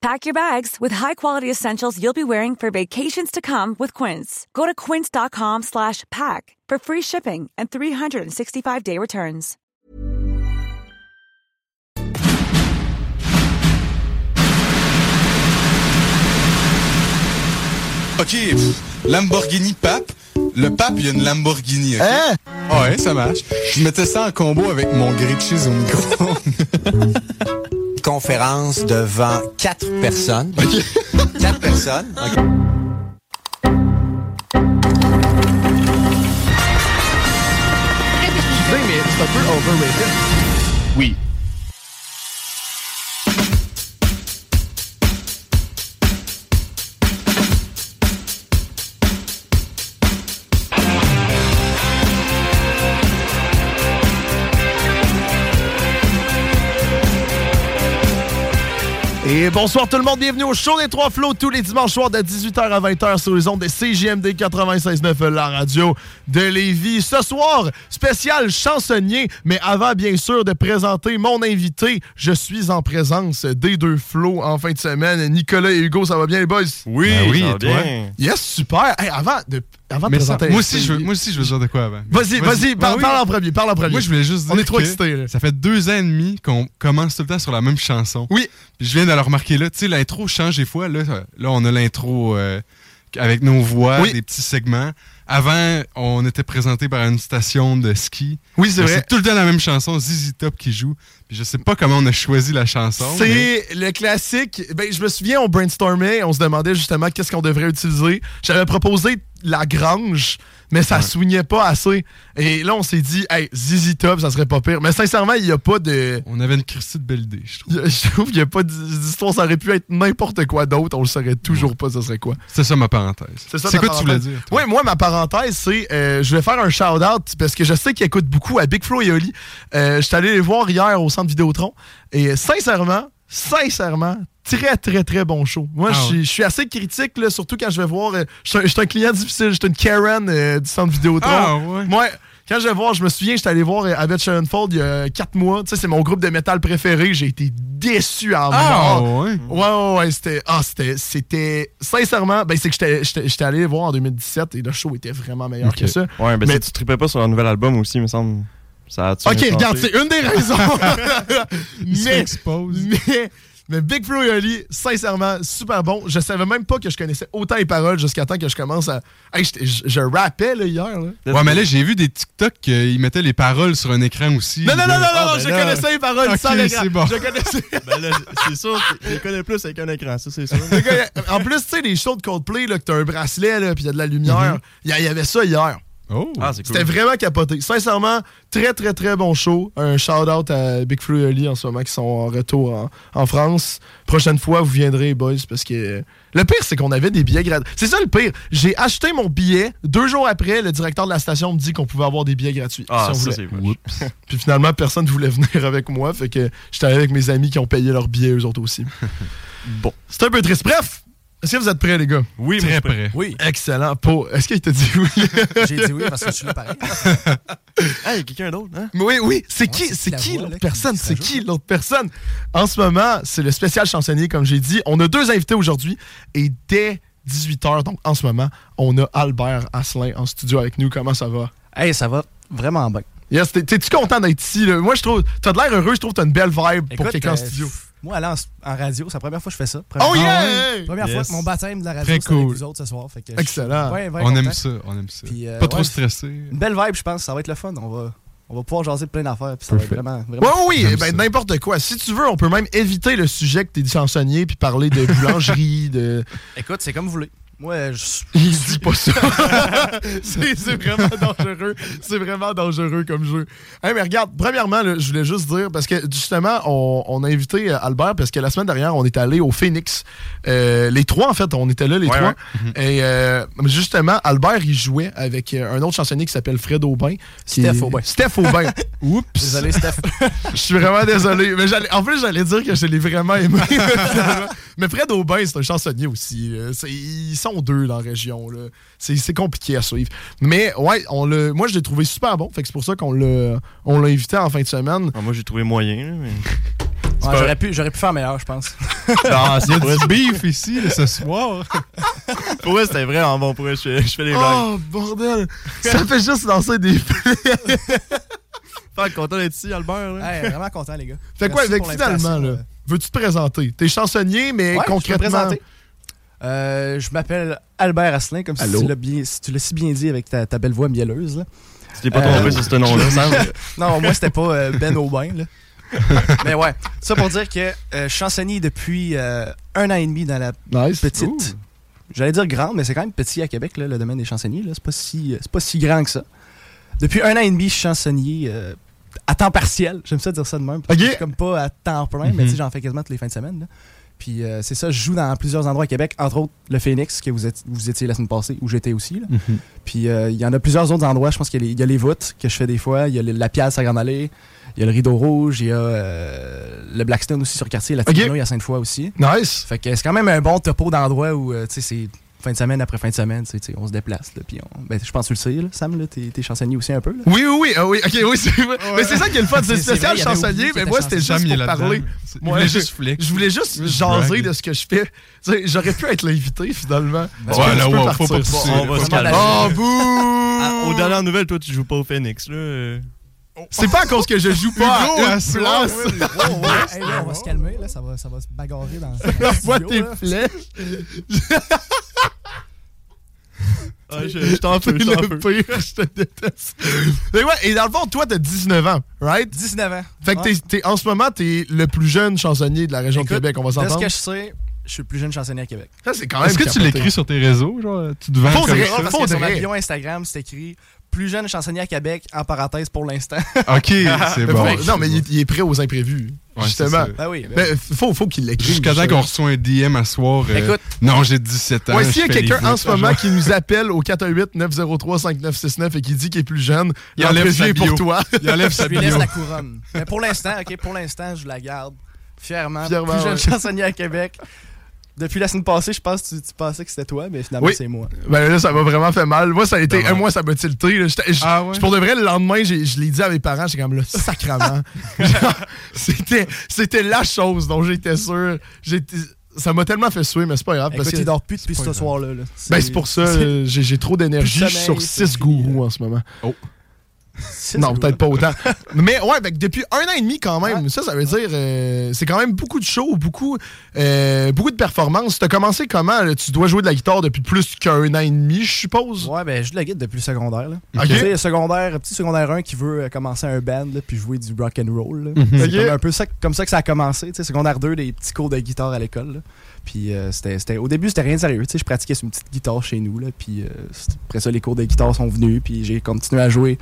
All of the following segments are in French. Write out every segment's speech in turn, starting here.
Pack your bags with high-quality essentials you'll be wearing for vacations to come with Quince. Go to quince.com slash pack for free shipping and 365-day returns. OK, Lamborghini Pape. Le pape, il y a une Lamborghini. ok? Hein? Ah ouais, ça marche. Je mettais ça en combo avec mon grilled cheese au micro. conférence devant quatre personnes. quatre personnes. OK. mais c'est un peu overrated. Oui. Et bonsoir tout le monde, bienvenue au show des Trois Flots tous les dimanches soirs de 18h à 20h sur les ondes de CGMD 96.9, la radio de Lévis. Ce soir, spécial chansonnier, mais avant bien sûr de présenter mon invité, je suis en présence des deux flots en fin de semaine. Nicolas et Hugo, ça va bien les boys? Oui, Ben oui, ça va et toi? bien. Yes, super! Hey, avant de, avant de Mais ça- présenter moi, aussi, je veux, moi aussi, je veux dire de quoi avant. Vas-y, vas-y, Ben oui. parle en premier, parle en premier. Moi, je voulais juste dire On est trop excités, là. Ça fait deux ans et demi qu'on commence tout le temps sur la même chanson. Oui. Puis je viens de le remarquer là. Tu sais, l'intro change des fois. Là, là on a l'intro euh, avec nos voix, Oui. des petits segments. Avant, on était présenté par une station de ski. Oui, c'est vrai. C'est tout le temps la même chanson, ZZ Top qui joue. Puis je sais pas comment on a choisi la chanson. mais- C'est le classique. Ben, je me souviens, on brainstormait, on se demandait justement qu'est-ce qu'on devrait utiliser. J'avais proposé la grange, mais ça swingait pas assez. Et là, on s'est dit, hey, ZZ Top, ça serait pas pire. Mais sincèrement, il y a pas de. On avait une Christie de belle idée, je trouve. il y a- Je trouve qu'il n'y a pas d'histoire. Ça aurait pu être n'importe quoi d'autre. On le saurait toujours pas, ça serait quoi. C'est ça ma parenthèse. C'est quoi tu voulais parenthèse. dire? toi? Oui, moi, ma parenthèse, c'est euh, je vais faire un shout-out parce que je sais qu'ils écoutent beaucoup à Big Flo et Oli. Euh, je suis allé les voir hier au centre Vidéotron et sincèrement, sincèrement, très, très, très bon show. Moi, Ah je suis- je suis assez critique, là, surtout quand je vais voir. euh, Je suis un- un client difficile, je suis une Karen euh, du centre Vidéotron. Ah, ouais. Moi, quand je vais voir, je me souviens, j'étais allé voir euh, Abed Schoenfold il y a 4 mois. Tu sais, c'est mon groupe de métal préféré. J'ai été déçu à Ah, mort. ouais. Ouais, ouais, ouais, c'était. Ah, c'était. C'était. Sincèrement, ben, c'est que j'étais- j'étais j'étais allé les voir en 2017 et le show était vraiment meilleur que ça. Ouais, ben Mais- si tu tripais pas sur leur nouvel album aussi, il me semble. Ça Ok, regarde, c'est une des raisons. Mais, expose. mais, mais Big Flo et Oli, sincèrement, super bon. Je savais même pas que je connaissais autant les paroles jusqu'à temps que je commence à. Hey, je, je rappais là, hier. Là. Ouais, mais là, j'ai vu des TikTok qu'ils mettaient les paroles sur un écran aussi. Non, non, non, non, non, Ah, non, ben je là. connaissais les paroles sans l'écran. c'est bon. Je connaissais. Ben là, c'est sûr, je les connais plus avec un écran, ça c'est sûr. En plus, tu sais, les shows de Coldplay, là, que t'as un bracelet, là, puis il y a de la lumière. Il a- il y avait ça hier. Oh. Ah, c'est cool. C'était vraiment capoté. Sincèrement, très, très, très bon show. Un shout-out à Big Flo et Oli en ce moment qui sont en retour en, en France. Prochaine fois, vous viendrez, boys, parce que le pire, c'est qu'on avait des billets gratuits. C'est ça le pire. J'ai acheté mon billet. Deux jours après, le directeur de la station me dit qu'on pouvait avoir des billets gratuits. Ah, si on ça voulait. Puis finalement, personne ne voulait venir avec moi. Fait que j'étais allé avec mes amis qui ont payé leurs billets, eux autres aussi. Bon. C'est un peu triste. Bref, est-ce que vous êtes prêts, les gars? Oui, moi, Très suis près. Oui, Excellent. Pour... Est-ce qu'il t'a dit oui? j'ai dit oui parce que je suis là pareil. Ah, il y a quelqu'un d'autre, hein? Oui, oui. C'est qui, c'est qui l'autre personne? C'est qui l'autre personne? En ce moment, c'est le spécial chansonnier, comme j'ai dit. On a deux invités aujourd'hui et dès 18h, donc en ce moment, on a Albert Asselin en studio avec nous. Comment ça va? Hey, ça va vraiment bien. Yes, t'es- t'es-tu content d'être ici? là? Moi, je trouve, t'as de l'air heureux, je trouve que t'as une belle vibe pour quelqu'un en euh, studio. Moi, aller en, en radio, c'est la première fois que je fais ça. Première, Oh Ah yeah! Première fois que mon baptême de la radio, Très c'est avec cool. vous autres ce soir. Fait que je suis Excellent. bien, bien On aime ça, on aime ça. Puis, euh, pas trop ouais, stressé. Une belle vibe, je pense. Ça va être le fun. On va, on va pouvoir jaser de plein d'affaires. Puis ça va être Parfait. vraiment, vraiment Ouais, oui, J'aime ben, n'importe quoi. Si tu veux, on peut même éviter le sujet que t'es chansonnier puis parler de boulangerie, de. Écoute, c'est comme vous voulez. Moi, je Il dit pas ça. c'est vraiment dangereux. C'est vraiment dangereux comme jeu. Hey, mais regarde, premièrement, là, je voulais juste dire, parce que justement, on, on a invité euh, Albert, parce que la semaine dernière, on est allé au Phoenix. Euh, les trois, en fait, on était là, les Ouais, trois. ouais. Et euh, justement, Albert, il jouait avec un autre chansonnier qui s'appelle Fred Aubin. Steph Aubin. Steph Aubin. Oups. Désolé, Steph. Je suis vraiment désolé. Mais en plus, j'allais dire que je l'ai vraiment aimé. mais Fred Aubin, c'est un chansonnier aussi. Ils sont deux dans la région. là. C'est c'est compliqué à suivre. Mais ouais, on moi, je l'ai trouvé super bon. Fait que c'est pour ça qu'on l'a on l'a invité en fin de semaine. Ah, moi, j'ai trouvé moyen. mais... Ouais, J'aurais pu, j'aurais pu faire meilleur, je pense. non, c'est vrai. Du beef ici, là, ce soir. Pour c'était vraiment bon. Pour vrai, je, je fais les blagues. Oh, bordel! Ça fait juste lancer des... Faire content d'être ici, Albert. Là. Hey, vraiment content, les gars. Fait quoi, Merci avec pour finalement, là? euh. Veux-tu te présenter? T'es chansonnier, mais Ouais, je peux me concrètement... présenter. Euh, je m'appelle Albert Asselin, comme si tu l'as bien- si bien dit avec ta, ta belle voix mielleuse. Là. Tu t'es pas Euh, trompé sur ce nom-là, Sam. Non, moi, c'était pas euh, Ben Aubin. Là. Mais ouais, ça pour dire que euh, je suis chansonnier depuis euh, un an et demi dans la Nice. petite. J'allais dire grande, mais c'est quand même petit à Québec, là, le domaine des chansonniers. C'est pas, si, c'est pas si grand que ça. Depuis un an et demi, je suis chansonnier euh, à temps partiel. J'aime ça dire ça de même. parce que Ok. Je suis comme pas à temps plein, mais tu sais, j'en fais quasiment toutes les fins de semaine. là. Puis euh, c'est ça, je joue dans plusieurs endroits à Québec, entre autres le Phoenix, que vous, êtes- vous étiez la semaine passée, où j'étais aussi. là. Puis euh, il y en a plusieurs autres endroits. Je pense qu'il y, a les- il y a les voûtes que je fais des fois. Il y a le- la pièce à Grande Allée. Il y a le Rideau Rouge. Il y a euh, le Blackstone aussi sur quartier. La. Tigano, il y a Sainte-Foy aussi. Nice. Fait que c'est quand même un bon topo d'endroit où, tu sais, c'est fin de semaine après fin de semaine, on se déplace. Là, puis on- ben, je pense que tu le sais, là, Sam, là, t'es, t'es chansonnier aussi un peu. Là. Oui, oui, oui. ah oui, ok, oui, c'est vrai. Mais c'est ça qui est le fun. C'est spécial vrai, chansonnier, mais moi, était c'était juste pour parler. Moi, je-. Je voulais juste jaser de ce que je fais. J'aurais pu être l'invité, finalement. Ouais, là, partir faut pas ça? pousser, On va se calmer. Oh, bouh! Aux dernières nouvelles, toi, tu joues pas au Phoenix. Là. C'est pas à cause que je joue pas Hugo, à une place. Hey, là, on va se calmer, là, ça, va, ça va se bagarrer dans, studio, tes flèches. Ah, je, je t'en peux, je t'en le pire, je te déteste. Mais ouais, et dans le fond, toi, t'as 19 ans, right? 19 ans. Fait que Ouais. t'es- t'es- en ce moment, t'es le plus jeune chansonnier de la région Écoute, de Québec, on va De ce s'entendre. que je sais, je suis le plus jeune chansonnier à Québec. Ça, c'est quand même Est-ce que tu capoté. l'écris sur tes réseaux? Genre, tu te vends Faudrait. comme ça? parce que sur ma bio Instagram, c'est écrit plus jeune chansonnier à Québec, en parenthèse pour l'instant. Ok, c'est bon. non, mais il, est- il est prêt aux imprévus. Ouais, justement. ben oui. ben Mais faut, faut qu'il l'écrive. Jusqu'à temps qu'on reçoit un DM à soir. euh, Écoute. non, j'ai 17 ans. Ouais, je s'il y a quelqu'un en ce moment qui nous appelle au 418-903-5969 et qui dit qu'il est plus jeune, Il enlève sa est pour toi. Il enlève Je sa lui bio. laisse la couronne. Mais pour l'instant, ok, pour l'instant, je la garde fièrement. Fièrement, plus jeune ouais. chansonnier à Québec. Depuis la semaine passée, je pense que tu, tu pensais que c'était toi, mais finalement, Oui. c'est moi. Ben là, ça m'a vraiment fait mal. Moi, ça a été. Un mois, ça m'a tilté. Ah ouais? Pour de vrai, le lendemain, j'ai- je l'ai dit à mes parents, j'étais comme là, sacrament. C'était c'était la chose dont j'étais sûr. J'étais- Ça m'a tellement fait suer, mais c'est pas grave. Parce que, il dort plus depuis ce soir-là. là. ben, c'est pour ça, j'ai j'ai trop d'énergie. Je suis sur sommeil, 6 c'est gourous en ce moment. C'est Non, peut-être pas autant. Mais ouais, que depuis un an et demi quand même, ça, ça veut dire, euh, c'est quand même beaucoup de shows, beaucoup, euh, beaucoup de performances. T'as commencé comment? là? Tu dois jouer de la guitare depuis plus qu'un an et demi, je suppose? Ouais, ben, je joue de la guide depuis le secondaire. Là. Tu sais, secondaire, petit secondaire 1 qui veut euh, commencer un band là, puis jouer du rock and roll. comme un peu ça, comme ça que ça a commencé. Tu sais, secondaire 2, des petits cours de guitare à l'école. Puis euh, c'était, au début, c'était rien de sérieux. Tu sais, je pratiquais sur une petite guitare chez nous. Là, puis après ça, les cours de guitare sont venus. Puis j'ai continué à jouer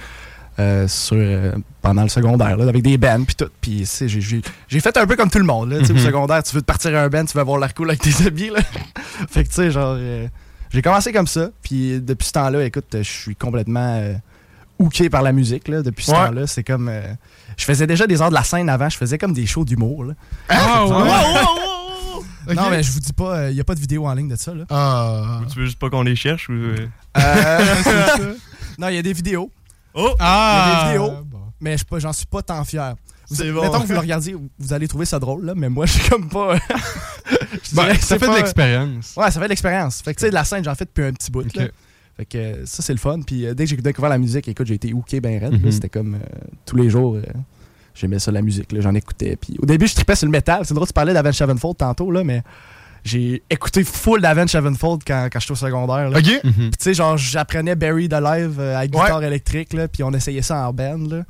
euh, sur, euh, pendant le secondaire là, avec des bands. Puis tout. Puis tu sais, j'ai, j'ai, j'ai fait un peu comme tout le monde. Là, Tu sais, Au secondaire, tu veux te partir à un band, tu veux avoir l'air cool avec tes habits. Là. fait que tu sais, genre. euh, j'ai commencé comme ça, puis depuis ce temps-là, écoute, je suis complètement euh, hooké par la musique. Là. Depuis ce Ouais. temps-là, c'est comme. euh, je faisais déjà des heures de la scène avant, je faisais comme des shows d'humour. là. Ah ouais? Non, mais je vous dis pas, il n'y a pas de vidéo en ligne de ça. Là. Ah. Tu veux juste pas qu'on les cherche ou. euh? Euh, non, il y a des vidéos, Oh! Ah! Il y a des vidéos. bon. mais j'en suis pas tant fier. Vous, bon. Mettons que vous le regardiez, vous- allez trouver ça drôle, là, mais moi, je suis comme pas. Je Ben, ça fait de pas- l'expérience. Ouais, ça fait de l'expérience. Fait que tu sais, de la scène, j'en fais depuis un petit bout. Là. Fait que euh, ça, c'est le fun. Puis euh, dès que j'ai découvert la musique, écoute, j'ai été hooké ben raide. Mhm. C'était comme euh, tous les jours, euh, j'aimais ça, la musique. J'en écoutais. Puis au début, je tripais sur le métal. C'est drôle, tu parlais d'Avenged Sevenfold tantôt, là, mais j'ai écouté full d'Avenged Sevenfold quand, quand j'étais au secondaire. là. Ok. Mhm. Puis tu sais, genre, j'apprenais Buried Alive euh, à la guitare électrique, là, puis on essayait ça en band. Là.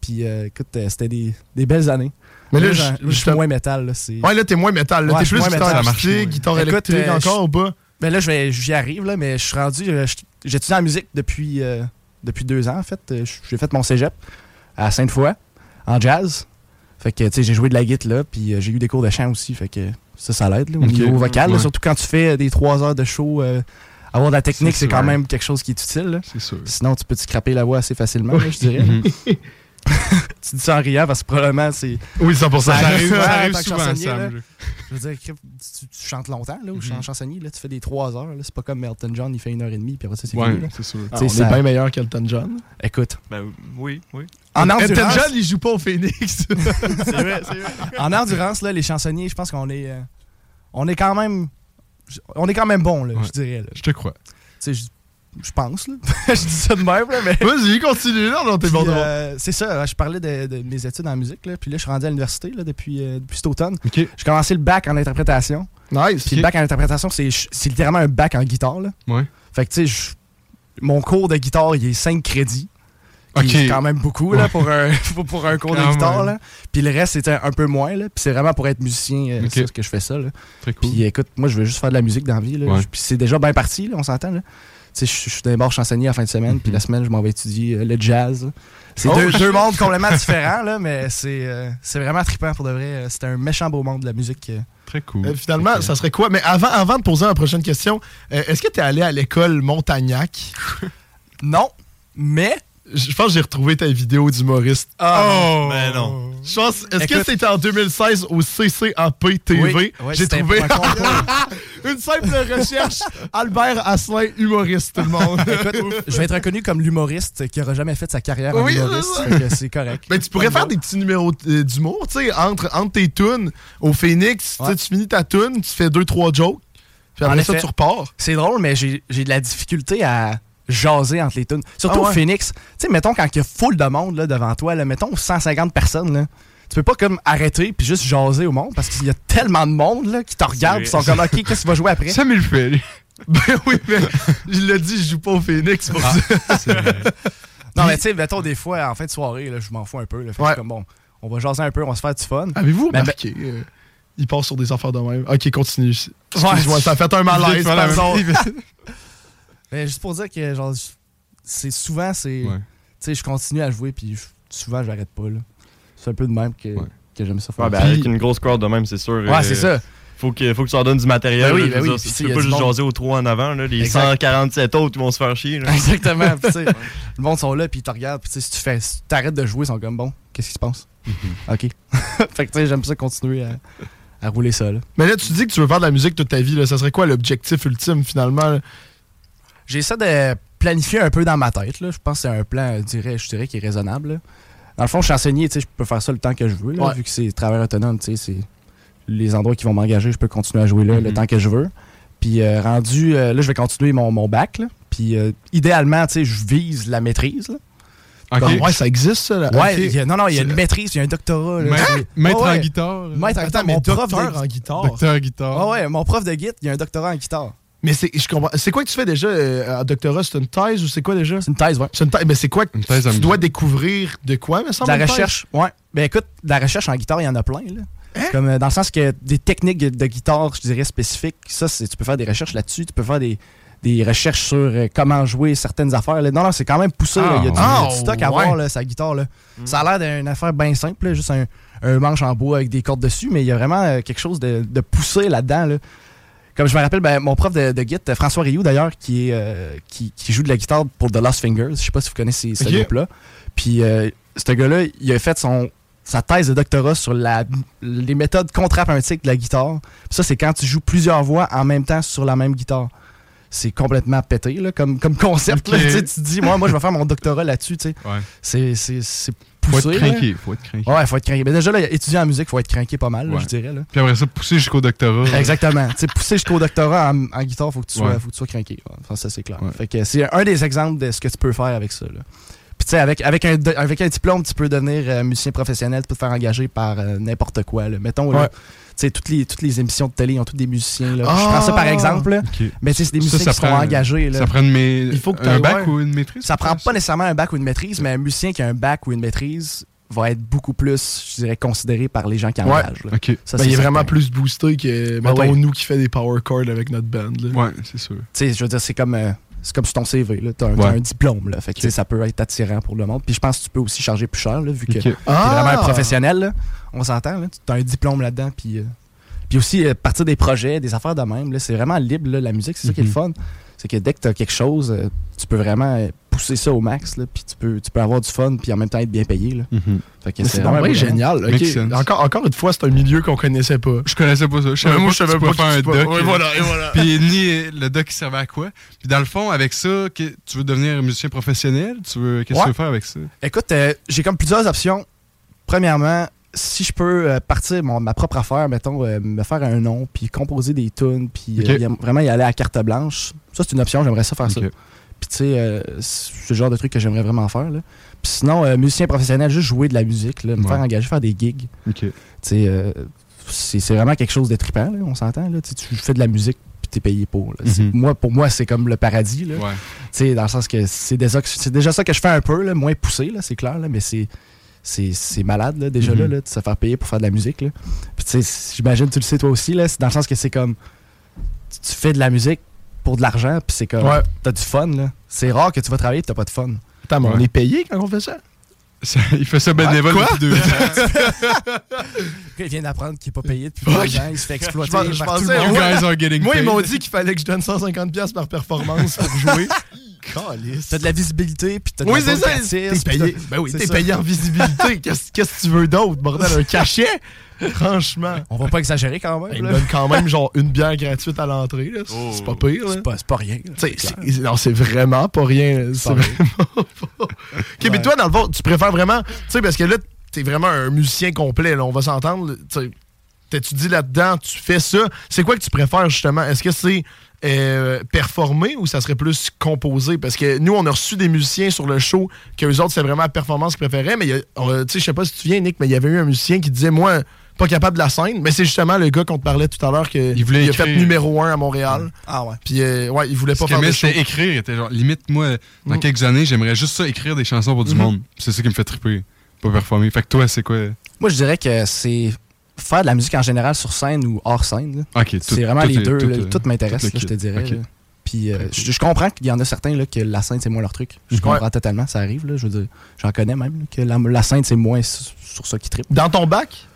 Puis euh, écoute, euh, c'était des, des belles années. Mais là, Moi, je- suis moins métal. Là, c'est- Ouais, là, t'es moins métal. Là, Ouais, t'es plus guitare marche, guitare Écoute, électrique euh, encore ou pas? Ben là, je vais- j'y arrive, là, mais je suis rendu. euh, J'étudie en musique depuis, euh, depuis deux ans, en fait. Euh, J'ai fait mon cégep à Sainte-Foy, en jazz. Fait que, tu sais, j'ai joué de la guitare là, puis euh, j'ai eu des cours de chant aussi. Fait que ça, ça l'aide, au niveau vocal. là, surtout quand tu fais des trois heures de show, euh, avoir de la technique, C'est quand même quelque chose qui est utile. C'est sûr. Sinon, tu peux te scraper la voix assez facilement, là, je dirais. Tu dis ça en riant parce que probablement, c'est. Oui, 100%. Ça Ça arrive, ça arrive souvent, chansonnier, Sam. là. là. Je veux dire, tu, tu chantes longtemps, là, ou Mhm. chant- chansonnier, là, tu fais des trois heures. là. C'est pas comme Elton John, il fait une heure et demie, puis après ça, c'est Ouais, fini. c'est sûr. Ah, Tu on sais, ça- est bien meilleur qu'Elton John. Écoute, Ben oui, oui. en Elton endurance, John, il joue pas au Phoenix. C'est vrai, c'est vrai. en endurance là, les chansonniers, je pense qu'on est, euh, on est quand même, on est quand même bon, là, Ouais. je dirais. là. Je te crois. Tu sais, je, pense, là. je dis ça de même, là, mais. Vas-y, continue. Non, non, t'es Puis, euh, c'est ça, je parlais de, de mes études en musique, là, puis là, je suis rendu à l'université là, depuis, euh, depuis cet automne. J'ai commencé le bac en interprétation. Nice. Puis le bac en interprétation, c'est c'est littéralement un bac en guitare. Là. Ouais. Fait que, tu sais, mon cours de guitare, il est 5 crédits. OK. C'est quand même beaucoup là, Ouais. pour, un, pour, un cours de guitare. Là. Puis le reste, c'était un peu moins. Là. Puis c'est vraiment pour être musicien, euh, c'est ce que je fais ça. Là. Très cool. Puis écoute, moi, je veux juste faire de la musique dans la vie. Là. Ouais. Puis c'est déjà bien parti, là, on s'entend. là. Tu je je suis d'un bord chansonnier la fin de semaine, puis Mhm. la semaine, je m'en vais étudier euh, le jazz. C'est Oh, deux, mondes complètement différents, là, mais c'est euh, c'est vraiment trippant pour de vrai. Euh, C'est un méchant beau monde de la musique. euh. Très cool. Euh, finalement, ça serait quoi? Mais avant, avant de poser la prochaine question, euh, est-ce que t'es allé à l'école Montagnac? Non, mais Je pense que j'ai retrouvé ta vidéo d'humoriste. Ah, Ben non. Je pense, est-ce que c'était en 2016 au CCAP TV? Oui, j'ai trouvé une simple recherche. Albert Asselin, humoriste, tout le monde. Écoute, je vais être reconnu comme l'humoriste qui aura jamais fait sa carrière en Oui, humoriste. c'est correct. Mais tu pourrais faire des petits numéros euh, d'humour, tu sais, entre, entre tes tunes au Phoenix. tu sais, Ouais. Tu finis ta tune, tu fais deux, trois jokes. Puis En après ça, effet. tu repars. C'est drôle, mais j'ai j'ai de la difficulté à jaser entre les tunes. Surtout Ah ouais? au Phoenix. Tu sais, mettons quand il y a full de monde là, devant toi, là, mettons 150 personnes, là, tu peux pas comme arrêter puis juste jaser au monde parce qu'il y a tellement de monde là, qui te regardent vrai. et sont comme OK, qu'est-ce que tu vas jouer après? Ça me le fait. lui. Ben oui, mais je l'ai dit, je joue pas au Phoenix pour ça. C'est vrai. Non, mais tu sais, mettons des fois en fin de soirée, là, je m'en fous un peu. Là, fait Ouais. comme bon, on va jaser un peu, on va se faire du fun. Avez-vous Ben, remarqué? euh, il passe sur des affaires de même? Ok, continue. Excuse-moi, ça fait un malaise, Mais juste pour dire que genre c'est souvent c'est Ouais. tu sais je continue à jouer puis je- souvent j'arrête pas là. C'est un peu de même que, Ouais. que j'aime ça faire. Ouais, ben, avec une grosse crowd de même, c'est sûr. Ouais, euh, c'est ça. Faut que, faut que tu leur donnes du matériel. Ben oui, là, ben oui, tu peux pas juste monde- jaser aux trois en avant. Là, les Exact. 147 autres, ils vont se faire chier. Là. Exactement. Sais, le monde sont là puis ils te regardent puis tu sais, si tu fais si tu t'arrêtes de jouer ils sont comme bon qu'est-ce qui se passe? Mm-hmm. Ok. fait que tu sais j'aime ça continuer à, à rouler ça là. Mais là, tu dis que tu veux faire de la musique toute ta vie. Là. Ça serait quoi l'objectif ultime, finalement? J'essaie de planifier un peu dans ma tête. Là. Je pense que c'est un plan, je dirais, je dirais, qui est raisonnable. là. Dans le fond, chansonnier, tu sais, je peux faire ça le temps que je veux. là, Ouais. Vu que c'est travail autonome, tu sais, c'est les endroits qui vont m'engager, je peux continuer à jouer là le Mhm. temps que je veux. Puis euh, rendu, euh, là, je vais continuer mon, mon bac. là. Puis euh, idéalement, tu sais, je vise la maîtrise. là. OK. Bon, ouais, ça existe, ça. Là. Ouais, y a- non, non, il y a une maîtrise, il y a un doctorat. là. Maître, Ouais, en guitare. Maître en guitare, mais mon prof docteur de... en guitare. Docteur en guitare. Ah ouais, mon prof de guitare, il y a un doctorat en guitare. Mais c'est, je comprends. C'est quoi que tu fais déjà euh, en doctorat? C'est une thèse ou c'est quoi déjà? C'est une thèse, ouais. C'est une thèse. Mais c'est quoi que Une thèse tu dois découvrir de quoi, me De semble? la une thèse? recherche, ouais. Ben écoute, de la recherche en guitare, il y en a plein. Là. Hein? Comme euh, dans le sens que des techniques de guitare, je dirais spécifiques, ça, c'est- tu peux faire des recherches là-dessus, tu peux faire des, des recherches sur euh, comment jouer certaines affaires. là. Non, non, c'est quand même poussé. Il y a du, Ah, du stock à ouais. voir, là, sa guitare. Là. Ça a l'air d'une affaire bien simple, là, juste un, un manche en bois avec des cordes dessus, mais il y a vraiment euh, quelque chose de, de poussé là-dedans. là. Comme je me rappelle, ben, mon prof de, de guitare, François Rioux d'ailleurs, qui, est, euh, qui, qui joue de la guitare pour The Lost Fingers. Je sais pas si vous connaissez ce Ok. groupe-là. Puis euh, ce gars-là, il a fait son, sa thèse de doctorat sur la, les méthodes contrapuntiques de la guitare. Puis ça, c'est quand tu joues plusieurs voix en même temps sur la même guitare. C'est complètement pété là, comme, comme concept. là. Tu te dis, moi, moi, je vais faire mon doctorat là-dessus. tu sais. Ouais. C'est c'est Faut poussé. être craqué. Faut être craqué. Ouais, faut être craqué. Mais déjà, là, étudier en musique, faut être craqué pas mal, là, je dirais. Là. Puis après ça, pousser jusqu'au doctorat. Exactement. tu sais, pousser jusqu'au doctorat en, en guitare, faut que tu sois, Ouais. faut que tu sois craqué. Enfin, ça, c'est clair. Fait que c'est un des exemples de ce que tu peux faire avec ça. Là. Puis, tu sais, avec, avec, un, avec un diplôme, tu peux devenir euh, musicien professionnel, tu peux te faire engager par euh, n'importe quoi. Là. Mettons, là, sais, toutes les, toutes les émissions de télé ont tous des musiciens. Là. Je Ah! prends ça par exemple. là. OK. Mais tu sais, c'est des Ça, musiciens ça qui seront prend- engagés. Là. Ça prend une Il faut que un bac ou une maîtrise? Ça prend pas nécessairement un bac ou une maîtrise, mais un musicien qui a un bac ou une maîtrise, va être beaucoup plus, je dirais, considéré par les gens qui Ouais. engagent. Ça, Ben, il est vraiment plus boosté que, mettons, ouais. nous qui fait des power chords avec notre band. là. Ouais, c'est sûr. Tu sais, je veux dire, c'est comme, euh, c'est comme sur ton CV. là. T'as un, t'as Ouais. un diplôme. Là. Fait que, ça peut être attirant pour le monde. Puis je pense que tu peux aussi charger plus cher, là, vu que OK. t'es Ah! vraiment un professionnel. là. On s'entend. là. Tu as un diplôme là-dedans. Puis, euh, puis aussi, euh, partir des projets, des affaires de même. là, C'est vraiment libre, là, la musique. C'est ça qui est le Mhm. fun. C'est que dès que tu as quelque chose, euh, tu peux vraiment euh, pousser ça au max. Là, puis tu peux, tu peux avoir du fun. Puis en même temps être bien payé. Là. Mhm. Fait que Mais C'est vraiment génial. Encore, encore une fois, c'est un milieu qu'on connaissait pas. Je connaissais pas ça. Je savais Ouais, pas moi, je savais pas faire un doc. Ouais, voilà, et voilà. Puis ni le doc qui servait à quoi? Puis dans le fond, avec ça, que- tu veux devenir musicien professionnel? Tu veux, qu'est-ce que Ouais. tu veux faire avec ça? Écoute, euh, j'ai comme plusieurs options. Premièrement, si je peux euh, partir mon- ma propre affaire, mettons, euh, me faire un nom, puis composer des tunes, puis euh, vraiment y aller à carte blanche, ça c'est une option, j'aimerais ça faire ça. Puis tu sais, euh, c'est le genre de truc que j'aimerais vraiment faire. Là. Puis sinon, euh, musicien professionnel, juste jouer de la musique, là, me Ouais. faire engager, faire des gigs. Tu sais, euh, c'est vraiment quelque chose de trippant, là, on s'entend. là. Tu fais de la musique, puis t'es payé pour. là. Mhm. Moi, pour moi, c'est comme le paradis. Là. Ouais. Tu sais, dans le sens que c'est déjà, ça que je fais un peu, là, moins poussé, là, c'est clair, là, mais c'est, malade là, déjà Mhm. là, là, de se faire payer pour faire de la musique. Là. Puis tu sais, j'imagine tu le sais toi aussi, là, c'est dans le sens que c'est comme tu fais de la musique pour de l'argent, puis c'est comme Ouais. t'as du fun. Là. C'est rare que tu vas travailler et t'as pas de fun. Attends, on est payé quand on fait ça? Ça- il fait ça bénévole Quoi? depuis deux ans. Il vient d'apprendre qu'il est pas payé depuis deux ans, il se fait exploiter Je pense- je par tout pensais, le monde. You ouais. guys are getting Moi, ils m'ont dit qu'il fallait que je donne 150$ piastres par performance pour jouer. Calice. T'as de la visibilité, puis t'as de Oui, la c'est ça. T'es payé. Ben oui, c'est t'es ça. payé en visibilité. Qu'est-ce qu'est-ce que tu veux d'autre, bordel? Un cachet? Franchement. On va pas exagérer quand même. Il me là. donne quand même genre une bière gratuite à l'entrée. là. C'est c'est pas pire. C'est pas, c'est pas rien. Non, c'est vraiment pas rien. C'est pas vraiment pas. Ok, mais toi, dans le fond, tu préfères vraiment. Tu sais, parce que là, t'es vraiment un musicien complet. là, on va s'entendre. Tu T'étudies là-dedans, tu fais ça. C'est quoi que tu préfères justement? Est-ce que c'est euh, performer ou ça serait plus composer? Parce que nous, on a reçu des musiciens sur le show que eux autres, c'est vraiment la performance qu'ils préféraient. Mais il tu sais, je sais pas si tu te souviens, Nick, mais il y avait eu un musicien qui disait, moi, pas capable de la scène. Mais c'est justement le gars qu'on te parlait tout à l'heure que Il voulait a fait numéro un à Montréal. Ah ouais. Puis, euh, ouais, il voulait pas faire de c'était écrire. Il était genre, limite, moi, dans Mm. quelques années, j'aimerais juste ça, écrire des chansons pour du Mhm. monde. C'est ça qui me fait triper. Pas performer. Fait que toi, c'est quoi? Moi, je dirais que c'est faire de la musique en général sur scène ou hors scène. C'est vraiment tout les est- deux. tout, là, Tout, m'intéresse, je te dirais. Puis euh, je, je comprends qu'il y en a certains là, que la scène, c'est moins leur truc. Je comprends totalement, ça arrive. Là, je veux dire, j'en connais même, là, que la, la scène, c'est moins sur, ça qui tripe. Dans ton bac?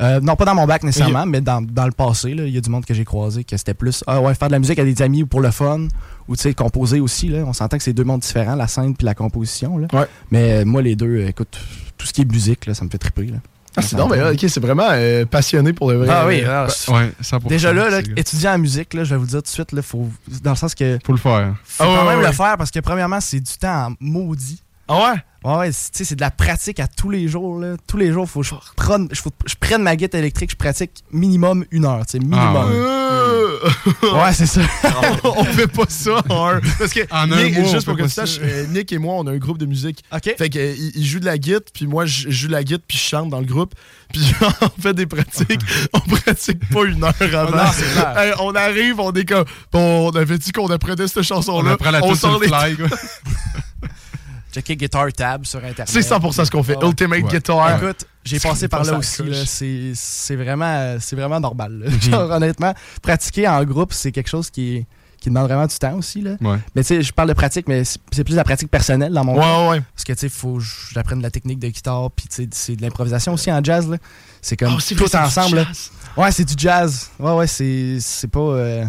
Euh, non, pas dans mon bac nécessairement, mais dans, dans le passé, il y a du monde que j'ai croisé que c'était plus ah ouais, faire de la musique à des amis ou pour le fun, ou tu sais, composer aussi. Là, on s'entend que c'est deux mondes différents, la scène puis la composition. Là. Ouais. Mais euh, moi, les deux, écoute, tout ce qui est musique, là, ça me fait triper. Là. Ah, c'est non, mais là, ok, c'est vraiment euh, passionné pour le vrai. Ah oui, Euh, ah, Ouais, 100%. Déjà là, étudier en musique, là, je vais vous dire tout de suite, là, faut, dans le sens que Faut le faire. faut Ah ouais, quand même ouais, le faire parce que premièrement, c'est du temps en maudit. Ah ouais? Ouais, ouais, c'est tu sais, c'est de la pratique à tous les jours. Là. Tous les jours, faut que je prenne, faut que je prenne ma guitare électrique, je pratique minimum une heure. tu sais, Minimum. Ah ouais. Euh, ouais, c'est ça. on fait pas ça en un. Parce que En un Nick, mois, on juste pour que tu saches, euh, Nick et moi, on a un groupe de musique. OK. Fait que, euh, il, il joue de la guitare, puis moi, je joue de la guitare, puis je chante dans le groupe. Puis on fait des pratiques. on pratique pas une heure avant. Non, c'est clair. Hey, on arrive, on est comme. Bon, on avait dit qu'on apprenait cette On chanson-là. apprend la sur sort les. fly, quoi. Checker Guitar Tab sur Internet. C'est 100% ce qu'on fait. Ah ouais. Ultimate Ouais. Guitar. Écoute, j'ai passé par là aussi. C'est c'est vraiment, c'est vraiment normal. Genre, honnêtement, pratiquer en groupe, c'est quelque chose qui, est- qui demande vraiment du temps aussi. Là. Ouais. Mais tu sais, je parle de pratique, mais c'est plus de la pratique personnelle dans mon cas. Ouais, ouais. Parce que tu sais, faut que j'apprenne de la technique de guitare, puis tu sais, c'est de l'improvisation aussi en jazz. là. C'est comme Oh, tout vrai, c'est du ensemble. là. Ouais, c'est du jazz. Ouais, ouais, c'est c'est pas. euh,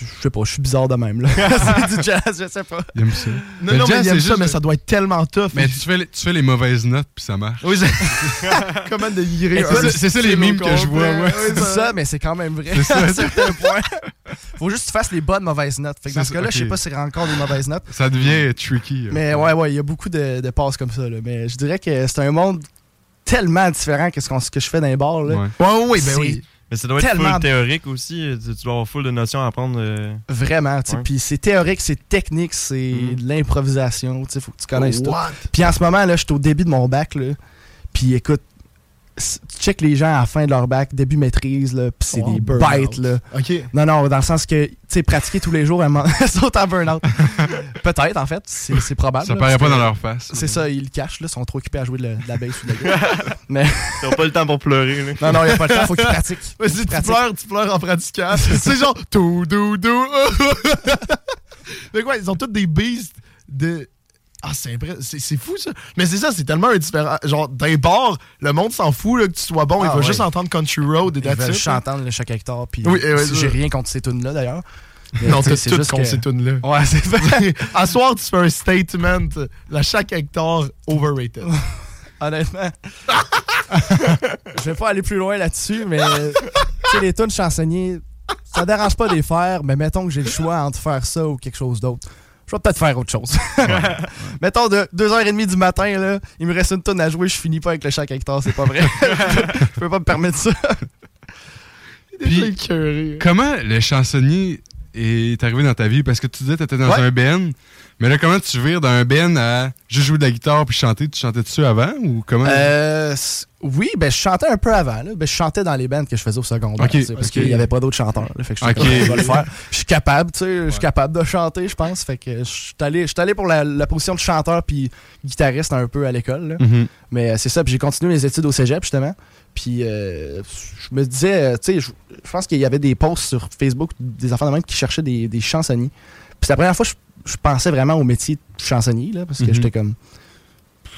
Je sais pas, je suis bizarre de même. là. c'est du jazz, je sais pas. Il aime ça. Non, Mais non, le mais jazz, il aime c'est ça, mais ça doit être tellement tough. Mais tu fais, les, tu fais les mauvaises notes, puis ça marche. Oui, c'est- Comment C'est ça- c'est ça les mimes que je vois, ouais. C'est ça, mais c'est quand même vrai. C'est ça. à un certain point. Faut juste que tu fasses les bonnes mauvaises notes. Fait que dans ce cas-là, je sais pas si c'est encore des mauvaises notes. Ça devient tricky. euh. Mais ouais, ouais, il y a beaucoup de, de passes comme ça. là. Mais je dirais que c'est un monde tellement différent que ce, que je fais dans les bars. Là. Ouais. Ouais, oui, ben oui. Mais ça doit être Tellement- full théorique aussi. Tu, dois avoir full de notions à apprendre. euh, Vraiment. tu sais. Ouais. Puis c'est théorique, c'est technique, c'est Mhm. de l'improvisation. Il faut que tu connaisses tout. Puis en ce moment, là, je suis au début de mon bac. Là. Puis écoute, check les gens à la fin de leur bac, début maîtrise, là, pis c'est Oh, des bêtes, là. Non, non, dans le sens que, tu sais, pratiquer tous les jours, elles sont en burn-out. Peut-être, en fait, c'est c'est probable. Ça là, paraît pas que dans leur face. C'est ça, ils le cachent, là, ils sont trop occupés à jouer de la, de la bass ou de la guitare. Mais Ils ont pas le temps pour pleurer. Là. non, non, il n'y a pas le temps, faut qu'ils pratiquent. Ouais, si tu pleures, tu pleures en pratiquant. c'est genre tout, dou, dou. Mais quoi, ils ont tous des beasts de. Ah, c'est impressionnant. C'est fou, ça. Mais c'est ça, c'est tellement indifférent. Genre, d'un bord, le monde s'en fout là, que tu sois bon. il Ah, va ouais. juste entendre Country Road et Ils veulent juste là. entendre le chaque hectare, puis Oui, ouais, j'ai rien contre ces tunes-là, d'ailleurs. Mais, Non, t'as c'est tout juste contre que- ces tunes-là. Ouais, c'est vrai. à soir, tu fais un statement. La chaque hectare, overrated. Honnêtement. je vais pas aller plus loin là-dessus, mais tu sais, les tunes chansonniers, ça dérange pas de les faire, mais mettons que j'ai le choix entre faire ça ou quelque chose d'autre. Je vais peut-être faire autre chose. mettons de 2h30 du matin, là, il me reste une tonne à jouer, je finis pas avec le chaque hectare, c'est pas vrai. je peux pas me permettre ça. Puis- écœuré. Comment le chansonnier est arrivé dans ta vie? Parce que tu disais que tu étais dans Ouais. un band. Mais là, comment tu vires d'un band à juste jouer de la guitare puis chanter? Tu chantais dessus avant ou comment? Euh, oui, ben je chantais un peu avant. Là. Ben, je chantais dans les bands que je faisais au secondaire. Parce qu'il n'y avait pas d'autres chanteurs. là. fait que je vais le faire. Je suis capable, tu sais. Je suis capable de chanter, je pense. Fait que je suis allé, allé pour la, la position de chanteur puis guitariste un peu à l'école. Mhm. Mais euh, c'est ça. Puis j'ai continué mes études au cégep, justement. Puis euh, je me disais, euh, tu sais, je, je pense qu'il y avait des posts sur Facebook des enfants de même qui cherchaient des, des chansonniers. Puis c'est la première fois que je, je pensais vraiment au métier de chansonnier, là, parce que Mhm. j'étais comme.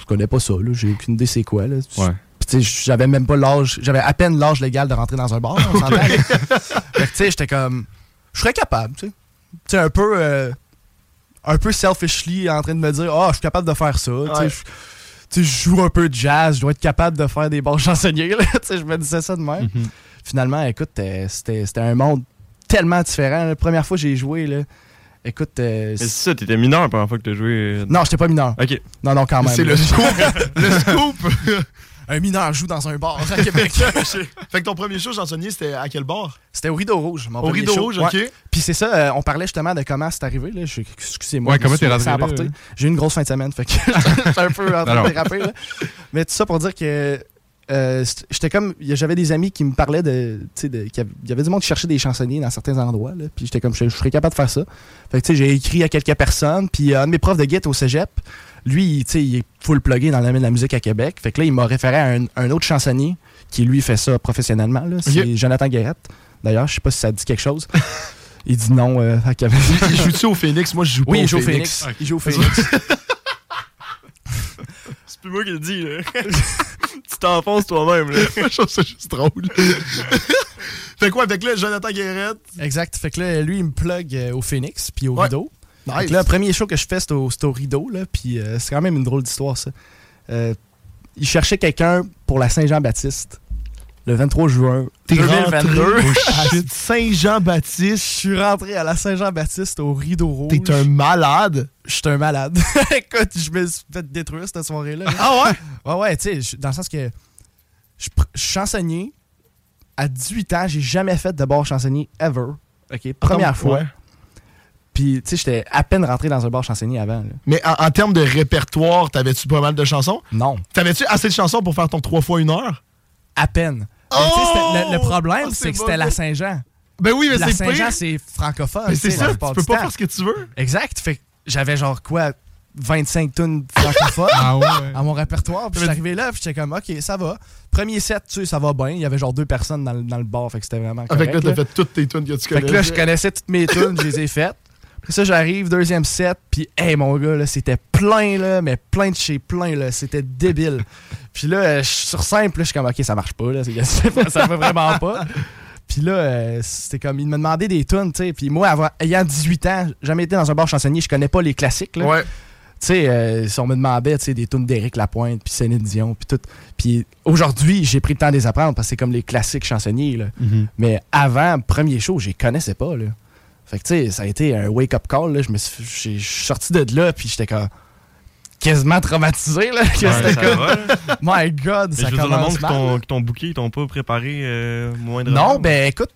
Je connais pas ça, là. J'ai aucune idée c'est quoi, là. Ouais. J'avais même pas l'âge. J'avais à peine l'âge légal de rentrer dans un bar, on fait tu sais, j'étais comme. Je serais capable, tu sais. Un peu. euh, un peu selfishly en train de me dire, ah, je suis capable de faire ça. tu Ouais. je- Tu sais, je joue un peu de jazz, je dois être capable de faire des bons chansonniers. là. Tu sais, je me disais ça de même. Mhm. Finalement, écoute, euh, c'était c'était un monde tellement différent. La première fois que j'ai joué, là, écoute. euh, Mais c'est ça, t'étais mineur la première fois que t'as joué. euh, non, j'étais pas mineur. Ok. Non, non, quand même. C'est le scoop. le scoop. Un mineur joue dans un bar à Québec. fait que ton premier show chansonnier, c'était à quel bar? C'était au Rideau Rouge. Mon Au premier Rideau show. Rouge, Ouais. OK. Puis c'est ça, euh, on parlait justement de comment c'est arrivé. Là. Je- Excusez-moi. Ouais, comment t'es rentré? J'ai eu une grosse fin de semaine, fait que j'étais un peu en train de déraper. là. Mais tout ça pour dire que euh, j'étais comme. J'avais des amis qui me parlaient de. Tu sais, de- qu'il y avait- il y avait du monde qui cherchait des chansonniers dans certains endroits. Là, puis j'étais comme, je, je serais capable de faire ça. Fait que tu sais, j'ai écrit à quelques personnes. Puis euh, un de mes profs de guitare au cégep, lui, il- tu sais, il est full plugué dans le domaine de la musique à Québec. Fait que là, il m'a référé à un, un autre chansonnier qui, lui, fait ça professionnellement. là. C'est. Jonathan Guérette. D'ailleurs, je sais pas si ça dit quelque chose. il dit non euh, à Québec. Il joue-tu au Phoenix? Moi, je joue pas Oui, au il joue au Phoenix. Phoenix. Il joue au Phoenix. C'est plus moi qui le dis, là. tu t'enfonces toi-même, là. je trouve ça juste drôle. fait quoi avec là, Jonathan Guérette? exact. Fait que là, lui, il me plug euh, au Phoenix puis au Ouais. Rideau. Fait Nice. que là, le premier show que je fais, c'est au, c'est au Rideau. Là, puis euh, c'est quand même une drôle d'histoire, ça. Euh, il cherchait quelqu'un pour la Saint-Jean-Baptiste le 23 juin T'es 2022. rentré Ah, à Saint-Jean-Baptiste. Je suis rentré à la Saint-Jean-Baptiste au Rideau Rouge. T'es un malade? Je suis un malade. Écoute, je me suis fait détruire cette soirée-là. Ah ouais? Ouais, ouais, tu sais, dans le sens que je, chansonnier. À 18 ans, j'ai jamais fait de bar chansonnier ever. OK, première fois. ouais. Puis, tu sais, j'étais à peine rentré dans un bar chansonnier avant. là. Mais en, en termes de répertoire, t'avais-tu pas mal de chansons? Non, T'avais-tu assez de chansons pour faire ton 3 fois une heure? À peine. C'était- le, le Oh! problème, Oh, c'est que c'était la. Saint-Jean. Ben oui, mais La c'est Saint-Jean, pire. c'est francophone. Mais tu c'est la ça, tu peux pas temps. faire ce que tu veux. Exact. Fait que j'avais genre quoi, 25 tonnes francophones. Ah ouais? à mon répertoire. Puis je suis Mais- arrivé là, puis j'étais comme, OK, ça va. Premier set, tu sais, ça va bien. Il y avait genre deux personnes dans, le- dans le bar, fait que c'était vraiment correct. Avec là, t'as fait toutes tes tunes que tu Fait connais. que là, je connaissais toutes mes tunes, je les ai faites. Ça, j'arrive, deuxième set, puis hey, mon gars, là, c'était plein, là, mais plein de chez plein, là. C'était débile. Puis là, euh, je suis sur simple, là, je suis comme, OK, ça marche pas, là. c'est- Ça va vraiment pas. Puis là, euh, c'était comme, il me demandait des tunes, tu sais. Puis moi, avoir, ayant 18 ans, jamais été dans un bar chansonnier, je connais pas les classiques, là. Ouais. Tu sais, euh, si on me demandait, tu sais, des tunes d'Éric Lapointe, puis Céline Dion, puis tout. Puis aujourd'hui, j'ai pris le temps de les apprendre parce que c'est comme les classiques chansonniers, là. Mhm. Mais avant, premier show, je les connaissais pas, là. Fait que, tu sais, ça a été un wake-up call, là. Je me suis, j'ai- je suis sorti de là, puis j'étais comme quasiment traumatisé, là. que Ouais, c'était comme, my God, Mais ça je veux dire, le monde commence qui t'ont- booké, ils t'ont pas préparé euh, moindre. Non, ben écoute,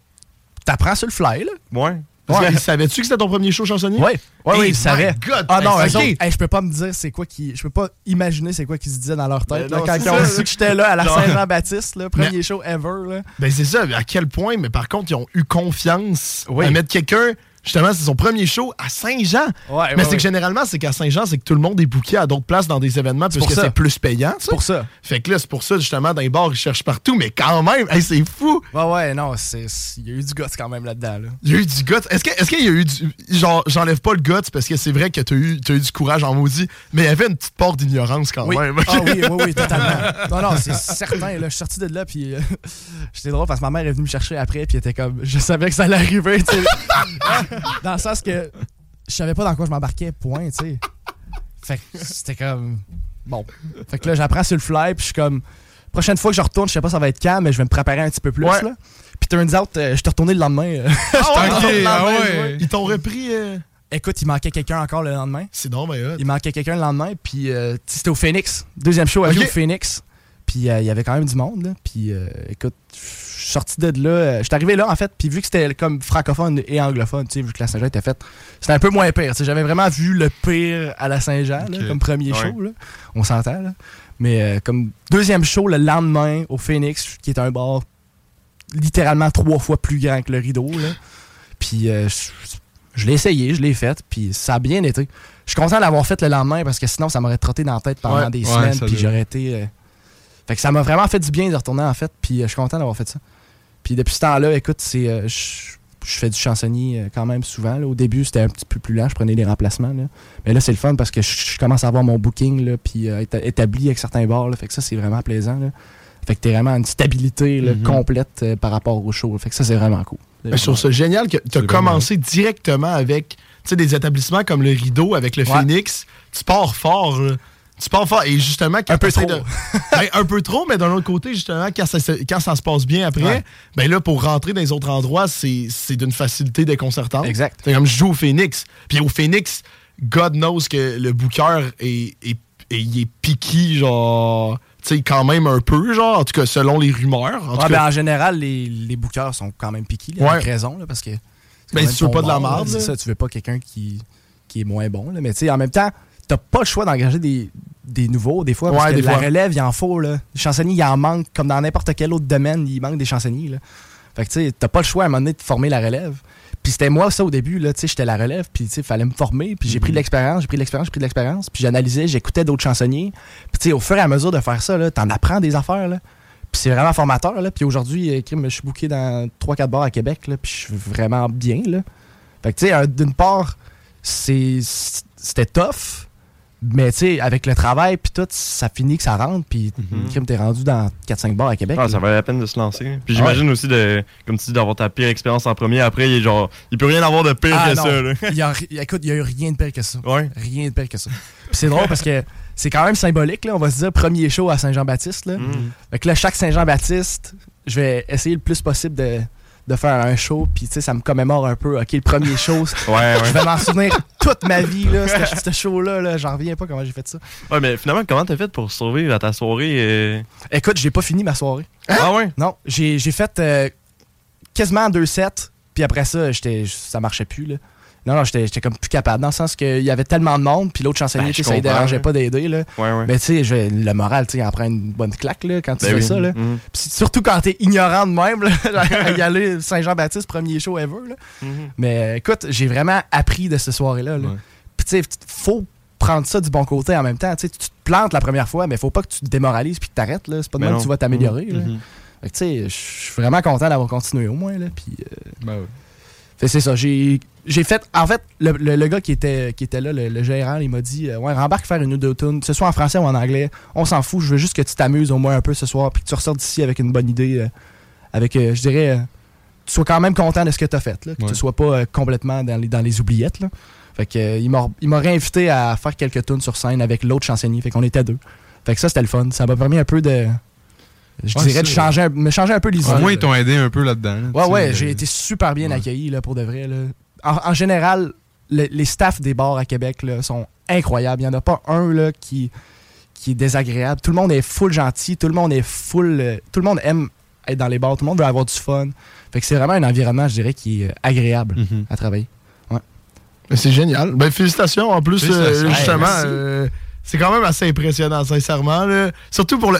t'apprends sur le fly, là. Ouais. Ouais, savais-tu que c'était ton premier show chansonnier? Ouais, ouais, Hey, oui, my ils savaient. God, Ah non, hey, eux ok. autres, hey, je peux pas me dire c'est quoi qui. Je peux pas imaginer c'est quoi qu'ils se disaient dans leur tête. Ben là, non, quand ils ont su que j'étais là à la. Saint-Jean-Baptiste, là, premier show ever. Là. Ben c'est ça, à quel point, mais par contre, ils ont eu confiance Oui. à mettre quelqu'un, justement, c'est son premier show à Saint-Jean. Ouais, mais ouais, c'est ouais. que généralement, c'est qu'à Saint-Jean, c'est que tout le monde est booké à d'autres places dans des événements puisque ça. c'est plus payant, sais. Pour ça. Fait que là, c'est pour ça, justement, dans les bars, ils cherchent partout, mais quand même, hey, c'est fou! Ouais, ouais, non, c'est- c'est- il y a eu du gosse quand même là-dedans. Là. Il y a eu du guts. Est-ce que- qu'il y a eu du. Genre, j'enlève pas le guts parce que c'est vrai que t'as eu, t'as eu du courage en maudit, mais il y avait une petite part d'ignorance quand Oui. même. Ah oui, oui, oui, totalement. Non, non, c'est certain. Là, je suis sorti de là, puis euh, j'étais drôle parce que ma mère est venue me chercher après, puis elle était comme, je savais que ça allait arriver, tu sais. dans le sens que je savais pas dans quoi je m'embarquais, point, tu sais. Fait que c'était comme, bon. Fait que là, j'apprends sur le fly, puis je suis comme, prochaine fois que je retourne, je sais pas ça va être quand, mais je vais me préparer un petit peu plus, Ouais. là. Puis turns out, euh, je suis retourné le lendemain. euh, Ah j'étais ouais, encore le ah lendemain, ouais. Ils t'ont repris. euh, Écoute, il manquait quelqu'un encore le lendemain. C'est non, mais. Il manquait quelqu'un le lendemain, puis euh, c'était au Phoenix. Deuxième show à Ok. au Phoenix. Puis euh, il y avait quand même du monde, là. Puis euh, écoute, je suis sorti de là. euh, Je suis arrivé là, en fait, puis vu que c'était comme francophone et anglophone, tu sais, vu que la Saint-Jean était faite, c'était un peu moins pire. J'avais vraiment vu le pire à la Saint-Jean, comme premier Ouais. show, là. On s'entend, là. Mais euh, comme deuxième show le lendemain au Phoenix, qui est un bar littéralement trois fois plus grand que le rideau, là. Puis euh, je, je l'ai essayé, je l'ai fait, puis ça a bien été. Je suis content d'avoir fait le lendemain parce que sinon ça m'aurait trotté dans la tête pendant Ouais, des ouais, semaines, puis j'aurais été. euh, Fait que ça m'a vraiment fait du bien de retourner en fait, puis euh, je suis content d'avoir fait ça. Puis depuis ce temps-là, écoute, c'est. euh, je je fais du chansonnier euh, quand même souvent. là. Au début, c'était un petit peu plus lent, je prenais des remplacements. Là. Mais là, c'est le fun parce que je, commence à avoir mon booking, là, puis euh, éta- établi avec certains bars. là. Fait que ça, c'est vraiment plaisant. Là. Fait que t'es vraiment une stabilité là, Mhm. complète euh, par rapport au show. Fait que ça, c'est vraiment cool. Mais trouve ça génial que tu as commencé directement avec tu sais, des établissements comme le Rideau, avec le Ouais. Phoenix. Tu pars fort. là. Tu pars fort. Et justement, quand Un peu trop. Ben, un peu trop, mais d'un autre côté, justement, quand ça, se- quand ça se passe bien après, Ouais. ben là, pour rentrer dans les autres endroits, c'est c'est d'une facilité déconcertante. Exact. C'est comme je joue au Phoenix. Puis au Phoenix, God knows que le booker est, est, est- il est piqué, genre, tu sais, quand même un peu, genre, en tout cas, selon les rumeurs. En Ouais, tout ben, cas, en général, les, les bookers sont quand même piqués, là, Ouais. avec raison, là, parce que. Ben, si tu veux pas de la C'est ça, tu veux pas quelqu'un qui, qui est moins bon. Là. Mais tu sais, en même temps, t'as pas le choix d'engager des, des nouveaux, des fois, parce que des la fois. relève, il en faut. Là. Les chansonniers, il en manque, comme dans n'importe quel autre domaine, il manque des chansonniers. Là. Fait que tu sais, t'as pas le choix à un moment donné de former la relève. Puis c'était moi ça au début, là, tu sais, j'étais la relève, puis tu sais, fallait me former, puis j'ai Mhm. pris de l'expérience, j'ai pris de l'expérience, j'ai pris de l'expérience, puis j'analysais, j'écoutais d'autres chansonniers. Puis tu sais, au fur et à mesure de faire ça, là, t'en apprends des affaires, là. Puis c'est vraiment formateur, là. Puis aujourd'hui, euh, je suis booké dans 3-4 bars à Québec, là, puis je suis vraiment bien, là. Fait que tu sais, d'une part, c'est c'était tough, mais tu sais, avec le travail, puis tout, ça finit que ça rentre, puis Mhm. crime, t'es rendu dans 4-5 bars à Québec. Ah, ça valait la peine de se lancer. Puis j'imagine aussi, de, comme tu dis, d'avoir ta pire expérience en premier. Après, il est genre, il peut rien avoir de pire Ah, que non. ça. Là. Il y a écoute, il y a eu rien de pire que ça. Ouais. Rien de pire que ça. Puis c'est drôle parce que c'est quand même symbolique, là. On va se dire premier show à Saint-Jean-Baptiste, là. Mm. Fait que là, chaque Saint-Jean-Baptiste, je vais essayer le plus possible de, de faire un show. Puis, tu sais, ça me commémore un peu. OK, le premier show, Ouais, je vais m'en souvenir toute ma vie, là. Ce show-là, là, j'en reviens pas comment j'ai fait ça. Ouais, mais finalement, comment t'as fait pour survivre à ta soirée? euh? Écoute, j'ai pas fini ma soirée. Ah ouais? Non, j'ai fait euh, quasiment deux sets. Puis après ça, ça marchait plus, là. Non, non, j'étais comme plus capable. Dans le sens qu'il y avait tellement de monde, puis l'autre chansonnier, Ben, tu sais, ça ne dérangeait pas d'aider, là. Ouais, ouais. Mais tu sais, le moral, tu sais, en prend une bonne claque, là, quand tu Ben fais oui. ça, là. Mhm. Surtout quand t'es ignorant de même, là, à y aller Saint-Jean-Baptiste, premier show ever. Là. Mhm. Mais écoute, j'ai vraiment appris de cette soirée-là. là. Ouais. Puis tu sais, faut prendre ça du bon côté en même temps. Tu te plantes la première fois, mais faut pas que tu te démoralises puis que t'arrêtes. là. C'est pas de Mais même que tu vas t'améliorer. tu sais, je suis vraiment content d'avoir continué au moins. Là. Euh, Ben ouais. C'est ça. J'ai j'ai fait. En fait, le, le- le gars qui était, qui était là, le, le gérant, il m'a dit euh, Ouais, rembarque faire une ou deux tunes, que ce soit en français ou en anglais. On s'en fout. Je veux juste que tu t'amuses au moins un peu ce soir, puis que tu ressortes d'ici avec une bonne idée. euh, avec, euh, je dirais, tu sois quand même content de ce que tu as fait. Là, que Ouais. tu sois pas complètement dans les, dans les oubliettes. Là. Fait que, il m'a il m'a réinvité à faire quelques tunes sur scène avec l'autre chansonnier. Fait qu'on était deux. Fait que ça, c'était le fun. Ça m'a permis un peu de. Je Ouais, dirais de changer, un- me changer un peu les Au moins, ils t'ont aidé un peu là-dedans. là, Ouais, ouais, j'ai été super bien ouais. accueilli là, pour de vrai. Là. En, en général, le- les staffs des bars à Québec là, sont incroyables. Il n'y en a pas un là, qui, qui est désagréable. Tout le monde est full gentil, tout le monde est full. euh, tout le monde aime être dans les bars. Tout le monde veut avoir du fun. Fait que c'est vraiment un environnement, je dirais, qui est euh, agréable Mhm. à travailler. Mais C'est génial. Ben, félicitations. En plus, euh, justement, Hey, euh, c'est quand même assez impressionnant, sincèrement. là. Surtout pour le.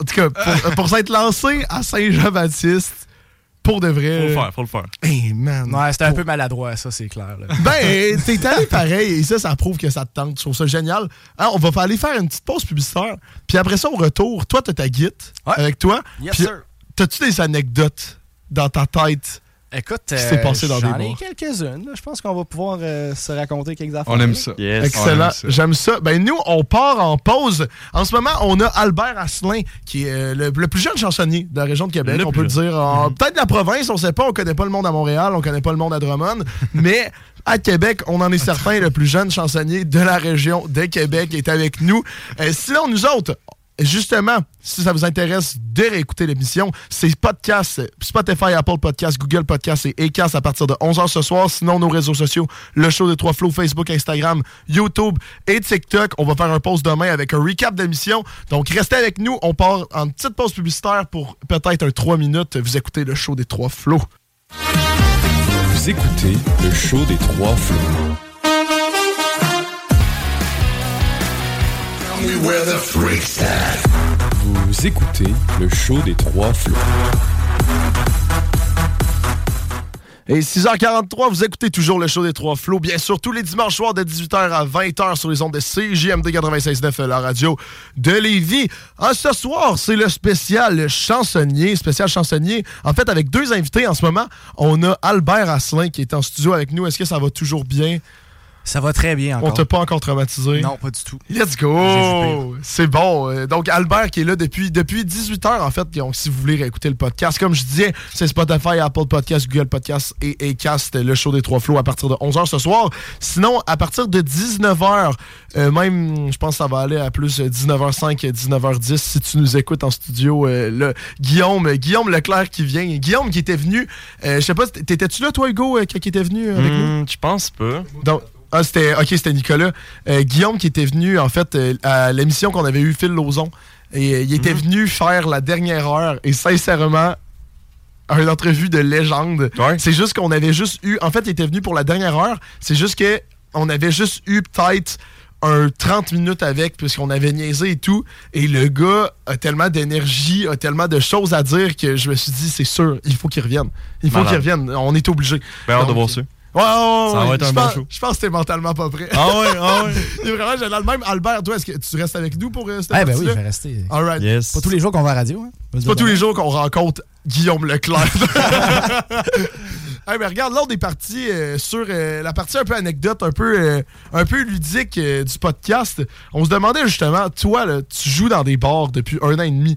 En tout cas, pour, pour s'être lancé à Saint-Jean-Baptiste, pour de vrai. Faut le faire, faut le faire. Hey, man. Ouais, c'était un Pour- peu maladroit, ça, c'est clair. là. Ben, t'es allé pareil, et ça, ça prouve que ça te tente. Je trouve ça génial. Hein, on va aller faire une petite pause publicitaire. Puis après ça, au retour, toi, t'as ta guide Ouais. avec toi. Yes. T'as-tu des anecdotes dans ta tête? Écoute, Qui s'est passé dans des j'en ai quelques-unes. Je pense qu'on va pouvoir euh, se raconter quelques affaires. On aime ça. Yes. Excellent. J'aime ça. Ben, nous, on part en pause. En ce moment, on a Albert Asselin, qui est euh, le, le plus jeune chansonnier de la région de Québec. Le on peut le dire. en- Peut-être de la province, on sait pas. On connaît pas le monde à Montréal, on connaît pas le monde à Drummond. mais à Québec, on en est certain, le plus jeune chansonnier de la région de Québec est avec nous. Euh, sinon, nous autres, Justement, si ça vous intéresse de réécouter l'émission, c'est podcast, Spotify, Apple Podcast, Google Podcast et Acast à partir de 11h ce soir. Sinon, nos réseaux sociaux, le show des trois flots, Facebook, Instagram, YouTube et TikTok. On va faire un pause demain avec un recap d'émission. Donc, restez avec nous. On part en petite pause publicitaire pour peut-être un 3 minutes. Vous écoutez le show des trois flots. Vous écoutez le show des trois flots. Vous écoutez le show des trois flots. Et 6h43, vous écoutez toujours le show des Trois Flots. Bien sûr, tous les dimanches soirs de 18h à 20h sur les ondes de CJMD 96.9, la radio de Lévis. Ah, ce soir, c'est le spécial chansonnier, spécial chansonnier. En fait, avec deux invités en ce moment, on a Albert Asselin qui est en studio avec nous. Est-ce que ça va toujours bien? Ça va très bien On encore. t'a pas encore traumatisé? Non, pas du tout. Let's go! C'est bon. Donc, Albert qui est là depuis, depuis 18h, en fait. Donc, si vous voulez réécouter le podcast, comme je disais, c'est Spotify, Apple Podcast, Google Podcast et Acast, le show des trois flots à partir de 11h ce soir. Sinon, à partir de 19h, euh, même, je pense que ça va aller à plus euh, 19h05, 19h10, si tu nous écoutes en studio. euh, là, Guillaume, Guillaume Leclerc qui vient. Guillaume qui était venu, euh, je sais pas, t'étais-tu là, toi, Hugo, euh, quand il était venu avec nous? Hmm, Je pense pas. Donc, ah, c'était, ok, c'était Nicolas. Euh, Guillaume qui était venu, en fait, euh, à l'émission qu'on avait eu, Phil Lozon. Et euh, il était venu faire la dernière heure. Et sincèrement, une entrevue de légende. Ouais. C'est juste qu'on avait juste eu. En fait, il était venu pour la dernière heure. C'est juste que on avait juste eu peut-être un 30 minutes avec, puisqu'on avait niaisé et tout. Et le gars a tellement d'énergie, a tellement de choses à dire que je me suis dit, c'est sûr, il faut qu'il revienne. Il faut qu'il revienne. On est obligé. Ben, de Donc, voir ça. Ouais, ouais, ouais, Ça va ouais. être un je bon pense, show. Je pense que t'es mentalement pas prêt. Ah ouais, ah ouais. Il est vraiment génial. Même Albert, toi, est-ce que tu restes avec nous pour euh, cette Eh ben oui, je vais rester. All right. Yes. Pas tous les jours qu'on va à la radio. Hein? C'est pas tous les jours qu'on rencontre Guillaume Leclerc. hey, mais regarde, là, on est parti euh, sur euh, la partie un peu anecdote, un peu, euh, un peu ludique euh, du podcast. On se demandait justement, toi, là, tu joues dans des bars depuis un an et demi.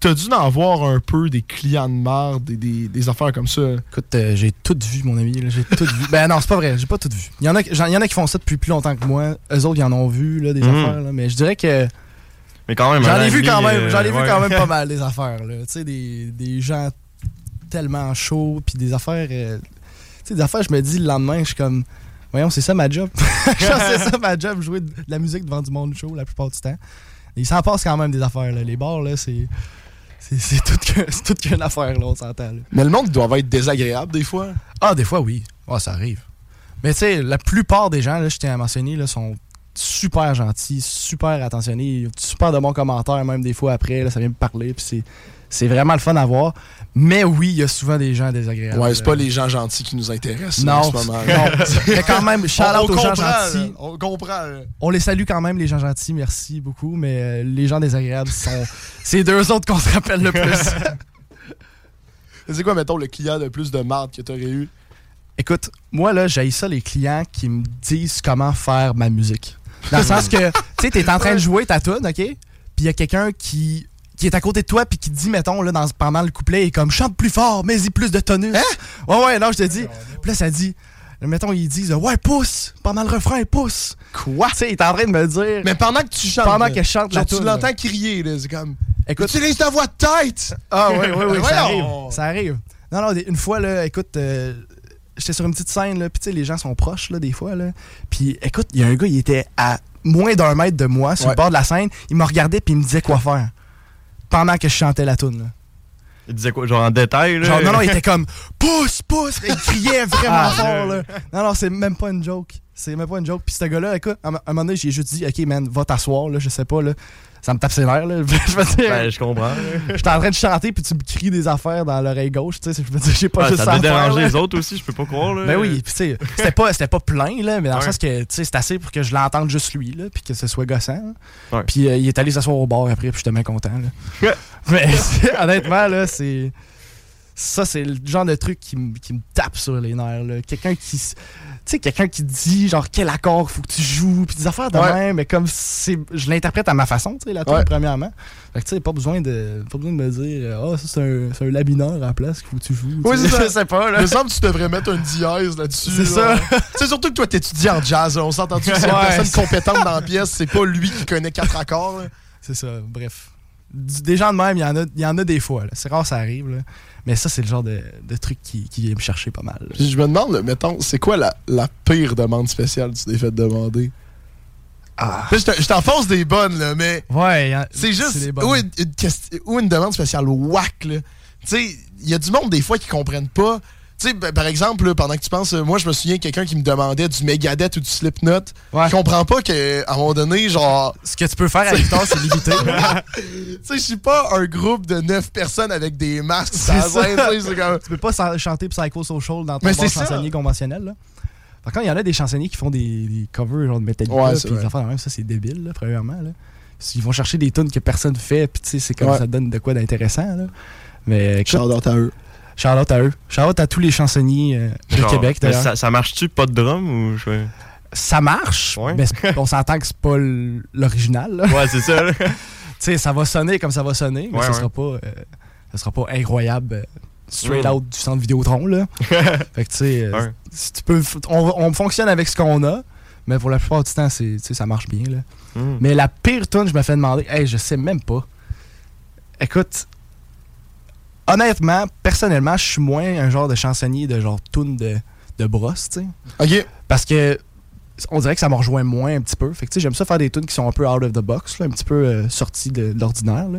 T'as dû en avoir un peu des clients de marde, des, des, des affaires comme ça. Écoute, euh, j'ai tout vu, mon ami. là, J'ai tout vu. Ben non, c'est pas vrai. J'ai pas tout vu. Il y, en a, y en a qui font ça depuis plus longtemps que moi. Eux autres, ils en ont vu, là, des Mhm. affaires. là, mais je dirais que Mais quand même. j'en ai vu quand même. euh, J'en ai vu quand même pas mal, des affaires. là. Tu sais, des, des gens tellement chauds, puis des affaires. euh, tu sais, des affaires, je me dis le lendemain, je suis comme. Voyons, c'est ça ma job. C'est ça ma job, jouer de la musique devant du monde chaud la plupart du temps. Il s'en passe quand même des affaires. Là. Les bars, là, c'est. C'est c'est tout que- c'est tout qu'une affaire, là, on s'entend. Mais le monde doit être désagréable des fois. Ah, des fois, oui. Ah, ça arrive. Mais tu sais, la plupart des gens, là, je tiens à mentionner, là, sont super gentils, super attentionnés, super de bons commentaires, même des fois après, là, ça vient me parler, puis c'est, vraiment le fun à voir. Mais oui, il y a souvent des gens désagréables. Ouais, c'est pas les gens gentils qui nous intéressent Non, en ce moment. non. Mais quand même, shout out aux gens gentils. On comprend. On les salue quand même, les gens gentils, merci beaucoup, mais euh, les gens désagréables sont. c'est deux autres qu'on se rappelle le plus. C'est quoi, mettons, le client de plus de marde que t'aurais eu? Écoute, moi, là, j'ai ça les clients qui me disent comment faire ma musique. Dans le sens que, tu sais, t'es en train de jouer ta tune, OK? Puis il y a quelqu'un qui, qui est à côté de toi puis qui te dit, mettons, là, dans, pendant le couplet, il est comme, chante plus fort, mais y plus de tonus. Ouais, ouais, non, je te dis. Puis là, ça dit, mettons, ils disent, ouais, pousse, pendant le refrain, pousse. Quoi? Tu sais, il est en train de me dire, Mais pendant que tu chantes. pendant que je chante la genre, tu l'entends crier, là, c'est comme. écoute, Utilise ta voix de tête! Ah oui, oui, oui, ça arrive. Ça arrive. Non, non, une fois, là, écoute, euh, j'étais sur une petite scène, là, puis tu sais, les gens sont proches, là, des fois, là. Puis écoute, il y a un gars, il était à moins d'un mètre de moi, sur Ouais. le bord de la scène. Il me regardait, puis il me disait quoi faire. Pendant que je chantais la tune, là. Il disait quoi, genre en détail, là? Genre, non, non, il était comme pousse, pousse. Il criait vraiment Ah, fort, là. Non, non, c'est même pas une joke. C'est même pas une joke. Puis ce gars-là, écoute, à un moment donné, j'ai juste dit, OK, man, va t'asseoir, là, je sais pas, là. Ça me tape ses nerfs, là. Je veux dire, Ben, je comprends. j'étais en train de chanter, puis tu me cries des affaires dans l'oreille gauche, tu sais. Je veux dire, j'ai pas Ouais, juste ça faire, déranger les autres aussi, je peux pas croire, là. Ben oui, puis tu sais, c'était pas, c'était pas plein, là, mais dans le sens que, tu sais, c'est assez pour que je l'entende juste lui, là, puis que ce soit gossant. Ouais. Puis euh, il est allé s'asseoir au bar après, puis j'étais bien content, là. mais honnêtement, là, c'est. Ça, c'est le genre de truc qui, me- qui me tape sur les nerfs, là. Quelqu'un qui. Tu sais, quelqu'un qui dit, genre, quel accord faut que tu joues, puis des affaires de Ouais. même, mais comme c'est. Je l'interprète à ma façon, tu sais, la tune, Ouais. premièrement. Fait que, tu sais, pas besoin de, pas besoin de me dire, ah, ça, c'est un, c'est un la mineur à la place qu'il faut que tu joues. Oui, c'est ça. Sais pas, là. Il me semble que tu devrais mettre un dièse là-dessus. C'est là. ça. C'est surtout que toi, t'étudies en jazz. là. On s'entend que c'est une personne c'est- compétente dans la pièce. C'est pas lui qui connaît quatre accords. là? C'est ça, bref. Des gens de même, il y en a, il y en a des fois. là. C'est rare, ça arrive. là. Mais ça, c'est le genre de, de truc qui, qui vient me chercher pas mal. je me demande, mettons, c'est quoi la, la pire demande spéciale que tu t'es fait demander? Ah. Là, je te- je t'en force des bonnes, là, mais Ouais, c'est juste. Ou une, une demande spéciale whack, là. Tu sais, il y a du monde, des fois, qui comprennent pas. Tu sais, ben, par exemple, là, pendant que tu penses, euh, moi, je me souviens de quelqu'un qui me demandait du Megadeth ou du Slipknot. Ouais. Je comprends pas qu'à un moment donné, genre. Ce que tu peux faire à guitare, c'est limité. Tu sais, je suis pas un groupe de neuf personnes avec des masques. Ça. scène, tu comme- peux pas chanter Psychosocial dans ton Mais bar c'est ça. chansonnier conventionnel. Là. Par contre, il y en a des chansonniers qui font des, des covers genre de Metallica. Ouais, puis des affaires même. Ça, c'est débile, là, premièrement. Là. Ils vont chercher des tunes que personne fait, puis tu sais, c'est comme Ouais. ça donne de quoi d'intéressant. là. Mais écoute, Shout out à eux. Shout-out à eux. Shout-out à tous les chansonniers euh, de Genre, Québec, d'ailleurs. ça, ça marche-tu pas de drum ou je ça marche, Ouais. mais on s'entend que c'est pas l'original. Ouais, c'est ça. Tu sais, ça va sonner comme ça va sonner, mais Ouais, ça ouais. sera pas, euh, ça sera pas incroyable, euh, straight Mm. out du centre Vidéotron là. fait que tu sais, euh, Ouais. si tu peux, on, on fonctionne avec ce qu'on a, mais pour la plupart du temps, c'est, ça marche bien là. Mm. Mais la pire tune, je me fais demander, hey, je sais même pas. Écoute, honnêtement, personnellement, je suis moins un genre de chansonnier de genre tune de, de brosse, tu sais. Ok. Parce que on dirait que ça me rejoint moins un petit peu. Fait que tu sais, j'aime ça faire des tunes qui sont un peu out of the box, là, un petit peu euh, sortis de, de l'ordinaire. là.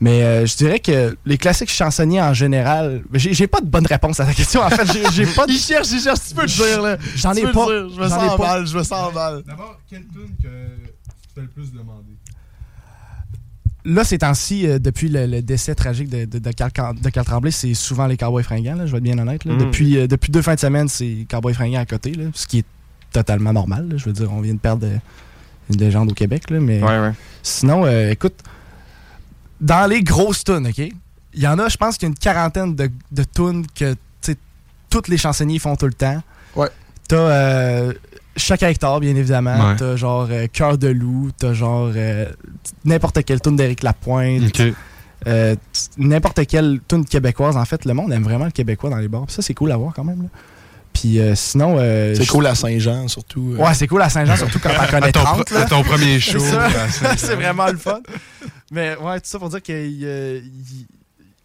Mais euh, je dirais que les classiques chansonniers en général, j'ai j'ai pas de bonne réponse à ta question. En fait, j'ai- pas de. Il cherche, il cherche, tu peux le dire, là. J'en ai pas. dire, Je me J'en ai sens pas. mal, je me sens mal. D'abord, quelle tune que tu fais le plus demander? Là, ces temps-ci, euh, depuis le, le décès tragique de, de, de Carl, Cam- de Carl Tremblay, c'est souvent les Cowboys fringants, là, je vais être bien honnête. là. Mm. Depuis, euh, depuis deux fins de semaine, c'est Cowboys fringants à côté, là, ce qui est totalement normal. là. Je veux dire, on vient de perdre euh, une légende au Québec. Là, mais Ouais, ouais. sinon, euh, écoute, dans les grosses tunes, OK? Il y en a, je pense qu'il y a une quarantaine de, de tunes que tu sais, tous les chansonniers font tout le temps. Ouais. T'as euh, Chaque Hectare, bien évidemment. Ouais. T'as genre euh, Cœur de loup. T'as genre euh, n'importe quelle tune d'Éric Lapointe. Euh, n'importe quelle tune québécoise. En fait, le monde aime vraiment le québécois dans les bars. Puis ça, c'est cool à voir quand même. là. Puis euh, sinon... euh, C'est cool à Saint-Jean, surtout. euh. Ouais, c'est cool à Saint-Jean, surtout quand t'en connais ton, 30. pr- à là. ton premier show. c'est vraiment le fun. Mais ouais, tout ça pour dire que.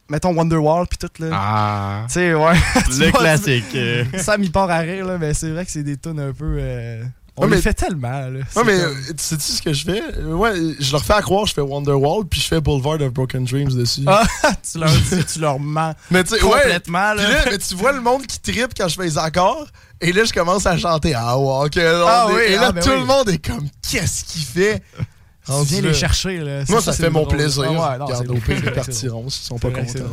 Euh, mettons Wonderwall puis tout là. Ah. Tu sais, ouais. Tu Le vois, classique. euh. tu- Ça m'y part à rire, là, mais c'est vrai que c'est des tunes un peu. euh, on Ouais, les mais- fait tellement, là. Ouais, mais comme- euh, tu sais-tu ce que je fais? Euh, Ouais, je leur fais à croire, je fais Wonderwall, puis je fais Boulevard of Broken Dreams dessus. Ah, tu, leur, dis- tu leur mens mais tu sais, ouais. complètement, Puis là. là, mais tu vois le monde qui tripe quand je fais les accords, et là, je commence à chanter Ah, ouais, ok. là, Ah oui, et là, ah, ben tout oui. le monde est comme Qu'est-ce qu'il fait? Viens là. les chercher, là. Moi, ça, c'est fait mon drôle. plaisir. Ah ouais, non, au pire, ils partiront s'ils sont pas contents.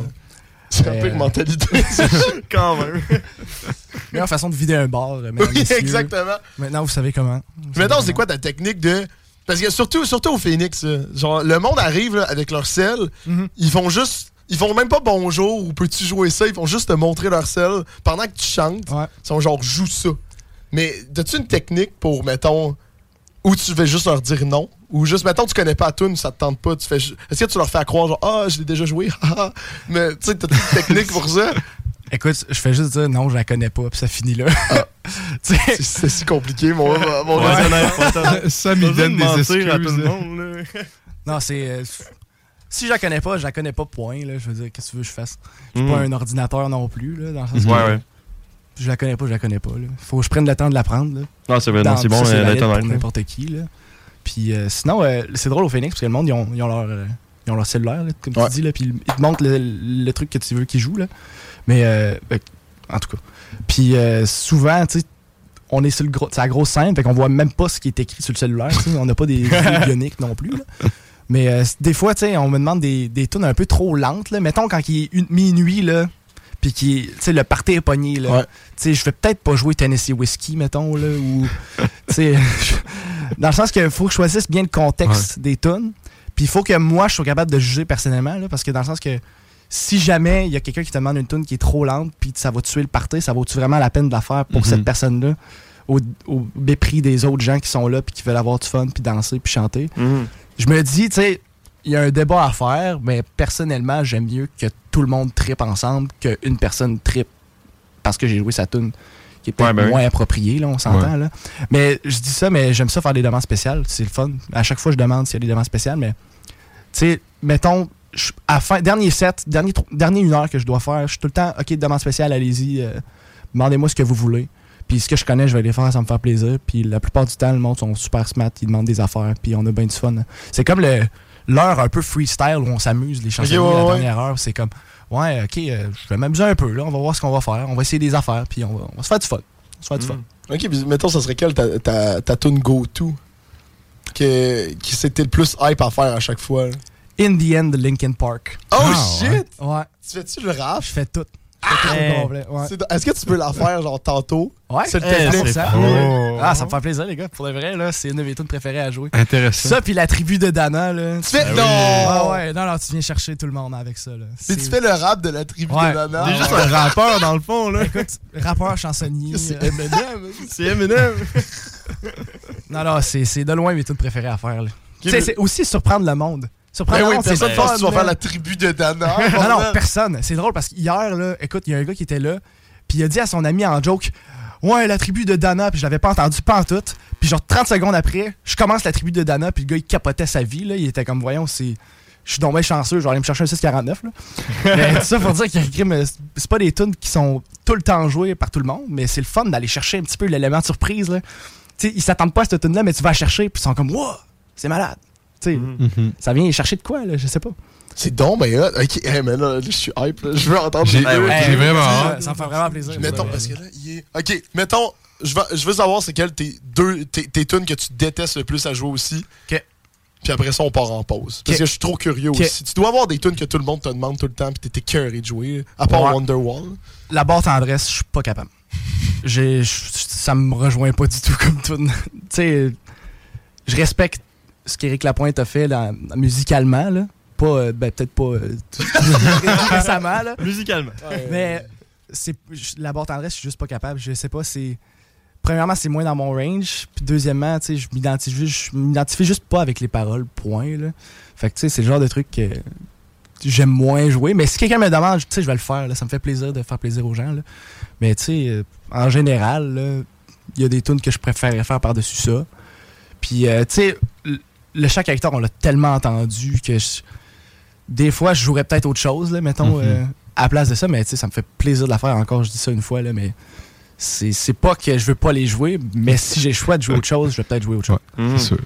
C'est un peu une euh, mentalité. Quand même. Meilleure façon de vider un bar, euh, oui, exactement. Maintenant, vous savez comment. Vous Mettons, c'est quoi ta technique de. Parce que surtout, surtout au Phoenix, genre, le monde arrive là, avec leur sel, Mhm. ils font juste. Ils font même pas bonjour ou peux-tu jouer ça, ils font juste te montrer leur sel pendant que tu chantes. Ouais. Ils sont genre joue ça. Mais as-tu une technique pour, mettons, où tu veux juste leur dire non? Ou juste, mettons, tu connais pas la tune, ça te tente pas, tu fais. Est-ce que tu leur fais à croire, genre, ah, je l'ai déjà joué, haha. Mais tu sais, t'as une technique pour ça Écoute, je fais juste dire non, je la connais pas, puis ça finit là. Sais, C'est- C'est si compliqué, mon, mon Ouais, pas il donne des mentir à tout le excuses. monde, là. Non, c'est. euh, si je la connais pas, je la connais pas, point. Là. Je veux dire, qu'est-ce que tu veux que je fasse? Je suis Mm. pas un ordinateur non plus. Là, dans le sens que Ouais, ouais. Je la connais pas, je la connais pas. Là. Faut que je prenne le temps de l'apprendre. là. Non, c'est vrai, non, c'est bon ça, euh, pour n'importe qui. Là. Puis euh, sinon, euh, c'est drôle au Phoenix parce que le monde, ils ont, ils ont leur, euh, ils ont leur cellulaire, là, comme Ouais. tu dis, là, puis ils te montrent le, le truc que tu veux qu'ils jouent. Là. Mais, euh, ben, en tout cas. Puis euh, souvent, tu sais, on est sur le gros, c'est la grosse scène, fait qu'on voit même pas ce qui est écrit sur le cellulaire. on n'a pas des yeux bioniques non plus. là. Mais euh, des fois, tu sais, on me demande des, des tunes un peu trop lentes. Là. Mettons quand il est une, minuit, là, puis qui, tu sais, le party est pogné. Là. Ouais. Tu sais, je vais peut-être pas jouer Tennessee Whiskey, mettons, là, ou, tu sais, dans le sens qu'il faut que je choisisse bien le contexte des tunes. Puis il faut que moi, je sois capable de juger personnellement, là, parce que dans le sens que si jamais il y a quelqu'un qui te demande une tune qui est trop lente, puis ça va tuer le party, ça vaut-tu vraiment la peine de la faire pour Mhm. cette personne-là, au, au mépris des autres gens qui sont là, puis qui veulent avoir du fun, puis danser, puis chanter? Mhm. Je me dis, tu sais, il y a un débat à faire, mais personnellement, j'aime mieux que tout le monde trippe ensemble qu'une personne trippe parce que j'ai joué sa tune qui est peut-être Ouais, ben oui. moins appropriée, là, on s'entend. Là. Mais je dis ça, mais j'aime ça faire des demandes spéciales. C'est le fun. À chaque fois, je demande s'il y a des demandes spéciales, mais tu sais, mettons, je- à fin, dernier set, dernier, dernier une heure que je dois faire, je suis tout le temps, OK, demande spéciale, allez-y, euh, demandez-moi ce que vous voulez. Puis ce que je connais, je vais les faire, ça me fait plaisir. Puis la plupart du temps, le monde sont super smart, ils demandent des affaires, puis on a bien du fun. C'est comme le l'heure un peu freestyle où on s'amuse, les chansons Ok, ouais, la ouais. dernière heure. C'est comme, ouais, OK, euh, je vais m'amuser un peu, là, on va voir ce qu'on va faire, on va essayer des affaires, puis on va, on va se faire du fun. On va se faire du fun. Ok, puis mettons, ça serait quelle ta, ta, ta tune go-to que, qui c'était le plus hype à faire à chaque fois? là? In the end, Linkin Park. Oh Ah, shit! Ouais, Tu fais-tu le rap? je fais tout. Ouais. C'est- Est-ce que tu peux la faire genre tantôt? Ouais, eh, plaît. 100%. fou. Ouais. Ah, ça me fait plaisir, les gars. Pour de vrai, là, c'est une de mes tunes préférées à jouer. Intéressant. Ça, puis la tribu de Dana, là. Tu fais. Ah oui. non! Ah ouais, non, non, tu viens chercher tout le monde avec ça, là. Puis tu fais le rap de la tribu Ouais. de Nana. T'es juste un rappeur dans le fond, là. Écoute, rappeur, chansonnier. C'est euh, Eminem. C'est Eminem. Non, non, c'est c'est de loin mes tunes préférées à faire, là. Tu sais, mais- c'est aussi surprendre le monde. Surprendre Ben oui, personne pense que tu vas faire la tribu de Dana. Non, non, personne. C'est drôle parce qu'hier, là, écoute, il y a un gars qui était là, puis il a dit à son ami en joke Ouais, la tribu de Dana, puis je l'avais pas entendu pas en tout. Puis genre 30 secondes après, je commence la tribu de Dana, puis le gars il capotait sa vie, là. Il était comme Voyons, c'est. Je suis bien chanceux, je vais aller me chercher un 649. Là. mais ça pour dire crime, c'est pas des tunes qui sont tout le temps jouées par tout le monde, mais c'est le fun d'aller chercher un petit peu l'élément de surprise. Là. Tu sais, ils s'attendent pas à cette tune là mais tu vas la chercher, puis ils sont comme Wow, c'est malade. Sais, Mhm. ça vient chercher de quoi, là, je sais pas. C'est donc, ben hot. Ok, hey, mais là, là, je suis hype. là. Je veux entendre J'ai les deux. ouais. j'ai vraiment ça, hâte. ça me fait vraiment plaisir. Mettons, parce que là, il est. Ok, mettons, je veux, je veux savoir c'est quelles tes deux tes, tes tunes que tu détestes le plus à jouer aussi. Ok. Puis après ça, on part en pause. Parce que je suis trop curieux aussi. Tu dois avoir des tunes que tout le monde te demande tout le temps, puis t'es écœuré de jouer. À part Ouais. Wonderwall. la barre tendresse, je suis pas capable. J'ai, ça me rejoint pas du tout comme tout. tu sais, je respecte ce qu'Éric Lapointe a fait là, musicalement, là. Pas, euh, ben, peut-être pas euh, tout- récemment, là. Musicalement. Mais c'est, je- la barre tendresse, je suis juste pas capable. Je sais pas, c'est. Premièrement, c'est moins dans mon range. Puis deuxièmement, tu sais, je m'identifie, je m'identifie juste pas avec les paroles, point, là. Fait que, tu sais, c'est le genre de truc que j'aime moins jouer. Mais si quelqu'un me demande, tu sais, je vais le faire. Là. Ça me fait plaisir de faire plaisir aux gens. Là. Mais tu sais, euh, en général, il y a des tunes que je préférerais faire par-dessus ça. Puis, euh, tu sais, le- chaque acteur, on l'a tellement entendu que je- des fois, je jouerais peut-être autre chose, là, mettons, Mhm. euh, à la place de ça. Mais tu sais, ça me fait plaisir de la faire encore. Je dis ça une fois, là, mais c'est c'est pas que je veux pas les jouer. Mais si j'ai le choix de jouer autre chose, je vais peut-être jouer autre chose. C'est sûr.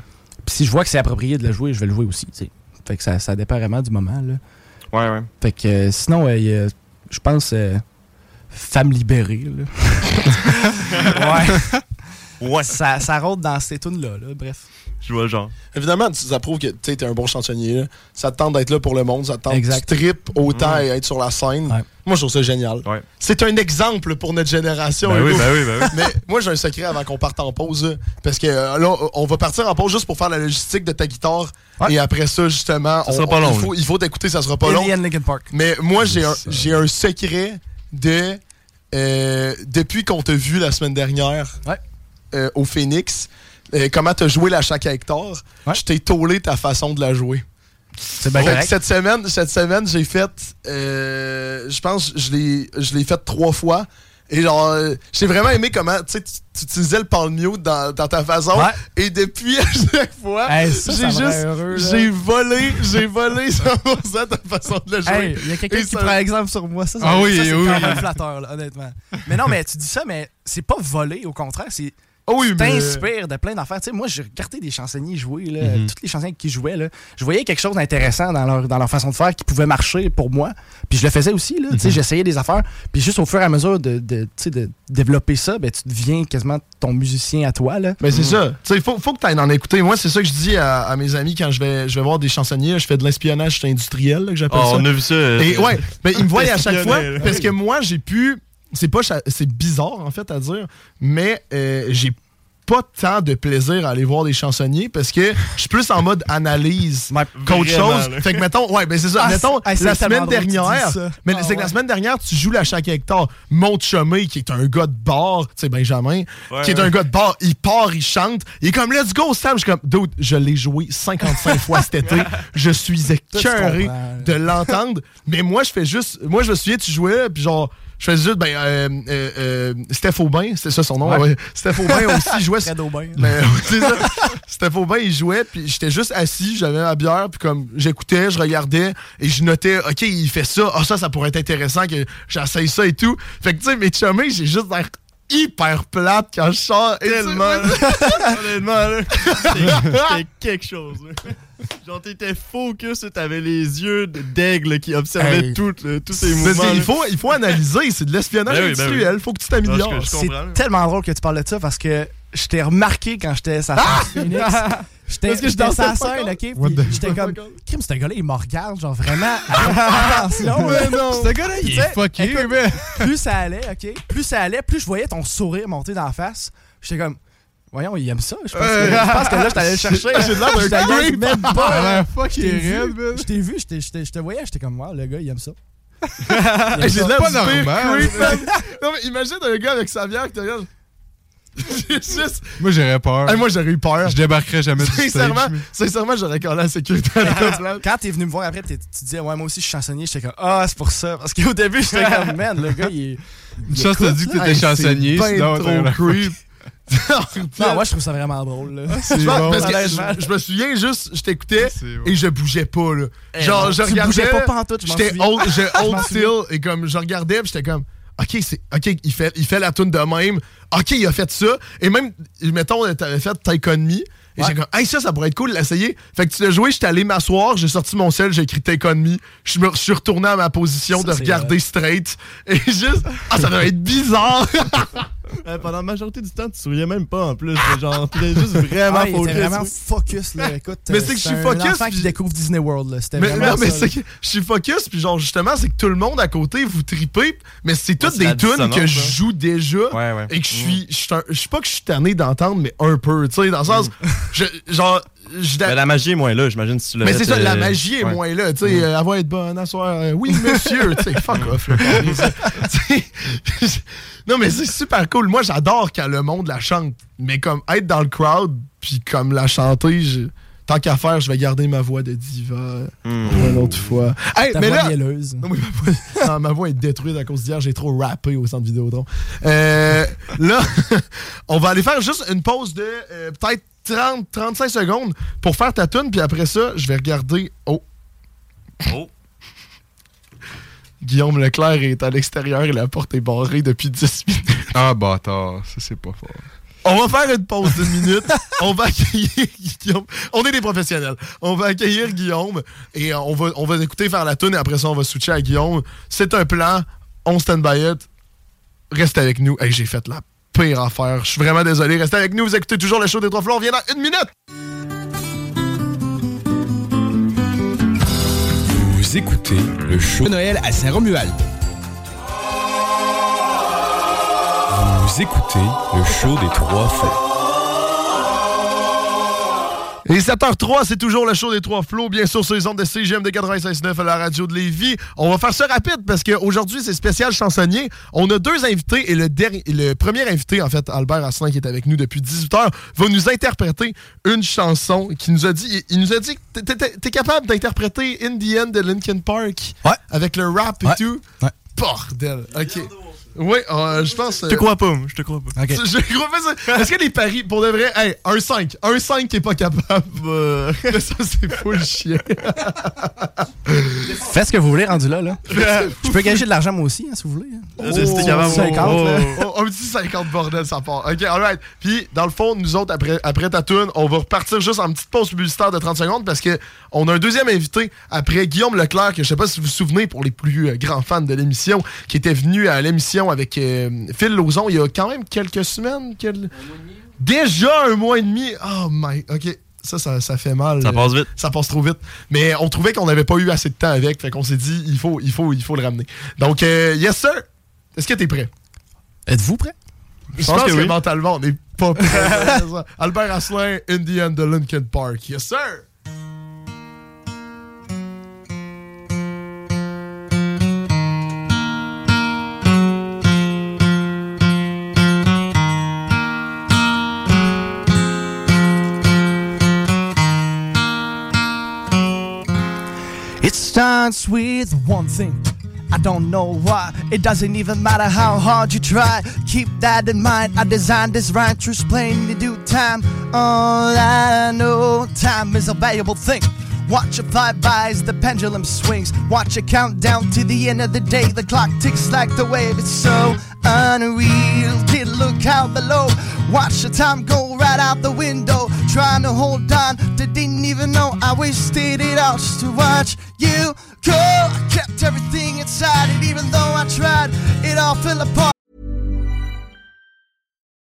Puis si je vois que c'est approprié de le jouer, je vais le jouer aussi. tu sais. Fait que ça, ça dépend vraiment du moment. Là. Ouais, ouais. Fait que euh, sinon, euh, je pense, euh, Femme libérée. Là. ouais. Ouais. Ça, ça rôde dans ces tunes-là. Là. Bref. Je vois genre. Évidemment, tu- ça prouve que tu es un bon chansonnier. là. Ça te tente d'être là pour le monde. Ça te tente Exact. tu tripes autant Mm. et être sur la scène. Ouais. Moi, je trouve ça génial. Ouais. C'est un exemple pour notre génération. Ben oui, ben oui, ben oui. Mais moi, j'ai un secret avant qu'on parte en pause. Parce que euh, là, on va partir en pause juste pour faire la logistique de ta guitare. Ouais. Et après ça, justement, Ça sera on- pas long, il faut, il faut t'écouter, ça sera pas long. Park. Mais moi, j'ai un, j'ai un secret de. euh, depuis qu'on t'a vu la semaine dernière Ouais. euh, au Phoenix, euh, comment t'as joué la chaque hectare, Ouais. je t'ai tôlé ta façon de la jouer. C'est bien Fait que correct. cette semaine, cette semaine, j'ai fait. euh, je pense je l'ai je l'ai fait trois fois. Et genre, euh, j'ai vraiment aimé comment tu sais, tu tu utilisais le palm mute dans, dans ta façon. Ouais. Et depuis, à chaque fois, Hey, ça, j'ai ça juste. J'ai volé, j'ai volé 100% ta façon de la jouer. Hey, il y a quelqu'un qui ça- prend exemple sur moi. Ça, ça, Ah oui, ça, c'est oui. quand même flatteur, là, honnêtement. Mais non, mais tu dis ça, mais c'est pas volé, au contraire. C'est Ah oui, tu mais- t'inspires de plein d'affaires. Tu sais, moi, j'ai regardé des chansonniers jouer, là, Mhm. toutes les chansonniers qui jouaient. Là, je voyais quelque chose d'intéressant dans leur, dans leur façon de faire qui pouvait marcher pour moi. Puis je le faisais aussi. Là, tu sais, Mhm. J'essayais des affaires. Puis juste au fur et à mesure de, de, tu sais, de développer ça, ben, tu deviens quasiment ton musicien à toi. Là. Mais c'est ça. Tu sais, faut, faut que tu ailles en écouter. Moi, c'est ça que je dis à, à mes amis quand je vais, je vais voir des chansonniers. Je fais de l'espionnage industriel, là, que j'appelle Oh, ça. on a vu ça. Et ouais, mais ils me voient à chaque fois parce que moi, j'ai pu. C'est pas. C'est bizarre, en fait, à dire, mais euh, j'ai pas tant de plaisir à aller voir des chansonniers parce que je suis plus en mode analyse qu'autre chose. là. Fait que mettons, ouais, ben c'est ça. Ah, mettons, c'est la semaine dernière, mais Ah, c'est que la semaine dernière, tu joues la chaque hectare. Mon chumé, qui est un gars de bar, tu sais, Benjamin, Ouais, qui est ouais. un gars de bar, il part, il chante, il est comme let's go, Sam. Je suis comme, dude, je l'ai joué 55 fois cet été. Je suis écœuré de l'entendre. Mais moi, je fais juste. Moi, je me souviens, tu jouais, puis genre. Je faisais juste, ben, euh, euh, euh, Steph Aubin, c'est ça son nom, Ouais. ouais. Steph Aubin aussi jouait. Fred Aubin. Ben, c'est ça. Steph Aubin, il jouait, puis j'étais juste assis, j'avais ma bière, puis comme j'écoutais, je regardais, et je notais, OK, il fait ça, ah, ça, ça pourrait être intéressant que j'essaye ça et tout. Fait que, tu sais, mes chumés, j'ai juste l'air hyper plate quand je sors. Tellement. Honnêtement, là. C'était quelque chose, là. Genre, t'étais focus, t'avais les yeux d'aigle qui observaient Hey. tout, le- tous ces Mais mouvements. c'est- il là. faut, il faut analyser, c'est de l'espionnage Ben oui, ben industriel, oui. faut que tu t'améliores. Parce C'est tellement drôle que tu parles de ça parce que je t'ai remarqué quand j'étais sa Phoenix. J'étais Parce que je j'étais dansais sa scène, ok? J'étais comme, Crime, ce gars-là, il me regarde, genre vraiment. Attention, là. Ce gars-là, il est fucké. Plus ça allait, ok? Plus ça allait, plus je voyais ton sourire monter dans la face. J'étais comme, voyons, il aime ça. Je pense, que, je pense que là, je t'allais le chercher. J'ai l'air d'un t'allais creep. même Il pas. l'air vu, raide, man. je t'ai vu, je t'ai- je t'ai- je te voyais, j'étais comme, wow, le gars, il aime ça. J'ai l'air pas normal. Non, mais imagine un gars avec sa bière qui te regarde. J'ai juste. Moi, j'aurais peur. Hey, moi, j'aurais eu peur. Je débarquerais jamais du stage. Sincèrement, mais- sincèrement j'aurais collé la sécurité à la place. Quand t'es venu me voir après, t'es- tu disais, ouais, moi aussi, je suis chansonnier. J'étais comme, ah, c'est pour ça. Parce qu'au début, j'étais comme, man, le gars, il est. Une chance, t'as dit que t'étais Hey, c'est chansonnier, ben sinon trop creep. Non, moi, je trouve ça vraiment drôle, là. Je bon. parce que je, je me souviens juste, je t'écoutais bon. et je bougeais pas là. Genre non, je tu regardais. bougeais pas pantoute, je J'étais old, still et comme je regardais, puis j'étais comme OK, c'est OK, il fait il fait la tune de même. OK, il a fait ça et même mettons t'avais fait Take On Me et j'ai comme hey ça ça pourrait être cool de l'essayer. Fait que tu l'as joué, j'étais allé m'asseoir, j'ai sorti mon sel, j'ai écrit Take On Me. Je me je suis retourné à ma position Ça, de regarder straight et juste ah ça doit être bizarre. Euh, pendant la majorité du temps, tu souriais même pas en plus. Genre, t'étais juste vraiment Ah, il focus. était vraiment focus, là. Écoute, Mais euh, c'est que je suis un focus, qui puis- découvre Disney World, là. C'était Mais, vraiment non, mais c'est que je suis focus, puis genre, justement, c'est que tout le monde à côté, vous tripez, mais c'est toutes c'est des tunes que je hein. joue déjà Ouais, ouais. et que je suis. Je suis je sais pas que je suis tanné d'entendre, mais un peu, tu sais, dans le sens. je- genre. Mais la magie est moins là, j'imagine, si tu mais c'est ça, la euh, magie est ouais. moins là, tu sais, euh, elle va être bonne à soir. euh, oui, monsieur, tu sais, fuck off. là, non, mais c'est super cool. Moi, j'adore quand le monde la chante, mais comme être dans le crowd, puis comme la chanter, je- tant qu'à faire, je vais garder ma voix de diva Hmm. une autre fois. Hey, Ta mais voix là, mielleuse. non, mais ma, voix, non, ma voix est détruite à cause d'hier. J'ai trop rappé au centre Vidéotron. Euh, là, on va aller faire juste une pause de euh, peut-être 30-35 secondes pour faire ta tune. Puis après ça, je vais regarder. Oh, Oh. Guillaume Leclerc est à l'extérieur et la porte est barrée depuis 10 minutes. Ah, bâtard, ça c'est pas fort. On va faire une pause d'une minute. On va accueillir Guillaume. On est des professionnels. On va accueillir Guillaume et euh, on va, on va écouter faire la tune et après ça, on va switcher à Guillaume. C'est un plan. On stand by it. Reste avec nous. Hey, j'ai fait la pire affaire. Je suis vraiment désolé. Restez avec nous. Vous écoutez toujours le show des trois flots. On vient dans une minute. Vous écoutez le show. Noël à Saint-Romuald. Vous écoutez le show des trois flots. Et 7h03, c'est toujours le show des trois flots, bien sûr, sur les ondes de CGM de 96.9 à la radio de Lévis. On va faire ça rapide parce qu'aujourd'hui, c'est spécial chansonnier. On a deux invités et le, dernier, le premier invité, en fait, Albert Asselin, qui est avec nous depuis 18h, va nous interpréter une chanson qui nous a dit, il, nous a dit que t'es- capable d'interpréter In the End de Linkin Park Ouais. avec le rap et Ouais. tout. Ouais. Bordel. OK. Oui, euh, je pense... Je te crois pas, moi, je te crois pas. Je crois pas ça. Est-ce que les paris, pour de vrai, hey, un 5, un 5 qui est pas capable, euh, ça c'est full chien. Faites ce que vous voulez, rendu là. là. Je peux gager de l'argent moi aussi, hein, si vous voulez. hein. C'est- c'était capable. 50, là. Oh, un petit 50 bordel, ça part. OK, alright. Puis, dans le fond, nous autres, après, après ta tune, on va repartir juste en petite pause publicitaire de 30 secondes parce que on a un deuxième invité après Guillaume Leclerc, que je sais pas si vous vous souvenez pour les plus euh, grands fans de l'émission, qui était venu à l'émission avec euh, Phil Lauzon il y a quand même quelques semaines. quel- Déjà un mois et demi. Oh my. OK. Ça, ça, ça fait mal. Ça passe vite. Ça passe trop vite. Mais on trouvait qu'on n'avait pas eu assez de temps avec. Fait qu'on s'est dit, il faut, il, faut, il faut le ramener. Donc, euh, yes, sir. Est-ce que t'es prêt? Êtes-vous prêt? Je pense, que, mentalement, on n'est pas prêt. Albert Asselin, Indian de Linkin Park. Yes, sir. It starts with one thing. I don't know why. It doesn't even matter how hard you try. Keep that in mind. I designed this rhyme to explain in due time. All I know, time is a valuable thing. Watch it fly by as the pendulum swings. Watch it count down to the end of the day. The clock ticks like the wave. It's so unreal. Kid, look out below. Watch the time go right out the window. Trying to hold on. They didn't even know I wasted it all just to watch you go. I kept everything inside, and even though I tried, it all fell apart.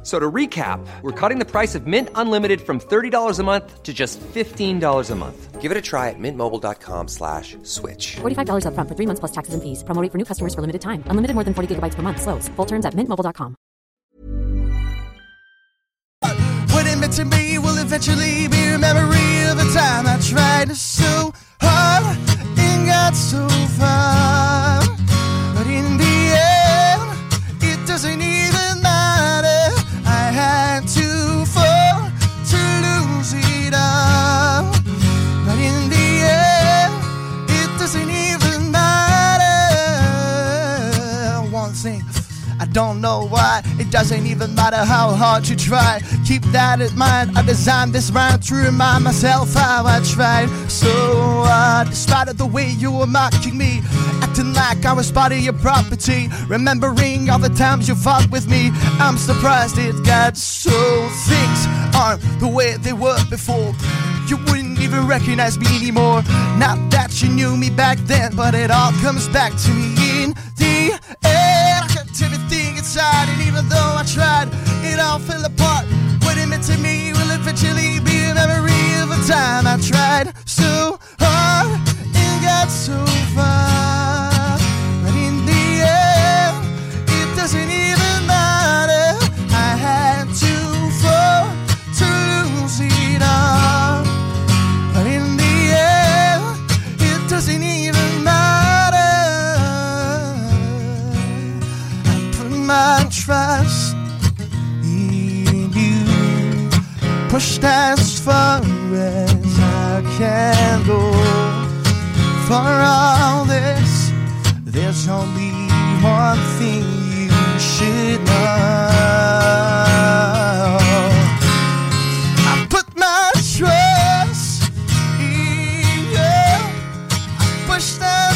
F- So to recap, we're cutting the price of Mint Unlimited from $30 a month to just $15 a month. Give it a try at mintmobile.com slash switch. $45 upfront for three months plus taxes and fees. Promo rate for new customers for limited time. Unlimited more than 40 gigabytes per month. Slows. Full terms at mintmobile.com. What it meant to me will eventually be a memory of a time I tried so hard and got so far. Don't know why. It doesn't even matter how hard you try. Keep that in mind. I designed this rhyme to remind myself how I tried. So uh, despite of the way you were mocking me, acting like I was part of your property, remembering all the times you fought with me, I'm surprised it got so. Things aren't the way they were before. You wouldn't even recognize me anymore. Not that you knew me back then, but it all comes back to me in the end. Even though I tried, it all fell apart. What it meant to me will eventually be a memory of a time I tried so hard and got so far. But in the end, it doesn't Pushed as far as I can go. For all this, there's only one thing you should know. I put my trust in you. I pushed as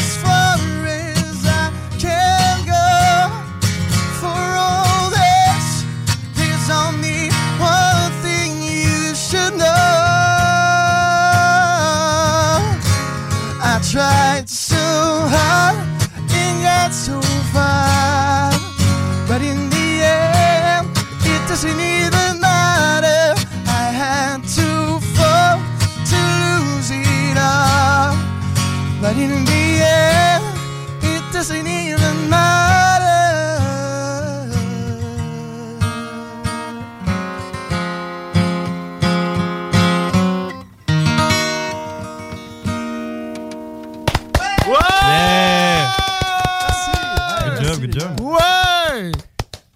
Ouais!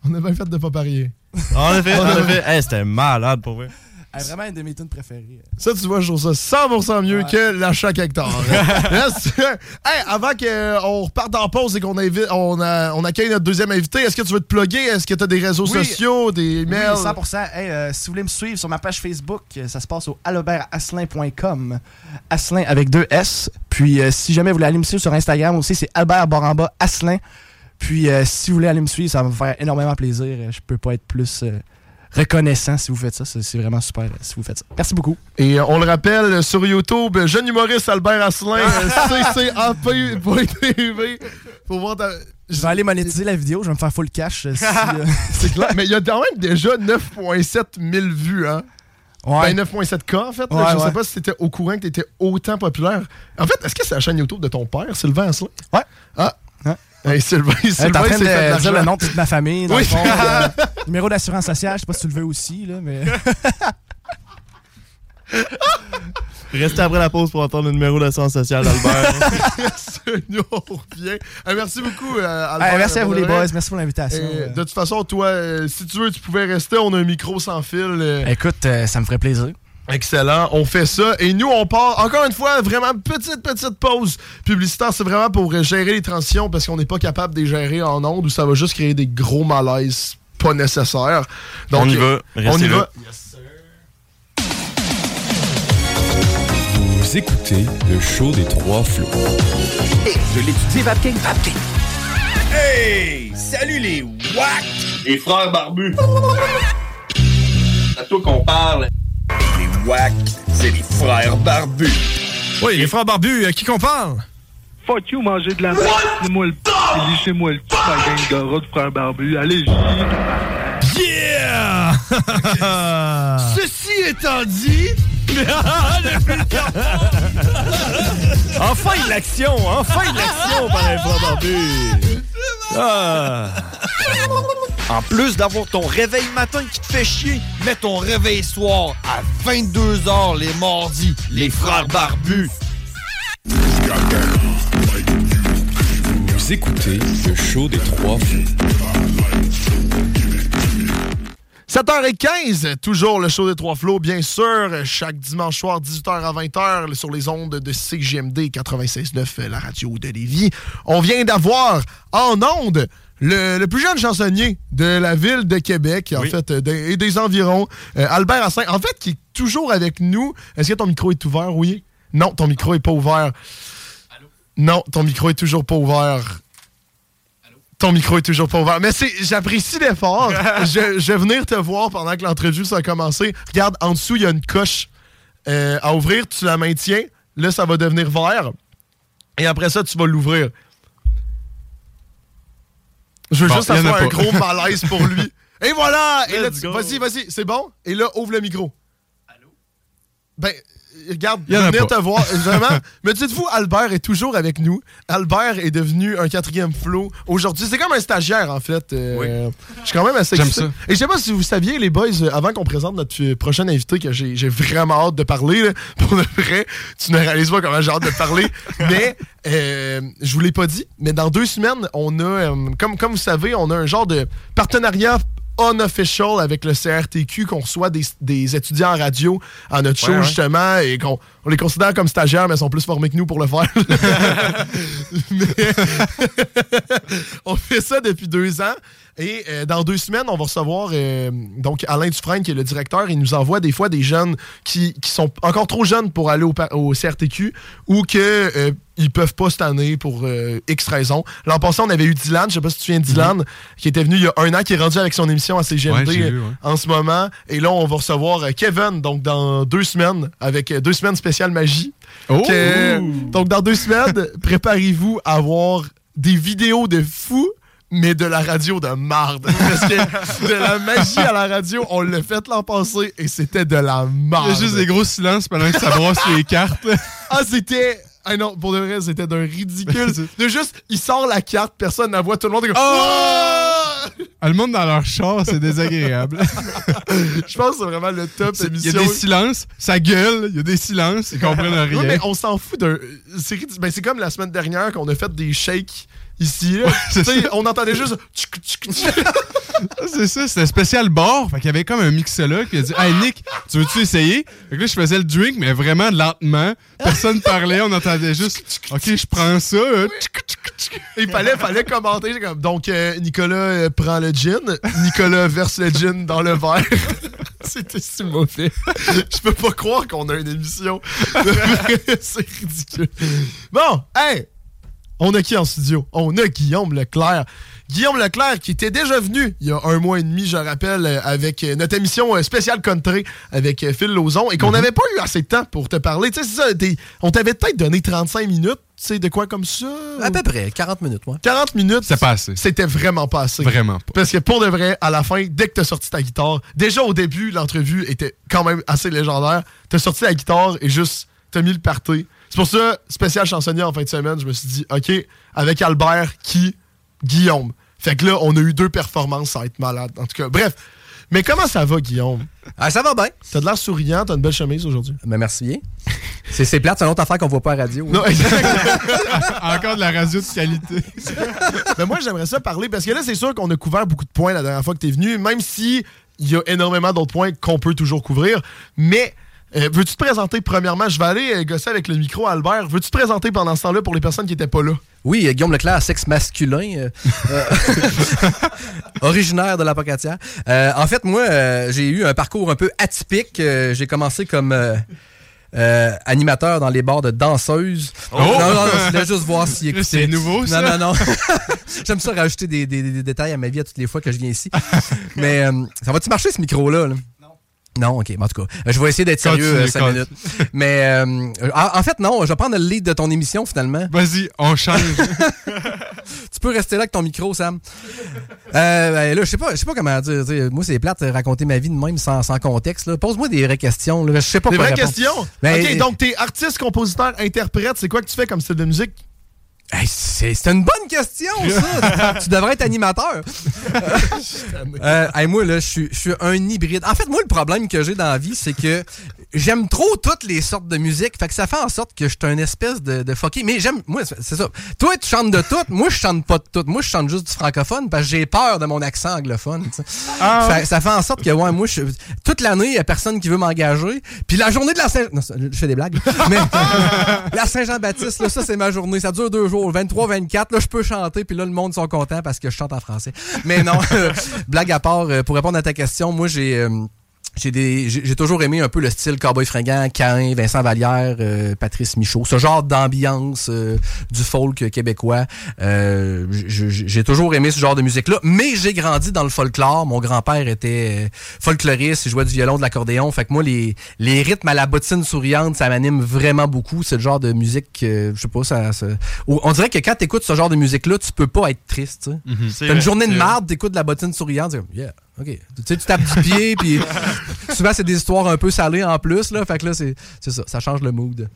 On a bien fait de pas parier. En effet, en effet. Hey, c'était malade pour vrai. Elle est vraiment une de mes tunes préférées. Ça, tu vois, je trouve ça 100% mieux que l'achat hectare. Yes. hey, avant qu'on reparte en pause et qu'on invi- on, a- on accueille notre deuxième invité, est-ce que tu veux te plugger? Est-ce que tu as des réseaux Oui. sociaux, des Oui, emails? 100%. Hey, euh, si vous voulez me suivre sur ma page Facebook, euh, ça se passe au albertasselin.com. Asselin avec deux S. Puis euh, si jamais vous voulez aller me suivre sur Instagram aussi, c'est Albert Baramba Asselin. Puis euh, si vous voulez aller me suivre, ça va me faire énormément plaisir. Euh, Je peux pas être plus euh, reconnaissant si vous faites ça. C'est vraiment super si vous faites ça. Merci beaucoup. Et euh, on le rappelle sur YouTube, jeune humoriste Albert Asselin, ccap.tv. Faut voir ta... Je vais aller monétiser la vidéo, je vais me faire full cash. si, C'est clair. Mais il y a quand même déjà 9,7 000 vues, hein? Ouais. Ben 9,7K, en fait. là. Je sais ouais. pas si t'étais au courant que t'étais autant populaire. En fait, est-ce que c'est la chaîne YouTube de ton père, Sylvain Asselin? Ouais. Ah. Hey, Sylvain, Hey, Sylvain, T'es en train fait de dire le nom de toute ma famille. Dans Oui. le fond, euh, numéro d'assurance sociale, je sais pas si tu le veux aussi, là, mais. Restez après la pause pour entendre le numéro d'assurance sociale d'Albert. Nous, on revient. Merci beaucoup, euh, Albert. Hey, merci à vous, les boys. Merci pour l'invitation. Euh, de toute façon, toi, euh, si tu veux, tu pouvais rester. On a un micro sans fil. euh, Écoute, euh, ça me ferait plaisir. Excellent, on fait ça. Et nous, on part, encore une fois, vraiment petite, petite pause publicitaire. C'est vraiment pour gérer les transitions parce qu'on n'est pas capable de les gérer en ondes ou ça va juste créer des gros malaises pas nécessaires. Donc, On y va, On y là. va. Vous écoutez le show des trois flots. Je l'étudie, Vapking. Vapking. Hey! Salut les WAC! Les frères barbus. C'est à toi qu'on parle. Les WAC, c'est les frères barbus. Oui, les frères barbus, à qui qu'on parle? Fuck you, manger de la merde. Lissez-moi le p. Lissez-moi le p, ma gang de de frères barbus. Allez, Yeah! Ceci étant dit. Enfin de l'action! Enfin de l'action par un frère barbu! Ah. En plus d'avoir ton réveil matin qui te fait chier, mets ton réveil soir à 22h les mardis, les frères barbus. Vous écoutez le show des trois flots. 7h15, toujours le show des Trois Flots, bien sûr, chaque dimanche soir, 18h à 20h, sur les ondes de CGMD 96.9, la radio de Lévis. On vient d'avoir en ondes le, le plus jeune chansonnier de la ville de Québec, en fait, euh, et des environs, euh, Albert Assin, en fait, qui est toujours avec nous. Est-ce que ton micro est ouvert, oui? Non, ton micro est pas ouvert. Non, ton micro est toujours pas ouvert. Ton micro est toujours pas ouvert. Mais c'est, j'apprécie l'effort. je, je vais venir te voir pendant que l'entrevue ça a commencé. Regarde, en dessous, il y a une coche euh, à ouvrir. Tu la maintiens. Là, ça va devenir vert. Et après ça, tu vas l'ouvrir. Je veux Bon, juste avoir un gros malaise pour lui. Et voilà! Et là, vas-y, vas-y, c'est bon? Et là, ouvre le micro. Ben, regarde, venir te voir, vraiment. Mais dites-vous, Albert est toujours avec nous. Albert est devenu un quatrième flow aujourd'hui. C'est comme un stagiaire, en fait. Euh, Je suis quand même assez J'aime excité. ça. Et je sais pas si vous saviez, les boys, euh, avant qu'on présente notre euh, prochain invité, que j'ai j'ai vraiment hâte de parler, là, pour de vrai, tu ne réalises pas comment j'ai hâte de parler. mais, euh, je vous l'ai pas dit, mais dans deux semaines, on a, euh, comme, comme vous savez, on a un genre de partenariat unofficial avec le CRTQ qu'on reçoit des, des étudiants en radio à notre show Ouais, ouais. justement et qu'on on les considère comme stagiaires mais ils sont plus formés que nous pour le faire. Mais- on fait ça depuis deux ans et euh, dans deux semaines on va recevoir euh, donc Alain Dufresne qui est le directeur il nous envoie des fois des jeunes qui, qui sont encore trop jeunes pour aller au, CRTQ ou que euh, ils peuvent pas cette année pour euh, X raisons. L'an passé, on avait eu Dylan, je sais pas si tu te souviens de Dylan, qui était venu il y a un an, qui est rendu avec son émission à CGMD Ouais, j'ai vu, ouais. en ce moment. Et là, on va recevoir Kevin, donc dans deux semaines, avec deux semaines spéciales magie. Oh! Que- donc dans deux semaines, préparez-vous à voir des vidéos de fous mais de la radio de marde. Parce que de la magie à la radio, on l'a fait l'an passé et c'était de la marde. Il y a juste des gros silences pendant que ça brosse les cartes. Ah, c'était. Ah non, pour de vrai, c'était d'un ridicule. de juste, il sort la carte, personne la voit, tout le monde est comme. Ah, le monde dans leur char, c'est désagréable. Je pense que c'est vraiment le top Il y a des silences, ça gueule, il y a des silences, ils comprennent rien. Ouais, mais on s'en fout d'un. C'est ben, c'est comme la semaine dernière qu'on a fait des shakes ici. là. Tu sais, on entendait juste. tchic. C'est ça, c'était un spécial bar. Fait qu'il y avait comme un mixologue qui a dit Hey Nick, tu veux-tu essayer? Fait que là, je faisais le drink, mais vraiment lentement. Personne parlait, on entendait juste Ok, je prends ça. Il fallait, fallait commenter. comme, Donc, euh, Nicolas euh, prend le gin. Nicolas verse le gin dans le verre. C'était si mauvais. Je peux pas croire qu'on a une émission. C'est ridicule. Bon, hey! On a qui en studio? On a Guillaume Leclerc. Guillaume Leclerc qui était déjà venu il y a un mois et demi, je rappelle, euh, avec euh, notre émission euh, spéciale country avec Phil Lauzon et qu'on n'avait pas eu assez de temps pour te parler. Tu sais, on t'avait peut-être donné 35 minutes, tu sais, de quoi comme ça? À peu près, 40 minutes, moi. 40 minutes. C'est pas assez. C'était vraiment pas assez. Vraiment pas. Parce que pour de vrai, à la fin, dès que t'as sorti ta guitare, déjà au début, l'entrevue était quand même assez légendaire. T'as sorti la guitare et juste, t'as mis le party. C'est pour ça, spécial chansonnier en fin de semaine, je me suis dit, OK, avec Albert, qui? Guillaume. Fait que là, on a eu deux performances, ça va être malade. En tout cas, bref. Mais comment ça va, Guillaume? Ah, ça va bien. T'as de l'air souriant, t'as une belle chemise aujourd'hui. Ben, merci bien. C'est c'est plate, c'est une autre affaire qu'on voit pas à la radio. Non, exact. Encore de la radio de qualité. Mais moi, j'aimerais ça parler parce que là, c'est sûr qu'on a couvert beaucoup de points la dernière fois que t'es venu, même si il y a énormément d'autres points qu'on peut toujours couvrir. Mais euh, veux-tu te présenter? Premièrement? Je vais aller euh, gosser avec le micro, Albert. Veux-tu te présenter pendant ce temps-là pour les personnes qui n'étaient pas là? Oui, euh, Guillaume Leclerc, sexe masculin, originaire de la Pocatière. En fait, moi, j'ai eu un parcours un peu atypique. J'ai commencé comme euh, animateur dans les bars de danseuses. Oh! Non, non, non, je voulais juste voir s'il écoutait. C'est nouveau, ça. Non, non, non. J'aime ça rajouter des, des- des détails à ma vie à toutes les fois que je viens ici. Mais euh, ça va-tu marcher, ce micro-là? là? Non, ok, en tout cas, euh, je vais essayer d'être sérieux euh, cinq minutes. Mais euh, en, fait, non, je vais prendre le lead de ton émission finalement. Vas-y, on change. Tu peux rester là avec ton micro, Sam. Euh, ben là, je sais pas, je sais pas comment dire. Moi, c'est plate de raconter ma vie de même sans, sans contexte. Pose-moi des vraies questions. là. Je sais pas Des vraies répondre. questions? Ben, ok, donc t'es artiste, compositeur, interprète. C'est quoi que tu fais comme style de musique? Hey, c'est une bonne question, ça. tu devrais être animateur. Euh, hey, moi, là, je suis- un hybride. En fait, moi, le problème que j'ai dans la vie, c'est que j'aime trop toutes les sortes de musique. Fait que ça fait en sorte que je suis une espèce de, de fucké. Mais j'aime, moi, c'est ça. Toi, tu chantes de tout. Moi, je chante pas de tout. Moi, je chante juste du francophone parce que j'ai peur de mon accent anglophone. sais. ça, ça fait en sorte que, ouais, moi, je, toute l'année, il y a personne qui veut m'engager. Puis la journée de la Saint... Non, je fais des blagues. Mais la Saint-Jean-Baptiste, là, ça, c'est ma journée. Ça dure deux jours. 23-24, là, je peux chanter. Puis là, le monde sont contents parce que je chante en français. Mais non, blague à part, euh, pour répondre à ta question, moi, j'ai... j'ai des- j'ai toujours aimé un peu le style Cowboy fringant, Cain, Vincent Vallière, euh, Patrice Michaud, ce genre d'ambiance euh, du folk québécois. Euh, j'ai toujours aimé ce genre de musique-là, mais j'ai grandi dans le folklore. Mon grand-père était euh, folkloriste, il jouait du violon, de l'accordéon. Fait que moi, les, les rythmes à la bottine souriante, ça m'anime vraiment beaucoup. C'est le genre de musique, que, je sais pas, ça, ça- on dirait que quand t'écoutes ce genre de musique-là, tu peux pas être triste. tu. C'est T'as une journée de marde, t'écoutes de la bottine souriante, yeah, ok. Tu sais, tu tapes du pied, puis souvent, c'est des histoires un peu salées en plus, là. Fait que là, c'est c'est ça, ça change le mood.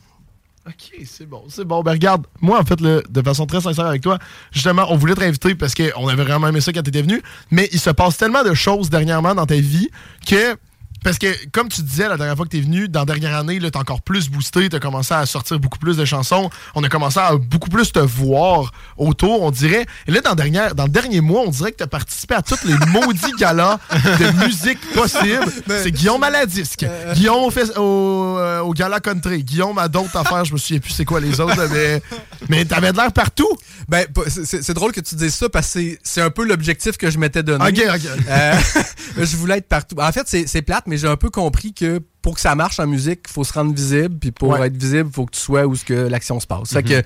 Ok, c'est bon, c'est bon. Ben regarde, moi en fait, là, de façon très sincère avec toi, justement, on voulait te inviter parce qu'on avait vraiment aimé ça quand t'étais venu, mais il se passe tellement de choses dernièrement dans ta vie que. Parce que, comme tu disais la dernière fois que t'es venu, dans la dernière année, t'as encore plus boosté, t'as commencé à sortir beaucoup plus de chansons, on a commencé à beaucoup plus te voir autour, on dirait. Et là, dans, le dernier- dans le dernier mois, on dirait que t'as participé à tous les maudits galas de musique possible. C'est Guillaume à la disque, Guillaume au, fes- au, euh, au gala country, Guillaume à d'autres affaires, je me souviens plus c'est quoi les autres, mais, mais t'avais de l'air partout. Ben, c'est- drôle que tu dises ça parce que c'est- un peu l'objectif que je m'étais donné. Ok, ok. Euh, je voulais être partout. En fait, c'est c'est plate, mais j'ai un peu compris que pour que ça marche en musique, il faut se rendre visible. Puis pour Ouais. être visible, il faut que tu sois où ce que l'action se passe. Fait Mhm. que,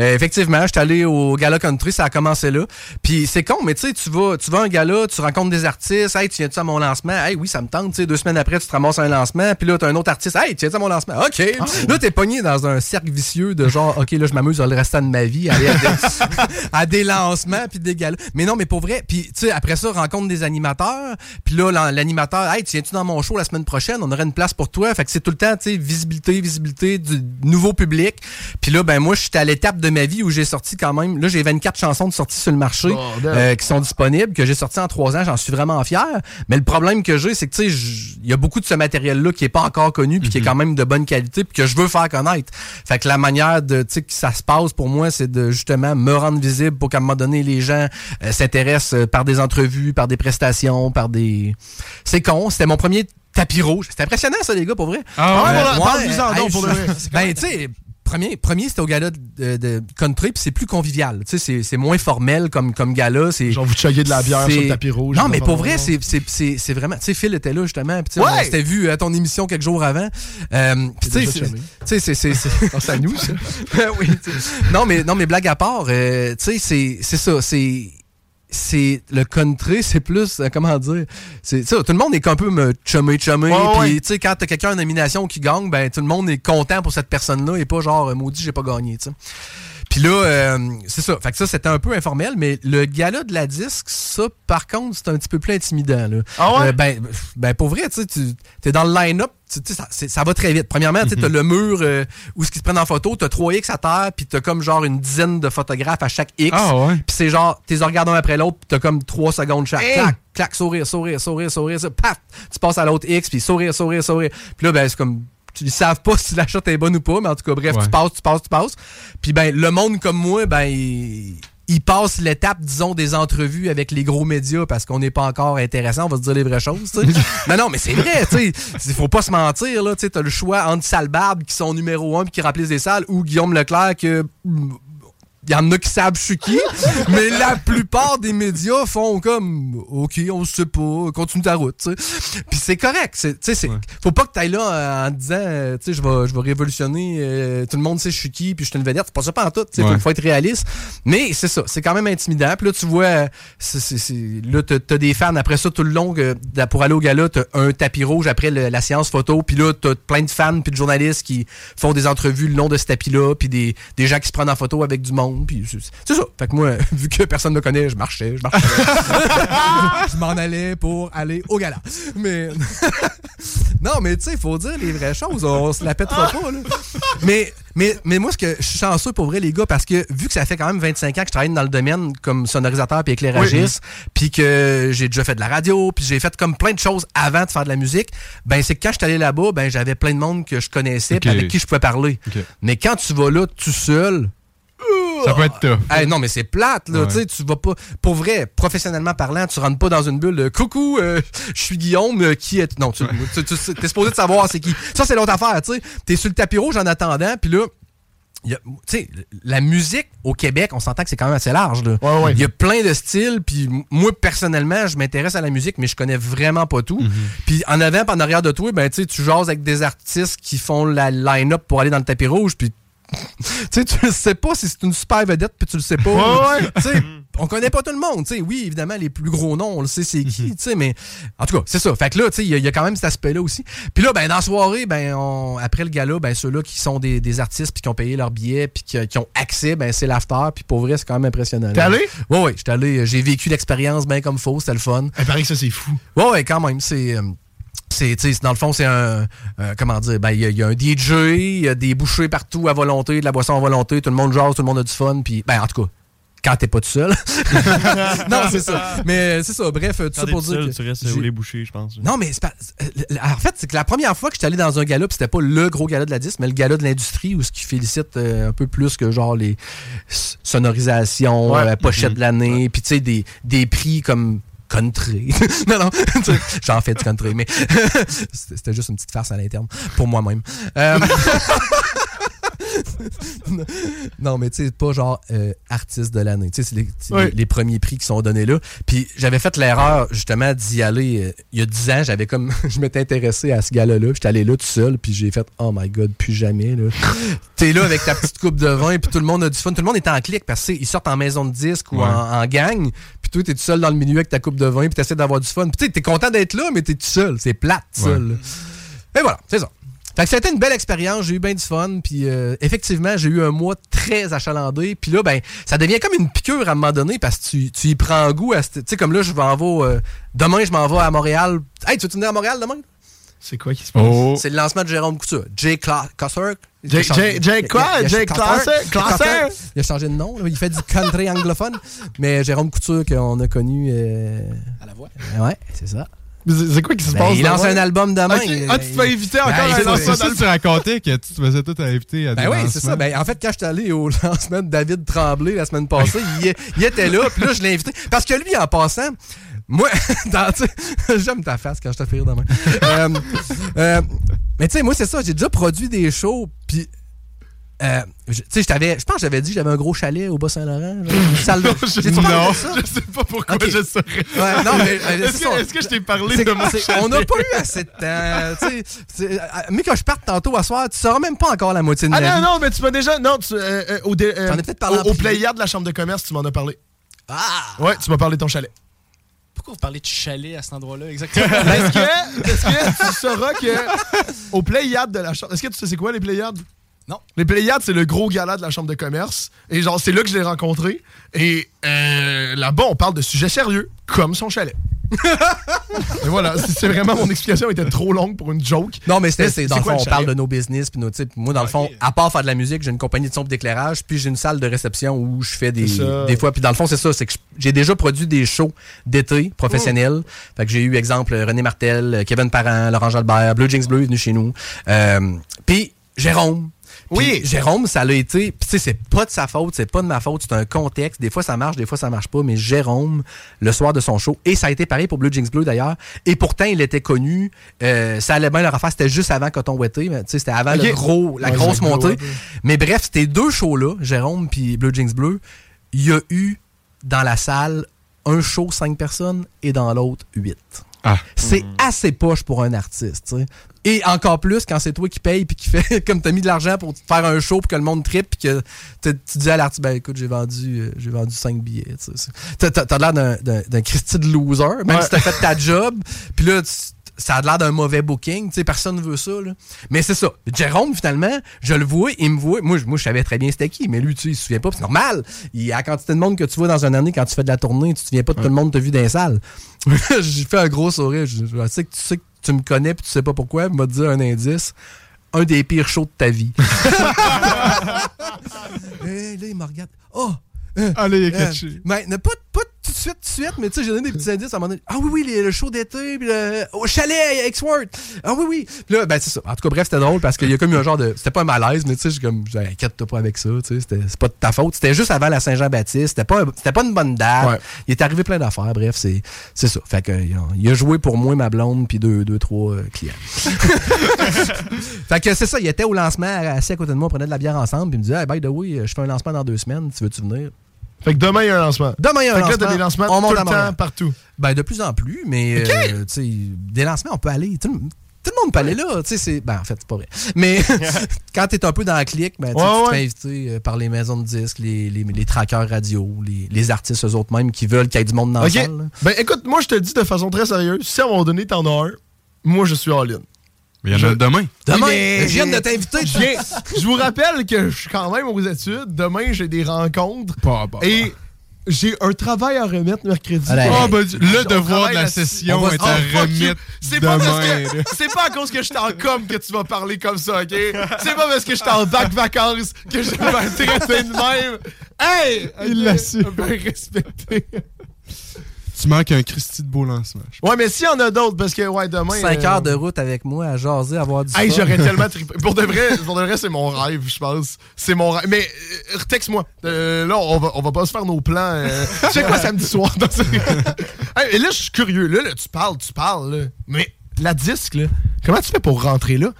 euh, effectivement, j'étais allé au Gala Country, ça a commencé là. Puis c'est con, mais tu sais, tu vas, tu vas à un gala, tu rencontres des artistes. Hey, tu viens-tu à mon lancement? Hey, oui, ça me tente. Tu sais, deux semaines après, tu te ramasses à un lancement. Puis là, t'as un autre artiste. Hey, tu viens-tu à mon lancement? OK. Ah. Là, t'es pogné dans un cercle vicieux de genre, OK, là, je m'amuse le restant de ma vie à aller à des, à des lancements puis des galas. Mais non, mais pour vrai. Puis, tu sais, après ça, rencontre des animateurs. Puis là, l'an- l'animateur, hey, tu viens-tu dans mon show la semaine prochaine? On aurait une place pour pour toi. Fait que c'est tout le temps, tu sais, visibilité, visibilité du nouveau public. Puis là, ben moi, je suis à l'étape de ma vie où j'ai sorti quand même. Là, j'ai 24 chansons de sorties sur le marché euh, qui sont disponibles, que j'ai sorti en trois ans. J'en suis vraiment fier. Mais le problème que j'ai, c'est que tu sais, il y a beaucoup de ce matériel-là qui est pas encore connu, puis qui est quand même de bonne qualité, puis que je veux faire connaître. Fait que la manière de, tu sais, que ça se passe pour moi, c'est de justement me rendre visible pour qu'à un moment donné, les gens euh, s'intéressent euh, par des entrevues, par des prestations, par des. C'est con. C'était mon premier tapis rouge. C'était impressionnant, ça, les gars, pour vrai. Ah ouais, voilà, parle-nous-en pour vrai. Ben, tu sais. Premier, premier c'était au gala de, de country, puis c'est plus convivial. Tu sais, c'est- c'est moins formel comme, comme gala. c'est- Genre, vous chuguez de la bière c'est- sur le tapis rouge. Non, mais pour vrai, c'est- c'est c'est- c'est vraiment. Tu sais, Phil était là, justement. Puis, tu sais, Ouais! on s'était vu à ton émission quelques jours avant. Euh, puis, tu sais, c'est- chumé. tu sais, c'est- c'est. c'est- à nous, ça. Ben oui, tu sais. non, mais, non, mais blague à part, euh, tu sais, c'est- c'est ça. C'est. C'est le country, c'est plus euh, comment dire, c'est ça. Tout le monde est un peu me chumé chumé. Puis tu sais quand t'as quelqu'un en nomination qui gagne, ben tout le monde est content pour cette personne-là et pas genre euh, maudit j'ai pas gagné. tu sais. Puis là, euh, c'est ça. Fait que ça, c'était un peu informel, mais le gala de la disque, ça, par contre, c'est un petit peu plus intimidant. Là. Ah ouais? Euh, ben, ben, pour vrai, tu sais, tu es dans le line-up, tu tu ça, ça va très vite. Premièrement, tu sais, t'as le mur euh, où ce qui se prennent en photo, t'as 3 X à terre, puis t'as comme genre une dizaine de photographes à chaque X. Ah ouais? Puis c'est genre, t'es regardant un après l'autre, puis t'as comme 3 secondes chaque. Hey! Clac, clac, sourire, sourire, sourire, sourire, ça, paf! Tu passes à l'autre X, puis sourire, sourire, sourire. Puis là, ben, c'est comme. Tu- Ils savent pas si la shot est bonne ou pas, mais en tout cas, bref, Ouais. tu passes, tu passes, tu passes. Puis ben, le monde comme moi, ben, il, il passe l'étape, disons, des entrevues avec les gros médias parce qu'on n'est pas encore intéressant, on va se dire les vraies choses, non, non, mais c'est vrai, tu sais. Il faut pas se mentir, là, tu sais. T'as le choix entre Sale Barbe, qui sont numéro un puis qui remplissent des salles, ou Guillaume Leclerc, que. Il y en a qui savent je suis qui, mais la plupart des médias font comme OK, on sait pas, continue ta route. Puis c'est correct, c'est- tu sais, c'est faut pas que tu ailles là en disant euh, tu sais je vais je vais révolutionner euh, tout le monde sait je suis qui puis je suis une vedette, c'est pas ça pas tout, tu sais, faut, Ouais. faut être réaliste. Mais c'est ça, c'est quand même intimidant. Puis là tu vois c'est c'est- c'est- là t'as des fans après ça tout le long que, pour aller au gala, t'as un tapis rouge après le- la séance photo, puis là t'as plein de fans puis de journalistes qui font des entrevues le long de ce tapis là, puis des, des gens qui se prennent en photo avec du monde, puis c'est ça. Fait que moi vu que personne me connaît, je marchais, je marchais. je m'en allais pour aller au gala. Mais non, mais tu sais, il faut dire les vraies choses. On se la pètera pas, là. Mais, mais, mais moi, ce que je suis chanceux pour vrai, les gars, parce que vu que ça fait quand même 25 ans que je travaille dans le domaine comme sonorisateur puis éclairagiste, puis que j'ai déjà fait de la radio, puis j'ai fait comme plein de choses avant de faire de la musique, ben c'est que quand je suis allé là-bas, ben j'avais plein de monde que je connaissais puis Ok. avec qui je pouvais parler. Mais quand tu vas là tout seul, Ça peut être tough. Hey, non, mais c'est plate, là. Ouais. Tu sais, tu vas pas. Pour vrai, professionnellement parlant, tu rentres pas dans une bulle de coucou, euh, je suis Guillaume, euh, qui est. Non, tu, tu, tu- t'es supposé de savoir c'est qui. Ça, c'est l'autre affaire, tu sais. T'es sur le tapis rouge en attendant, puis là. y a- la musique au Québec, on s'entend que c'est quand même assez large. là. Ouais, ouais. Il y a plein de styles, puis moi, personnellement, je m'intéresse à la musique, mais je connais vraiment pas tout. Puis en avant, en arrière de toi, ben, tu jases avec des artistes qui font la line-up pour aller dans le tapis rouge, puis tu sais, tu le sais pas si c'est une super vedette, puis tu le sais pas. Ouais, ouais. Tu sais, on connaît pas tout le monde. tu sais. oui, évidemment, les plus gros noms, on le sait c'est qui, tu sais, mais en tout cas, c'est ça. Fait que là, tu sais, il y, a- il y a quand même cet aspect-là aussi. Puis là, ben, dans la soirée, ben, on- après le gala, ben, ceux-là qui sont des, des artistes, puis qui ont payé leur billet, puis qui, qui ont accès, ben, c'est l'after, puis pour vrai, c'est quand même impressionnant. T'es allé? Ouais, ouais, j'étais allé, j'ai vécu l'expérience bien comme faux, c'était le fun. Il paraît que ça, c'est fou. Ouais, ouais, quand même. C'est. euh, c'est, dans le fond, c'est un. euh, comment dire? Ben, il y, a- il y a un DJ, il y a des bouchées partout à volonté, de la boisson à volonté, tout le monde jase, tout le monde a du fun, puis. Ben, en tout cas. Quand t'es pas tout seul. non, c'est ça. Mais c'est ça. Bref, tout ça pour dire. seul, que tu restes où les bouchées, je pense. non, mais c'est pas. euh, En fait, c'est que la première fois que j'étais allé dans un gala, c'était pas le gros gala de la disque, mais le gala de l'industrie, où ce qui félicite euh, un peu plus que genre les sonorisations, Ouais. euh, pochettes de l'année, puis tu sais, des, des prix comme country. non, non, j'en fais du country, mais c'était juste une petite farce à l'interne pour moi-même. Euh, non, mais tu sais, pas genre euh, artiste de l'année. Tu sais, c'est les, c'est Oui. les- les premiers prix qui sont donnés là. Puis j'avais fait l'erreur, justement, d'y aller euh, il y a 10 ans. J'avais comme. je m'étais intéressé à ce gars-là. J'étais allé là tout seul, puis j'ai fait Oh my god, plus jamais. là. T'es là avec ta petite coupe de vin, puis tout le monde a du fun. Tout le monde est en clic parce qu'ils sortent en maison de disque ou Ouais. en, en gang. Puis toi, t'es tout seul dans le milieu avec ta coupe de vin, puis t'essaies d'avoir du fun. Puis tu sais, t'es content d'être là, mais t'es tout seul. C'est plate, tout Ouais. seul. Et voilà, c'est ça. Fait que c'était une belle expérience, j'ai eu bien du fun, puis euh, effectivement, j'ai eu un mois très achalandé, puis là, ben, ça devient comme une piqûre à un moment donné, parce que tu, tu y prends goût Tu sais, comme là, je m'en vais... euh, demain, je m'en vais à Montréal. Hey, tu veux venir à Montréal demain? C'est quoi qui se passe? Oh. C'est le lancement de Jérôme Couture. Jay Cosser. Jay- quoi? Jay? Classer? Il a changé de nom. Il fait du country anglophone. Mais Jérôme Couture, qu'on a connu. euh, À la voix. Ouais, c'est ça. C'est c'est quoi qui se Ben, passe? il lance un album demain. Ah, tu te fais inviter encore Ben, à c'est un ça, lancement c'est C'est ça d'album? que tu racontais que tu te faisais tout inviter à des Ben oui, c'est ça. Ben, en fait, quand je suis allé au lancement de David Tremblay la semaine passée, il, il était là, puis là, je l'ai invité. Parce que lui, en passant, moi, j'aime ta face quand je te fais rire demain. Euh, euh, mais tu sais, moi, c'est ça, j'ai déjà produit des shows, puis. euh, je- tu sais, je t'avais- je pense que j'avais dit que j'avais un gros chalet au Bas-Saint-Laurent. salle de- Je- non, je sais pas pourquoi je saurais. Ouais, non, mais, euh, Est-ce que, je t'ai parlé de mon chalet? On n'a pas eu assez de temps. sais, c'est- euh, mais je parte tantôt à soir, tu sauras même pas encore la moitié de Ah non, vie. non, mais tu m'as déjà. Non, tu, euh, au, dé- au, au. Pléiade de la Chambre de commerce, tu m'en as parlé. Ah! Ouais, tu m'as parlé de ton chalet. Pourquoi vous parlez de chalet à cet endroit-là exactement? Est-ce que, est-ce que tu sauras que au Pléiade de la Chambre. Est-ce que tu sais c'est quoi les Pléiades? Non. Les Pléiades, c'est le gros gala de la Chambre de commerce. Et genre, c'est là que je l'ai rencontré. Et euh, là-bas, on parle de sujets sérieux, comme son chalet. Et voilà, c'est vraiment mon explication était trop longue pour une joke. Non, mais c'était, Mais c'est, dans le fond, on parle de nos business. Puis nos, sais, moi, dans le fond, à part faire de la musique, j'ai une compagnie de son d'éclairage, puis j'ai une salle de réception où je fais des, des fois. Puis dans le fond, c'est ça, c'est que j'ai déjà produit des shows d'été professionnels. Fait que j'ai eu, exemple, René Martel, Kevin Parent, Laurent Jalbert, Blue Jinx Bleu est venu chez nous. Euh, puis Jérôme. Oui. Jérôme, ça l'a été. Puis tu sais, c'est pas de sa faute, c'est pas de ma faute, c'est un contexte. Des fois, ça marche, des fois, ça marche pas. Mais Jérôme, le soir de son show, et ça a été pareil pour Blue Jinx Bleu d'ailleurs. Et pourtant, il était connu. euh, ça allait bien leur affaire. C'était juste avant Coton Ouetté. mais Tu sais, c'était avant Ok. le gros, la Ouais, grosse montée. Mais bref, ces deux shows-là, Jérôme puis Blue Jinx Bleu, il y a eu dans la salle un show 5 personnes et dans l'autre 8. Ah. C'est assez poche pour un artiste. Et encore plus quand c'est toi qui paye puis qui fait comme t'as mis de l'argent pour te faire un show pour que le monde tripe puis que tu dis à l'artiste ben écoute j'ai vendu euh, j'ai vendu 5 billets tu sais. T'as- t'as t'as l'air d'un- d'un d'un Christy de loser même Ouais. si t'as fait ta job puis là tu- ça a l'air d'un mauvais booking, tu sais, personne ne veut ça. Là. Mais c'est ça. Jérôme, finalement, je le vois, il me voit. Moi, je- moi je savais très bien c'était qui, mais lui, tu sais, il se souvient pas. C'est normal. Il y a la quantité de monde que tu vois dans une année quand tu fais de la tournée, tu te souviens pas de tout le monde t'as vu dans les salles. J'ai fait un gros sourire. Je, je sais que tu sais que tu me connais puis tu sais pas pourquoi. Il m'a dit un indice. Un des pires shows de ta vie. Et là, il me regarde. Oh! euh, Allez, il a euh, mais ne pas, pas tout de suite, tout de suite, mais tu sais, j'ai donné des petits indices à un moment donné. Ah oui, oui, les- le show d'été, puis le, au chalet à Exworth. Ah oui, oui. Puis là, ben c'est ça. En tout cas, bref, c'était drôle parce qu'il y a comme eu un genre de. C'était pas un malaise, mais tu sais, j'ai comme, inquiète-toi pas avec ça, tu sais, c'était- c'est pas de ta faute. C'était juste avant la Saint-Jean-Baptiste. C'était pas, c'était pas une bonne date. Ouais. Il est arrivé plein d'affaires, bref, c'est, c'est ça. Fait que, il a, il a joué pour moi, ma blonde, puis deux, deux, trois euh, clients. fait que c'est ça, il était au lancement, assis à côté de moi, on prenait de la bière ensemble, puis il me disait, hey, by the way, je fais un lancement dans deux semaines, tu veux-tu venir? Fait que demain, il y a un lancement. Demain, il y a un Fait que là, lancement. t'as des lancements On tout le temps, partout. Ben, de plus en plus, mais euh, sais, des lancements, on peut aller. Tout, le- tout le monde peut aller là. c'est- Ben, en fait, c'est pas vrai. Mais quand t'es un peu dans la clique, ben, tu sais, Ouais, tu te fais inviter euh, par les maisons de disques, les, les, les trackers radio, les, les artistes eux autres même qui veulent qu'il y ait du monde dans Ok. la salle. là. Ben écoute, moi, je te le dis de façon très sérieuse. Si à un moment donné, t'en as un, moi, je suis all-in. Mais il y en a Je- demain. Demain, Mais- je viens de t'inviter. Je viens- je vous rappelle que je suis quand même aux études. Demain, j'ai des rencontres. Pas, pas, Et j'ai un travail à remettre mercredi. Allez. Ben, le devoir de la session va- est Oh, à you. remettre C'est pas, parce demain. que- là. c'est pas à cause que je suis en com que tu vas parler comme ça, OK? C'est pas parce que je suis en bac vacances que je vais te traiter de même. Hey! Il l'a su. Ben respecté. Tu manques un Christy de beau lancement. Ouais, mais s'il y en a d'autres, parce que, ouais, demain... 5 euh, heures de route avec moi à jaser, à avoir du Hey, j'aurais tellement trippé. Pour de vrai, pour de vrai, c'est mon rêve, je pense. C'est mon rêve. Mais euh, texte-moi. Euh, là, on va, on va pas se faire nos plans. Euh, tu sais quoi samedi soir dans ce... hey, et là, je suis curieux. Là, là, tu parles, tu parles. Là. Mais la disque, là, comment tu fais pour rentrer là?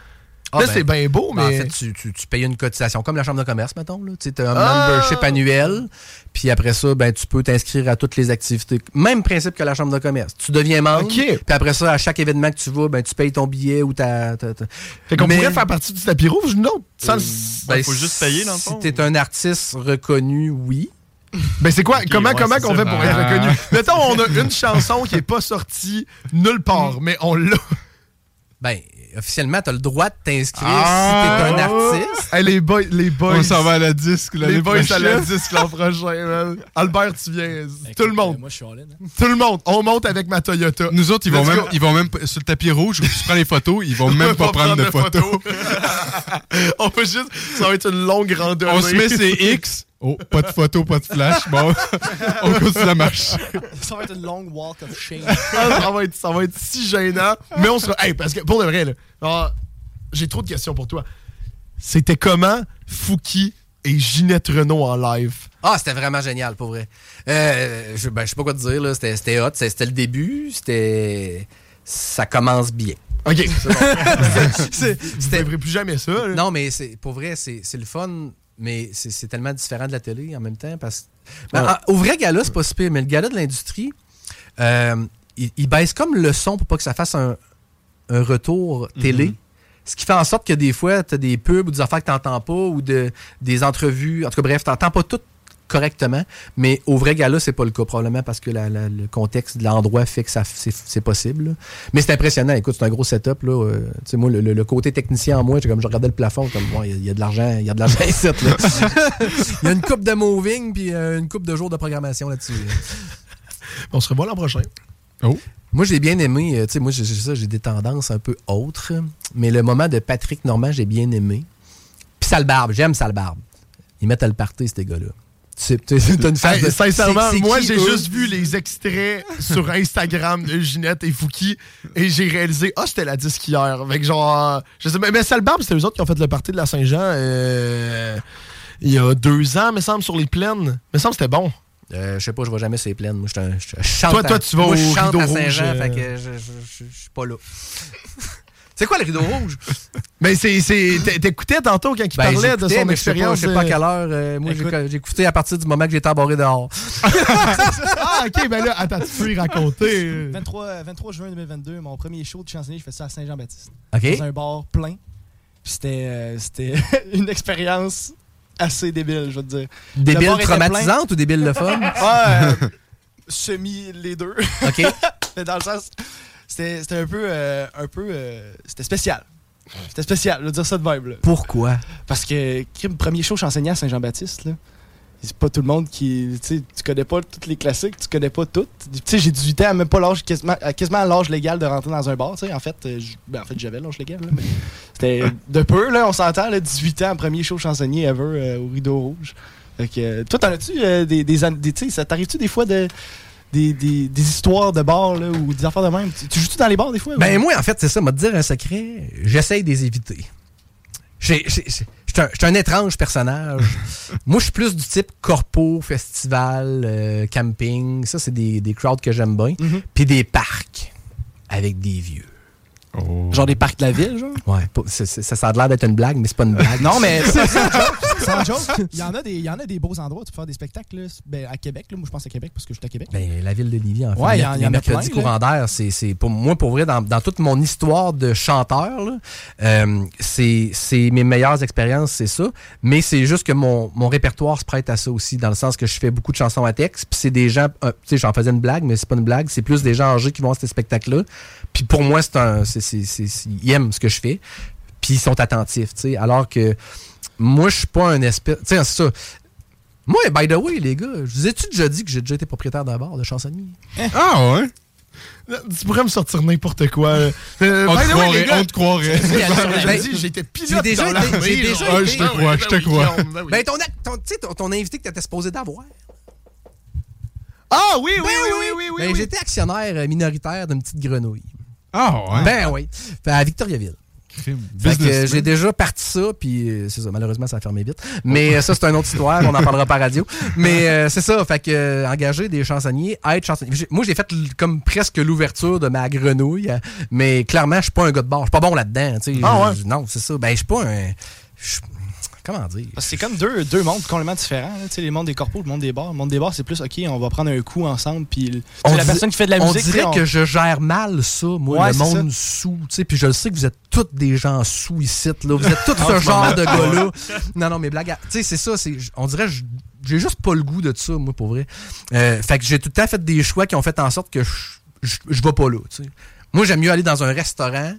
Ah, là, ben, c'est bien beau, Ben, mais. En fait, tu, tu, tu payes une cotisation, comme la chambre de commerce, mettons. Tu as un Ah! membership annuel. Puis après ça, ben, tu peux t'inscrire à toutes les activités. Même principe que la chambre de commerce. Tu deviens membre. Ok. Puis après ça, à chaque événement que tu vas, ben, tu payes ton billet ou ta. ta- ta- Fait qu'on Mais- pourrait faire partie du tapis rouge, non? Sans le- Ben, faut juste payer, dans le fond, Si t'es un artiste reconnu, oui. Ben c'est quoi? comment ouais, comment qu'on fait pour être Ah. reconnu? Mettons, on a une chanson qui est pas sortie nulle part, mais on l'a. Ben, officiellement, t'as le droit de t'inscrire Ah, si t'es un artiste. Hey, les boys, les boys. On s'en va à la disque l'année Les boys, à la disque l'an prochain, man. Albert, tu viens. Tout le monde. Moi, je suis all in. hein. Tout le monde. On monte avec ma Toyota. Nous autres, ils vont même, ils vont même sur le tapis rouge, où tu prends les photos, ils vont même pas prendre de photos. On va juste. Ça va être une longue randonnée. On se met ses X. Oh, pas de photo, pas de flash. Bon, on continue à marcher. Ça va être une longue walk of shame. Ah, ça, va être, ça va être si gênant. Mais on sera. Hey, parce que pour de vrai, là. J'ai trop de questions pour toi. C'était comment Fouki et Ginette Renault en live? Ah, c'était vraiment génial, pour vrai. Euh, je, ben, je sais pas quoi te dire, là. C'était, c'était hot. C'était, le début. C'était. Ça commence bien. OK, c'était- plus jamais ça. là. Non, mais c'est, pour vrai, c'est, c'est le fun, mais c'est, tellement différent de la télé en même temps. Parce Ben, Ouais. ah, Au vrai gala, c'est pas si pire, mais le gala de l'industrie, euh, il, il baisse comme le son pour pas que ça fasse un, un retour télé. Mhm. Ce qui fait en sorte que des fois, tu as des pubs ou des affaires que tu n'entends pas ou de, des entrevues. En tout cas, bref, tu n'entends pas tout correctement. Mais au vrai gala, c'est pas le cas, probablement parce que la- la- le contexte de l'endroit fait que ça c'est, possible. là. Mais c'est impressionnant. Écoute, c'est un gros setup. Là. Euh, tu sais, moi, le, côté technicien en moi, j'ai comme je regardais le plafond, comme bon, il y, a- il y a de l'argent, il y a de l'argent ici. là. Il y a une coupe de moving puis euh, une coupe de jours de programmation là-dessus. là. On se revoit l'an prochain. Oh. Moi, j'ai bien aimé. euh, Tu sais, moi, j'ai j'ai ça, j'ai des tendances un peu autres. Mais le moment de Patrick Normand, j'ai bien aimé. Puis Salbarbe, j'aime Salbarbe. Ils mettent à le party, ces gars-là. T'as une face Hey, de- sincèrement, moi, j'ai juste vu les extraits sur Instagram de Ginette et Fouki et j'ai réalisé, ah, c'était la disque hier. Avec genre, je sais pas, mais Salbarbe, c'était eux autres qui ont fait le party de la Saint-Jean euh, il y a deux ans, me semble, sur les plaines. Me semble que c'était bon. Euh, je sais pas, je vois jamais ces plaines. Moi, je, chante. Toi- à- toi, tu vas moi, au Rideau à Saint-Jean, Rouge, fait euh. que je suis pas là. C'est quoi le rideau rouge? Mais c'est, c'est, t'é- t'écoutais tantôt quand il Ben, parlait de son mais je sais pas- expérience. Je sais pas à euh, quelle heure. euh, moi, j'ai- écouté à partir du moment que j'ai embarré dehors. ah, ok, ben là, attends, tu peux y raconter. 23, 23 juin 2022, mon premier show de chansonnier, je fais ça à Saint-Jean-Baptiste. OK. Dans un bar plein. Puis c'était euh, c'était une expérience assez débile, je veux te dire. Le Débile traumatisante ou débile le fun? Ouais, euh, semi les deux. OK. Mais dans le sens, c'était un peu, euh, un peu, euh, c'était spécial. C'était spécial, je veux dire ça de vibe. Là. Pourquoi? Parce que, crime, premier show chansonnier à Saint-Jean-Baptiste, là. C'est pas tout le monde qui. Tu sais, tu connais pas tous les classiques, tu connais pas toutes. Tu sais, j'ai 18 ans, même pas l'âge, quasiment, à quasiment l'âge légal de rentrer dans un bar, tu sais. En fait, euh, ben, en fait j'avais l'âge légal, là, mais c'était de peu, là, on s'entend, là, 18 ans, premier show chansonnier ever euh, au Rideau Rouge. Fait que, euh, toi, t'en as-tu euh, des, des, des- tu sais, ça t'arrive-tu des fois de. Des, des, des histoires de bars, là, ou des affaires de même? Tu, tu joues-tu dans les bars, des fois? Ben ou- moi, en fait, c'est ça, m'a te dire un secret, j'essaye de les éviter. J'ai- j'ai- j'ai- J'étais un, un étrange personnage. moi, je suis plus du type corpo, festival, euh, camping. Ça, c'est des, des crowds que j'aime bien. Mhm. Puis des parcs avec des vieux. Genre des parcs de la ville, genre? Ouais, pas- c'est- c'est- ça, ça a l'air d'être une blague, mais c'est pas une blague. Non, mais sans joke, sans joke, il y, en a des, il y en a des beaux endroits où tu peux faire des spectacles. là. Ben, à Québec, là, moi je pense à Québec parce que je suis à Québec. Ben, la ville de Lévis, en fait. Ouais, il y en- il y en a mercredis plein, courant d'air, c'est, c'est- pour moi, pour vrai, dans, dans toute mon histoire de chanteur, là, euh, c'est, c'est mes meilleures expériences, c'est ça. Mais c'est juste que mon, mon répertoire se prête à ça aussi, dans le sens que je fais beaucoup de chansons à texte. Puis c'est des gens, euh, tu sais, j'en faisais une blague, mais c'est pas une blague. C'est plus des gens âgés qui vont à ces spectacles-là. Puis pour moi, c'est un, c'est, c'est, c'est- c'est- ils aiment ce que je fais. Puis ils sont attentifs, tu sais. Alors que moi, je suis pas un espèce. Tu sais, c'est ça. Moi, by the way, les gars, je vous ai-tu déjà dit que j'ai déjà été propriétaire d'un bar de chansonnier? Ah ouais? Tu pourrais me sortir n'importe quoi. Euh, On te way, croirait, gars, on te croirait. Je Ben, l'ai dit, j'étais pilote j'ai déjà dans été- l'armée, j'ai déjà genre. été- je te crois, je te crois. Ben oui. Ben, ton, ton, tu sais, ton, ton invité que t'étais supposé d'avoir. Ah oui, oui, oui, oui, oui, oui. Ben, oui. j'étais actionnaire euh, minoritaire d'une petite grenouille. Ah ouais? Ben oui. À Victoriaville. J'ai déjà parti ça, puis euh, c'est ça. Malheureusement, ça a fermé vite. Mais euh, ça, c'est une autre histoire. On en parlera pas à radio. Mais euh, c'est ça. Fait que euh, engager des chansonniers, être chansonnier. Moi, j'ai fait comme presque l'ouverture de ma grenouille. Mais clairement, je suis pas un gars de bar. Je suis pas bon là-dedans. tu sais. Ah ouais? Non, c'est ça. Ben, je suis pas un. Comment dire? C'est comme deux, deux mondes complètement différents. là. Tu sais, les mondes des corpos, le monde des bars. Le monde des bars, c'est plus OK, on va prendre un coup ensemble. Puis la personne qui fait de la on musique. sais, dirait on- que je gère mal ça, moi, Ouais, le monde sous. tu sais, Puis je le sais que vous êtes tous des gens sous ici. Là. Vous êtes tous ce genre de gars-là. Non, non, mais blague. à- Tu sais, c'est ça. c'est- On dirait que je- j'ai juste pas le goût de ça, moi, pour vrai. Euh, fait que j'ai tout le temps fait des choix qui ont fait en sorte que je, vais pas là. Moi, j'aime mieux aller dans un restaurant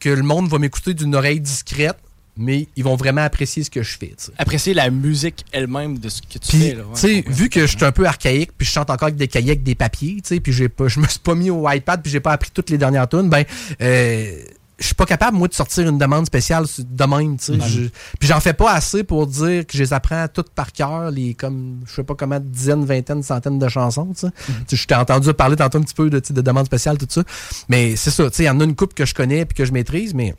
que le monde va m'écouter d'une oreille discrète, mais ils vont vraiment apprécier ce que je fais. Apprécier la musique elle-même de ce que tu fais. là, ouais, vu que je suis un peu archaïque, puis je chante encore avec des cahiers, avec des papiers, tu sais, puis j'ai pas, je me suis pas mis au iPad, puis j'ai pas appris toutes les dernières tunes, ben, euh, je suis pas capable, moi, de sortir une demande spéciale de même, tu sais. Je- Puis j'en fais pas assez pour dire que je les apprends toutes par cœur, les, comme, je sais pas comment, dizaines, vingtaines, centaines de chansons, tu sais. Sais, Je t'ai entendu parler tantôt un petit peu de, de demandes spéciales, tout ça. Mais c'est ça, tu sais, il y en a une coupe que je connais, puis que je maîtrise, mais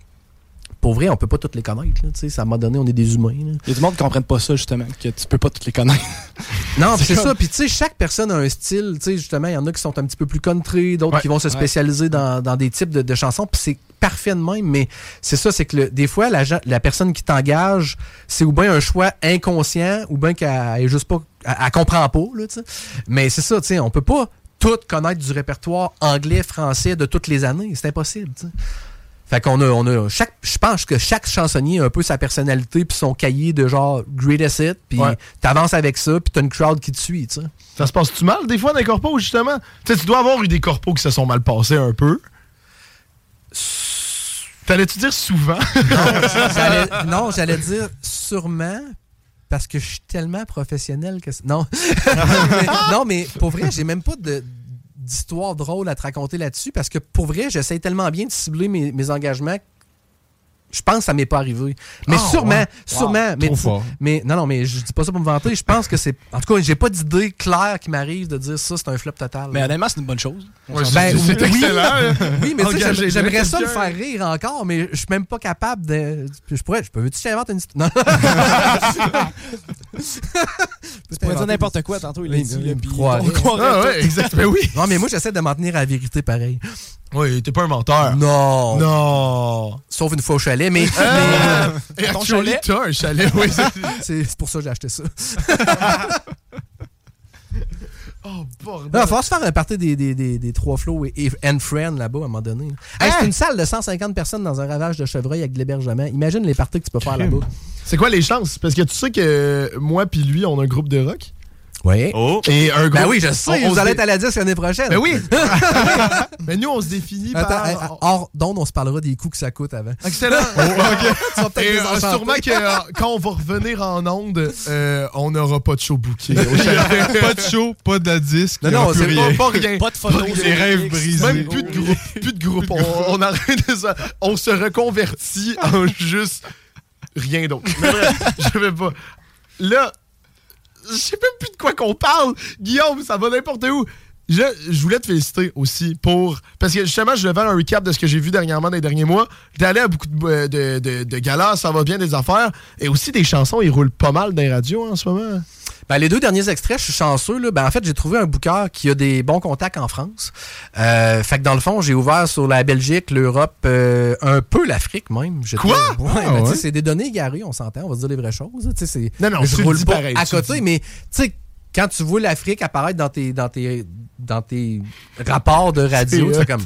pour vrai, on peut pas toutes les connaître, là, sais. Ça m'a donné, on est des humains. Il y a du monde qui ne comprenne pas ça, justement, que tu peux pas toutes les connaître. Non, c'est comme- ça. Puis tu sais, chaque personne a un style. Tu sais, justement, il y en a qui sont un petit peu plus country, d'autres Ouais. qui vont se Ouais. spécialiser dans, dans des types de, de chansons. Puis c'est parfait de même. Mais c'est ça, c'est que le- des fois, la, personne qui t'engage, c'est ou bien un choix inconscient, ou bien qu'elle est juste pas, elle, elle comprend pas. Là. Mais c'est ça, tu sais, on peut pas tout connaître du répertoire anglais, français de toutes les années. C'est impossible. tu sais. Fait qu'on a, on a chaque, je pense que chaque chansonnier a un peu sa personnalité puis son cahier de genre greatest hit, puis Ouais. t'avances avec ça, puis t'as une crowd qui te suit, tu sais. Ça se passe-tu mal des fois dans les corpos, justement? Tu sais, tu dois avoir eu des corpos qui se sont mal passés un peu. T'allais-tu dire souvent? Non, j'allais dire sûrement parce que je suis tellement professionnel que non. Mais- non, mais pour vrai, j'ai même pas de d'histoire drôle à te raconter là-dessus parce que pour vrai, j'essaie tellement bien de cibler mes, mes engagements. Je pense que ça m'est pas arrivé. Mais Ah, sûrement, ouais. sûrement. Wow, mais, trop fort. mais non, non, mais je dis pas ça pour me vanter. Je pense que c'est. En tout cas, j'ai pas d'idée claire qui m'arrive de dire ça, c'est un flop total. Mais honnêtement, c'est une bonne chose. Ouais, Ben, oui. excellent. Oui, mais tu j'aimerais ça le faire rire encore, mais je suis même pas capable de. Je pourrais. Je peux. Veux-tu que je t'invente une histoire? Non. Tu pourrais dire n'importe quoi tantôt, il Oui, dit. on croirait exactement. Oui. Non, mais moi, j'essaie de m'en tenir à la vérité pareil. Oui, t'es pas un menteur. Non. Non. Sauf une fois au chalet, mais. Ah! mais, Et ton chalet? t'as un chalet, oui. c'est- pour ça que j'ai acheté ça. Oh, bordel. Il va falloir se faire un party des, des, des, des trois flots et, et and friends là-bas à un moment donné. Hey, c'est une salle de 150 personnes dans un ravage de chevreuil avec de l'hébergement. Imagine les parties que tu peux faire là-bas. C'est quoi les chances? Parce que tu sais que moi puis lui, on a un groupe de rock. Oui. Oh. Et un groupe. Ben oui, je sais, on- on vous allez dé- être à la disque l'année prochaine. Ben oui! Mais nous, on se définit Attends, par. hey, hors d'onde, on se parlera des coûts que ça coûte avant. Excellent! Et, euh, enchanter. sûrement que euh, quand on va revenir en onde, euh, on n'aura pas de show booké. pas de show, pas de disque. Non, non, c'est rien. pas, pas rien. Pas de photos. Les rêves brisés. Même plus de groupe. Plus de groupe. On, on arrête de ça. On se reconvertit en juste rien d'autre. Je vais pas. Là, je sais même plus de quoi qu'on parle. Guillaume, ça va n'importe où. Je, je voulais te féliciter aussi pour. Parce que justement, je vais faire un recap de ce que j'ai vu dernièrement dans les derniers mois. T'es allé à beaucoup de, de, de- de galas, ça va bien des affaires. Et aussi des chansons, ils roulent pas mal dans les radios en ce moment. Ben, les deux derniers extraits, je suis chanceux. Là. Ben, en fait, j'ai trouvé un booker qui a des bons contacts en France. Euh, fait que dans le fond, j'ai ouvert sur la Belgique, l'Europe, euh, un peu l'Afrique même. J'étais- Quoi? Ouais, Ah, ben, ouais? c'est des données égarées, on s'entend, on va se dire les vraies choses. Non, non, je roule pas pareil, à côté, mais tu sais, quand tu vois l'Afrique apparaître dans tes, dans tes, dans tes rapports de radio, C'est comme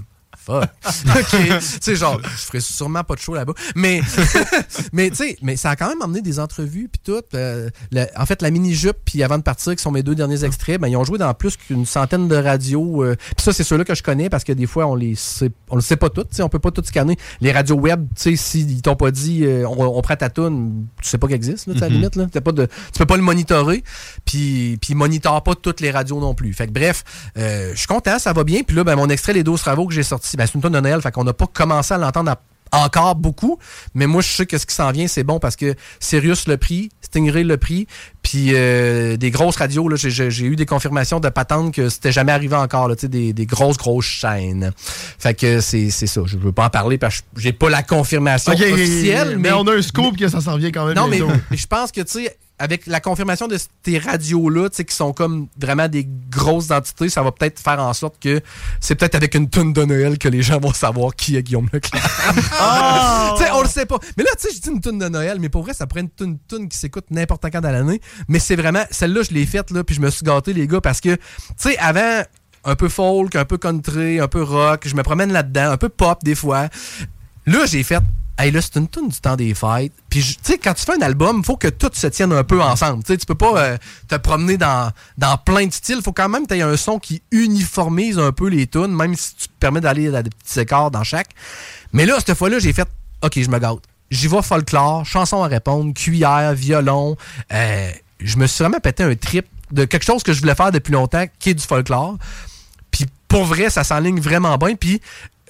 fuck. OK. tu sais, genre, je ferais sûrement pas de show là-bas. Mais, mais tu sais, mais ça a quand même emmené des entrevues puis tout. Euh, le- en fait, la mini-jupe puis avant de partir, qui sont mes deux derniers extraits, ben, ils ont joué dans plus qu'une centaine de radios. euh, puis ça, c'est ceux-là que je connais parce que des fois, on les sait, on le sait pas toutes. tu sais, On peut pas tout scanner. Les radios web, tu sais, s'ils t'ont pas dit, euh, on, on prend ta tu sais pas qu'elle existe, là, tu sais, à la Mhm. limite. Là. Pas de, tu peux pas le monitorer. Puis, puis ils monitorent pas toutes les radios non plus. Fait que bref, euh, je suis content, ça va bien. Puis là, ben, mon extrait Les 12 travaux que j'ai sorti, ben, c'est une tonne de Noël. Fait qu'on n'a pas commencé à l'entendre encore beaucoup. Mais moi, je sais que ce qui s'en vient, c'est bon parce que Sirius le prix, Stingray le prix, puis euh, des grosses radios, là, j'ai- eu des confirmations de patentes que c'était jamais arrivé encore, là, tu sais, des, des grosses, grosses chaînes. Fait que c'est c'est ça. Je veux pas en parler parce que j'ai pas la confirmation officielle. mais, Mais, on a un scoop que ça s'en vient quand même. non, mais je pense que, tu sais, avec la confirmation de ces radios-là, tu sais, qui sont comme vraiment des grosses entités, ça va peut-être faire en sorte que c'est peut-être avec une tonne de Noël que les gens vont savoir qui est Guillaume Leclerc. tu sais, on le sait pas. Mais là, tu sais, je dis une tonne de Noël, mais pour vrai, ça prend une tonne, tonne qui s'écoute n'importe quand dans l'année. Mais c'est vraiment, celle-là, je l'ai faite, là, puis je me suis gâté, les gars, parce que, tu sais, avant, un peu folk, un peu country, un peu rock, je me promène là-dedans, un peu pop des fois. Là, j'ai fait, hey, là, c'est une tune du temps des fêtes. Puis, tu sais, quand tu fais un album, il faut que tout se tienne un peu ensemble. Tu sais, tu peux pas euh, te promener dans, dans plein de styles. Il faut quand même que tu aies un son qui uniformise un peu les tunes, même si tu te permets d'aller à des petits écarts dans chaque. Mais là, cette fois-là, j'ai fait, OK, je me gâte. J'y vais folklore, chanson à répondre, cuillère, violon. Euh, je me suis vraiment pété un trip de quelque chose que je voulais faire depuis longtemps, qui est du folklore. Puis pour vrai, ça s'enligne vraiment bien. Puis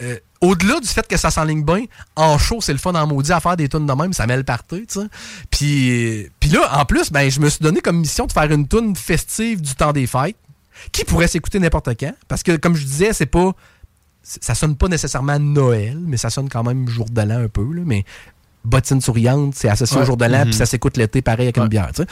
euh, au-delà du fait que ça s'enligne bien, en show, c'est le fun en maudit à faire des tunes de même, ça met le tu sais. Puis, là, en plus, ben, je me suis donné comme mission de faire une tune festive du temps des fêtes, qui pourrait s'écouter n'importe quand. Parce que, comme je disais, c'est pas. Ça sonne pas nécessairement Noël, mais ça sonne quand même jour de un peu, là. Mais bottine souriante, c'est associé au jour de l'an, Mhm. puis ça s'écoute l'été pareil avec une bière, tu sais.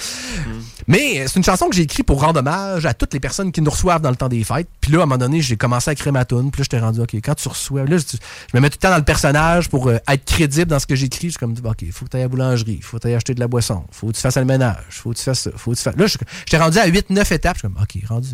Mais c'est une chanson que j'ai écrite pour rendre hommage à toutes les personnes qui nous reçoivent dans le temps des fêtes. Puis là, à un moment donné, j'ai commencé à écrire ma tune. Puis là, j'étais rendu, OK, quand tu reçois... Là, je, je me mets tout le temps dans le personnage pour euh, être crédible dans ce que j'écris. Je suis comme, OK, faut que tu ailles à la boulangerie, faut que tu ailles acheter de la boisson, faut que tu fasses le ménage, faut que tu fasses ça, faut que tu fasses... Là, je- j'étais rendu à 8-9 étapes. Je suis comme, OK, rendu...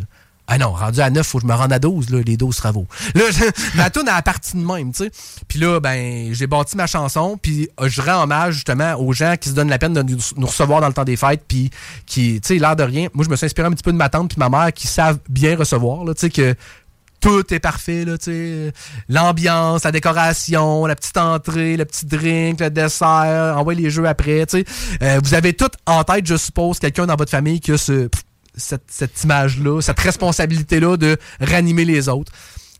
Ah non, rendu à 9, faut que je me rende à 12, là, les 12 travaux. Là, je- ma tune a partie de même, tu sais. Puis là, ben, j'ai bâti ma chanson, puis euh, je rends hommage justement aux gens qui se donnent la peine de nous, recevoir dans le temps des fêtes, puis qui, tu sais, l'air de rien. Moi, je me suis inspiré un petit peu de ma tante puis ma mère qui savent bien recevoir, là, tu sais, que tout est parfait, là, tu sais. L'ambiance, la décoration, la petite entrée, le petit drink, le dessert, envoyez les jeux après, tu sais. Euh, vous avez tout en tête, je suppose, quelqu'un dans votre famille qui a ce, cette, cette image-là, cette responsabilité-là de ranimer les autres.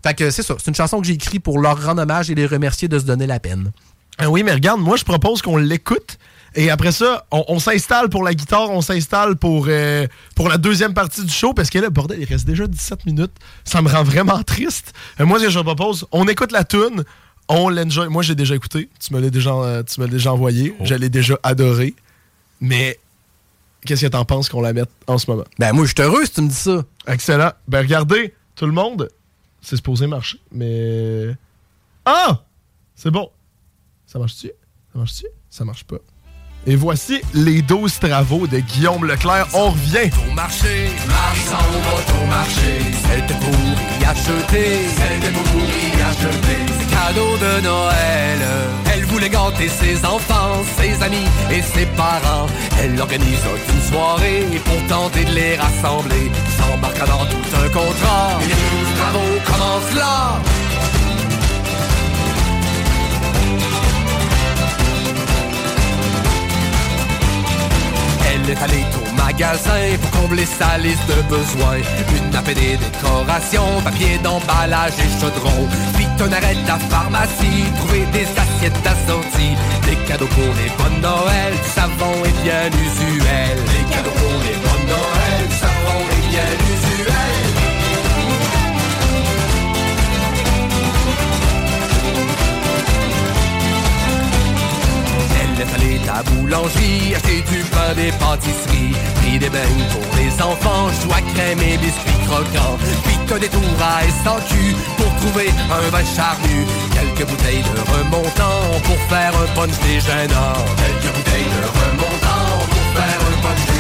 Fait que c'est ça, c'est une chanson que j'ai écrite pour leur rendre hommage et les remercier de se donner la peine. Ah oui, mais regarde, moi, je propose qu'on l'écoute. Et après ça, on, on s'installe pour la guitare, on s'installe pour, euh, pour la deuxième partie du show, parce que là, bordel, il reste déjà 17 minutes. Ça me rend vraiment triste. Euh, moi, ce que je propose, on écoute la tune, on l'enjoy. Moi, j'ai déjà écouté. Tu me l'as déjà, euh, tu me l'as déjà envoyé. Je l'ai déjà adoré. Mais qu'est-ce que t'en penses qu'on la mette en ce moment? Ben, moi, je suis heureux si tu me dis ça. Excellent. Ben, regardez, tout le monde, c'est supposé marcher. Mais. Ah! C'est bon. Ça marche-tu? Ça marche-tu? Ça marche pas. Et voici les 12 travaux de Guillaume Leclerc. On revient. Au marché, Marie-San va au marché. Y acheter, c'était pour y acheter. Ses cadeaux de Noël. Elle voulait gâter ses enfants, ses amis et ses parents. Elle organise une soirée pour tenter de les rassembler. S'embarque dans tout un contrat. Et les travaux commencent là. Magasin pour combler sa liste de besoins. Une nappe et des décorations, papier d'emballage et chaudron. Puis on arrête la pharmacie, trouver des assiettes assorties. Des cadeaux pour les bonnes Noël, du savon est bien usuel. Des cadeaux pour les bonnes Noël, du savon est bien usuel. Elle est allée à la boulangerie, acheter du pain des pâtisseries, pris des beignes pour les enfants, joie crème et biscuits croquants, puis que des tours à SAQ pour trouver un vin charnu, quelques bouteilles de remontant pour faire un punch déjeunant, quelques bouteilles de remontant pour faire un punch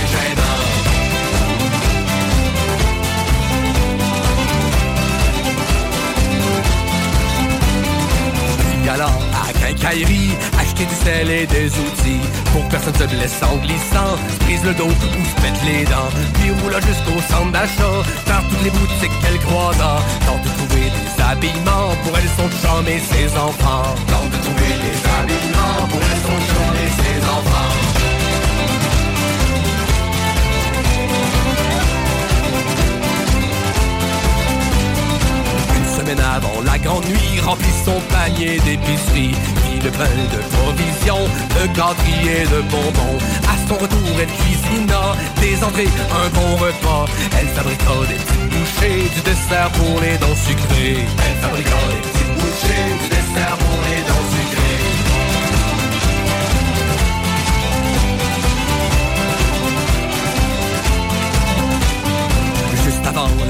à acheter du sel et des outils. Pour personne se blesse en glissant, se brise le dos ou se pète les dents. Puis roule jusqu'au centre d'achat, faire toutes les boutiques qu'elle croisa Tente de trouver des habillements pour elle, son chum et ses enfants. Tente de trouver des habillements pour elle, son chum et ses enfants. Une semaine avant la grande nuit, remplit son panier d'épicerie. De pain de provisions, de gâteries et de bonbons. À son retour, elle cuisina des entrées, un bon repas. Elle fabriqua des petites bouchées, du dessert pour les dents sucrées. Elle fabriqua des petites bouchées, du dessert pour les dents sucrées.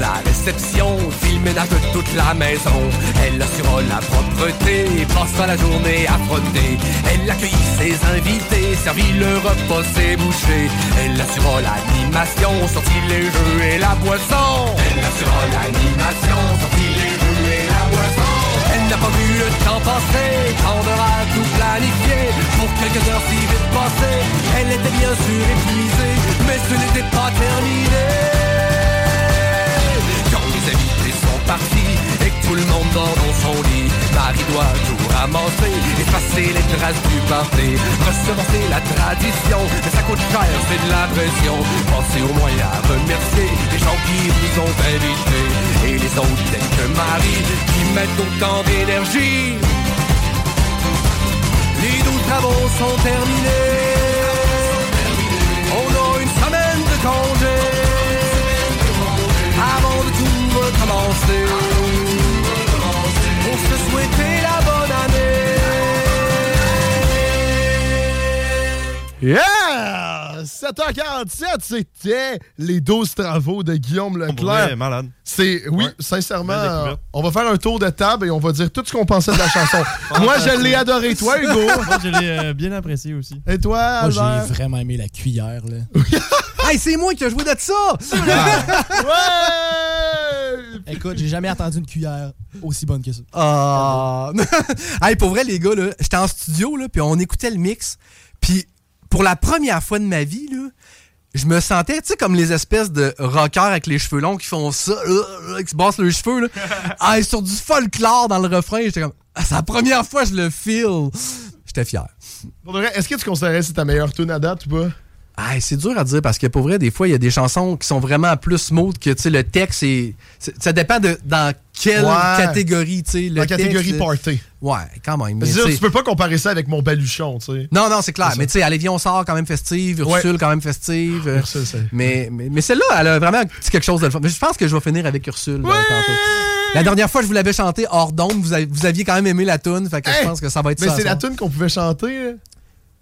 La réception, fit ménage de toute la maison. Elle assura la propreté, passa la journée à frotter. Elle accueillit ses invités, servit le repas, ses bouchées. Elle assura l'animation, sortit les jeux et la boisson. Elle assura l'animation, sortit les jeux et la boisson. Elle n'a pas vu le temps on aura tout planifié pour quelques heures si vite passées. Elle était bien sûr épuisée, mais ce n'était pas terminé. Tout le monde dort dans son lit, Marie doit tout ramasser, effacer les traces du. Recevoir c'est la tradition, mais ça coûte cher, c'est de la pression. Pensez au moins à remercier les gens qui vous ont invités et les autres tels que Marie qui mettent autant d'énergie. Les douze travaux sont terminés. On a une semaine de congé avant de tout recommencer. Yeah! 7h47, c'était les 12 travaux de Guillaume Leclerc. Ouais, malade. C'est, oui, Ouais. sincèrement, euh, on va faire un tour de table et on va dire tout ce qu'on pensait de la chanson. Moi, je l'ai adoré. Toi, Hugo? Moi, je l'ai euh, bien apprécié aussi. Et toi, Moi, j'ai vraiment aimé la cuillère, là. Hey, c'est moi qui ai joué de ça! Écoute, j'ai jamais entendu une cuillère aussi bonne que ça. Ah. hey, pour vrai, les gars, là, j'étais en studio, là, puis on écoutait le mix. Puis pour la première fois de ma vie, là, je me sentais, tu sais, comme les espèces de rockers avec les cheveux longs qui font ça, euh, euh, qui se bassent leurs cheveux, là. Ah, sur du folklore dans le refrain, j'étais comme, ah, c'est la première fois que je le feel. J'étais fier. Pour de vrai, est-ce que tu considérais que c'est ta meilleure tune à date ou pas? Ah, c'est dur à dire parce que pour vrai, des fois, il y a des chansons qui sont vraiment plus smooth que tu sais, le texte. c'est- ça dépend de dans quelle Ouais. catégorie. tu sais, le La catégorie texte, party. Ouais, quand même. mais dire, tu peux pas comparer ça avec mon baluchon, tu sais. Non, non, c'est clair. C'est Mais tu sais, Alévion on sort quand même festive, Ursule Ouais. quand même festive. euh, Ursule, c'est- mais mais, mais celle-là, elle a vraiment quelque chose de le fun. Mais je pense que je vais finir avec Ursule ben, tantôt. La dernière fois, je vous l'avais chanté hors d'onde. Vous, vous aviez quand même aimé la tune. Fait que je pense que ça va être Mais ça. c'est ce la tune qu'on pouvait chanter.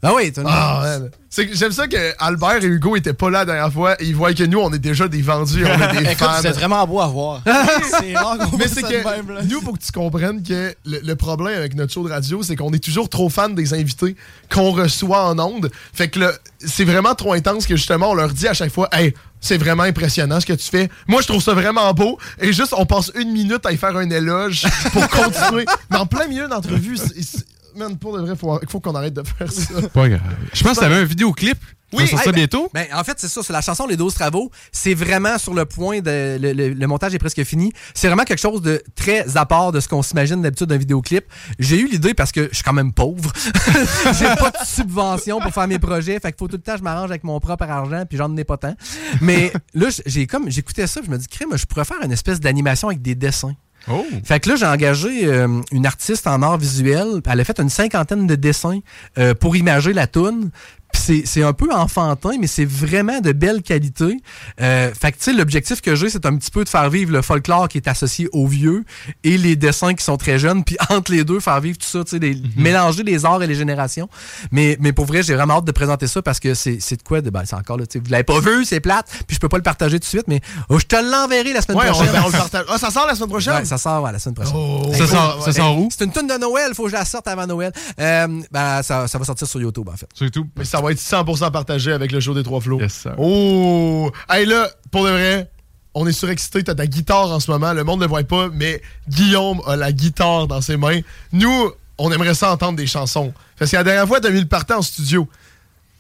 Là. Ah oui, Ah. C'est J'aime ça que Albert et Hugo étaient pas là la dernière fois. et Ils voient que nous, on est déjà des vendus, on est des fans. êtes vraiment beau à voir. c'est rare qu'on Mais c'est que même, là. nous, pour que tu comprennes que le, le problème avec notre show de radio, c'est qu'on est toujours trop fan des invités qu'on reçoit en ondes. Fait que c'est vraiment trop intense que justement, on leur dit à chaque fois, hey, c'est vraiment impressionnant ce que tu fais. Moi, je trouve ça vraiment beau. Et juste, on passe une minute à y faire un éloge pour continuer. Mais en plein milieu d'entrevue, c'est- c'est- man, pour de vrai, faut, faut qu'on arrête de faire ça. Pas grave. Je pense que t'avais un vidéoclip. Oui, ça hey, ça ben- bientôt. Ben, en fait, c'est ça, c'est la chanson Les 12 travaux. C'est vraiment sur le point de. Le, le- le montage est presque fini. C'est vraiment quelque chose de très à part de ce qu'on s'imagine d'habitude d'un vidéoclip. J'ai eu l'idée parce que je suis quand même pauvre. J'ai pas de subvention pour faire mes projets. Fait qu'il faut tout le temps que je m'arrange avec mon propre argent, puis j'en ai pas tant. Mais là, j'ai comme j'écoutais ça, je me dis, crème, je pourrais faire une espèce d'animation avec des dessins. Oh. Fait que là, j'ai engagé euh, une artiste en art visuel. Elle a fait une cinquantaine de dessins euh, pour imager la toune. C'est- c'est un peu enfantin, mais c'est vraiment de belle qualité. Euh, fait que, tu sais, l'objectif que j'ai, c'est un petit peu de faire vivre le folklore qui est associé aux vieux et les dessins qui sont très jeunes. Puis entre les deux, faire vivre tout ça, tu sais, des- mélanger les arts et les générations. Mais, mais pour vrai, j'ai vraiment hâte de présenter ça parce que c'est c'est de quoi de. Ben, c'est encore là, tu sais, vous l'avez pas vu, c'est plate. Puis je peux pas le partager tout de suite, mais oh, je te l'enverrai la semaine Ouais, on, prochaine. on le partage. Ah, ça sort la semaine prochaine? Ouais, ça sort ouais, la semaine prochaine. Oh, Ça sort- ça sort où? C'est une tonne de Noël, faut que je la sorte avant Noël. Euh, ben, ça, ça va sortir sur YouTube, en fait. Sur YouTube. Mais ça va être 100% partagé avec le show des trois flots. Yes, sir. Oh! Hey là, pour de vrai, on est surexcité. T'as ta guitare en ce moment. Le monde ne le voit pas, mais Guillaume a la guitare dans ses mains. Nous, on aimerait ça entendre des chansons. Parce que la dernière fois, t'as mis le partant en studio.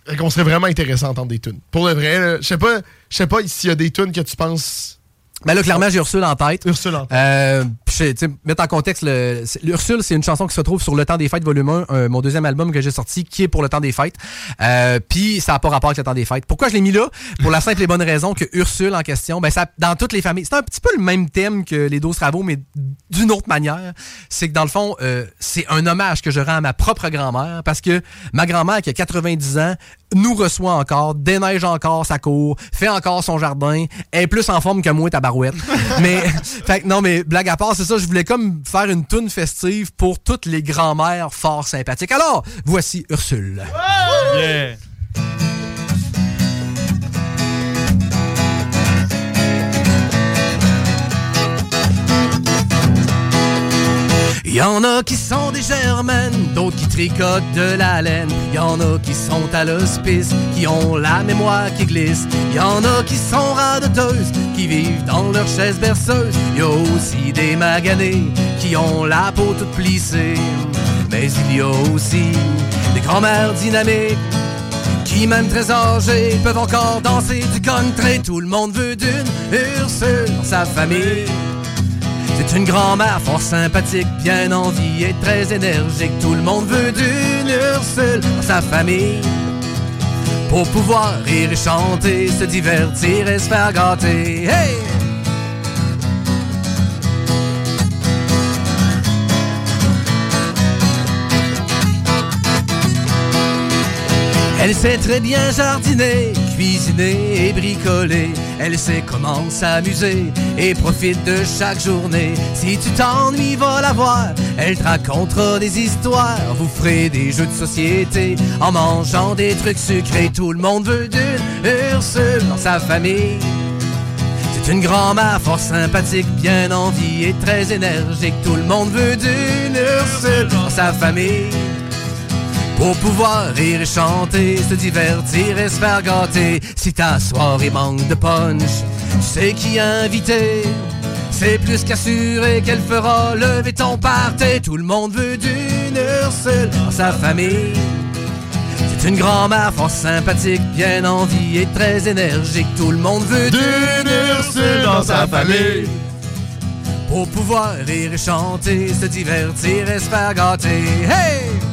Fait qu'on serait vraiment intéressant d'entendre des tunes. Pour de vrai, je sais pas, je sais pas s'il y a des tunes que tu penses. Ben là, clairement, j'ai Ursule en tête. Ursule en tête. Euh, mettre en contexte, le- l'Ursule, c'est une chanson qui se trouve sur Le Temps des Fêtes, volume 1, euh, mon deuxième album que j'ai sorti, qui est pour Le Temps des Fêtes. Euh, puis ça n'a pas rapport avec Le Temps des Fêtes. Pourquoi je l'ai mis là? Pour la simple et bonne raison que Ursule en question, ben ça, dans toutes les familles, c'est un petit peu le même thème que les 12 travaux, mais d'une autre manière. C'est que dans le fond, euh, c'est un hommage que je rends à ma propre grand-mère, parce que ma grand-mère, qui a 90 ans, nous reçoit encore, déneige encore sa cour, fait encore son jardin, est plus en forme que moi, ta barouette. mais, fait que non, mais blague à part, c'est ça, je voulais comme faire une toune festive pour toutes les grand-mères fort sympathiques. Alors, voici Ursule. Yeah. Il y en a qui sont des germaines, d'autres qui tricotent de la laine. Il y en a qui sont à l'hospice, qui ont la mémoire qui glisse. Il y en a qui sont radoteuses, qui vivent dans leur chaise berceuse. Il y a aussi des maganés qui ont la peau toute plissée. Mais il y a aussi des grand-mères dynamiques qui même très âgés peuvent encore danser du country. Tout le monde veut d'une Ursule dans sa famille. C'est une grand-mère fort sympathique, bien en vie et très énergique. Tout le monde veut d'une Ursule dans sa famille. Pour pouvoir rire et chanter, se divertir et se faire gâter. Elle sait très bien jardiner, cuisiner et bricoler. Elle sait comment s'amuser et profite de chaque journée. Si tu t'ennuies, va la voir. Elle te racontera des histoires. Vous ferez des jeux de société en mangeant des trucs sucrés. Tout le monde veut d'une Ursule dans sa famille. C'est une grand-mère fort sympathique, bien en vie et très énergique. Tout le monde veut d'une Ursule dans sa famille. Pour pouvoir rire et chanter, se divertir et se faire gâter. Si ta soirée manque de punch, tu sais qui inviter. C'est plus qu'assuré qu'elle fera lever ton party. Tout le monde veut d'une Ursule dans sa famille. C'est une grand-mère fort sympathique, bien en vie et très énergique. Tout le monde veut d'une Ursule dans sa famille. Pour pouvoir rire et chanter, se divertir et se faire gâter. Hey!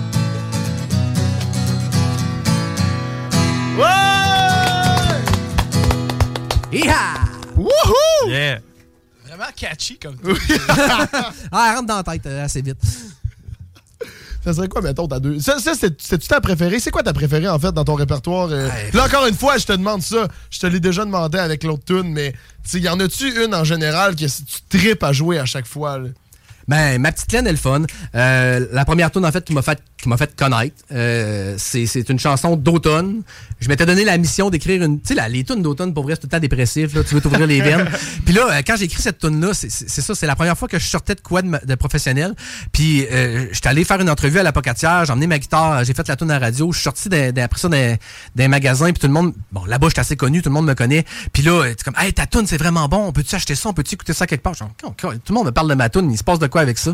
Iha! Wouhou! Yeah! Vraiment catchy comme ah, elle rentre dans la tête euh, assez vite. Ça serait quoi, mettons, ta deux. Ça, ça c'est- c'est-tu ta préférée? C'est quoi ta préférée, en fait, dans ton répertoire? euh? Là, encore une fois, je te demande ça. Je te l'ai déjà demandé avec l'autre tune, mais y en a-tu une en général que si tu tripes à jouer à chaque fois? là? Ben, ma petite laine est le fun. Euh, la première tune en fait qui m'a fait qui m'a fait connaître, euh, c'est c'est une chanson d'automne. Je m'étais donné la mission d'écrire une, tu sais, la- les tunes d'automne pour vrai c'est tout le temps dépressif là, tu veux t'ouvrir les veines. Puis là, euh, quand j'ai écrit cette tune là, c'est ça, c'est la première fois que je sortais de quoi de, de professionnel. Puis euh, j'étais allé faire une entrevue à l'apocatière, j'ai emmené ma guitare, j'ai fait la tune à la radio, je suis sorti après ça d'un magasin puis tout le monde, bon là-bas j'étais assez connu, tout le monde me connaît. Puis là, euh, c'est comme, hey ta tune c'est vraiment bon, on peut-tu acheter ça, on peut-tu écouter ça quelque part. Je Oh, tout le monde me parle de ma tune, il se passe de quoi avec ça.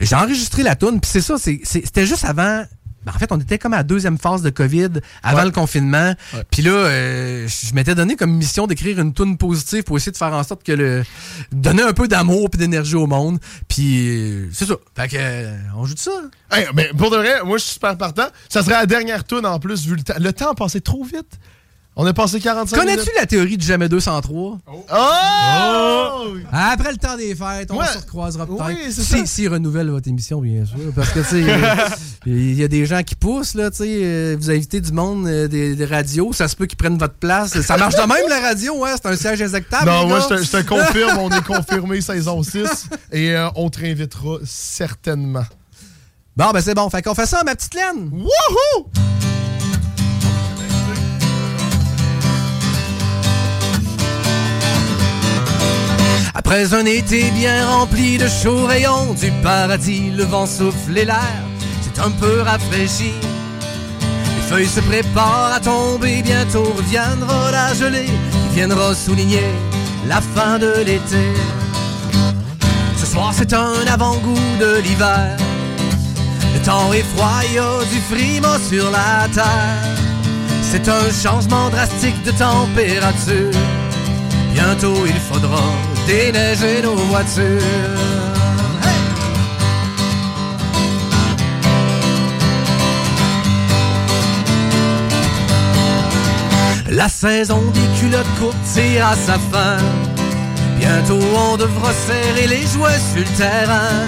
J'ai enregistré la tune, puis c'est ça, c'était juste avant. ben, en fait, on était comme à la deuxième phase de COVID, avant Ouais. le confinement. Puis là, euh, je m'étais donné comme mission d'écrire une tune positive pour essayer de faire en sorte que le. donner un peu d'amour et d'énergie au monde. Puis euh, c'est ça. Fait que, euh, on joue de ça. Hey, mais pour de vrai, moi, je suis super partant. Ça serait la dernière tune en plus, vu le temps. Le temps a passé trop vite. On a passé 45 Connais-tu minutes. la théorie du jamais 203? Oh! Après le temps des fêtes, on Ouais. se recroisera peut-être. Oui, c'est si, ça. si renouvelle votre émission, bien sûr. Parce que, tu sais, il y a des gens qui poussent, là, tu sais. euh, vous invitez du monde, euh, des, des radios, ça se peut qu'ils prennent votre place. Ça marche de même, la radio, hein? C'est un siège exécutable. Non, moi, gars. je te, je te confirme, on est confirmé saison 6 et euh, on te réinvitera certainement. Bon, ben c'est bon. Fait qu'on fait ça, ma petite laine. Wouhou! Après un été bien rempli de chauds rayons du paradis, le vent souffle et l'air s'est un peu rafraîchi. Les feuilles se préparent à tomber, bientôt reviendra la gelée qui viendra souligner la fin de l'été. Ce soir c'est un avant-goût de l'hiver. Le temps est froid, y a du frima sur la terre. C'est un changement drastique de température. Bientôt il faudra déneiger nos voitures. La saison des culottes courtes tire à sa fin. Bientôt on devra serrer les jouets sur le terrain.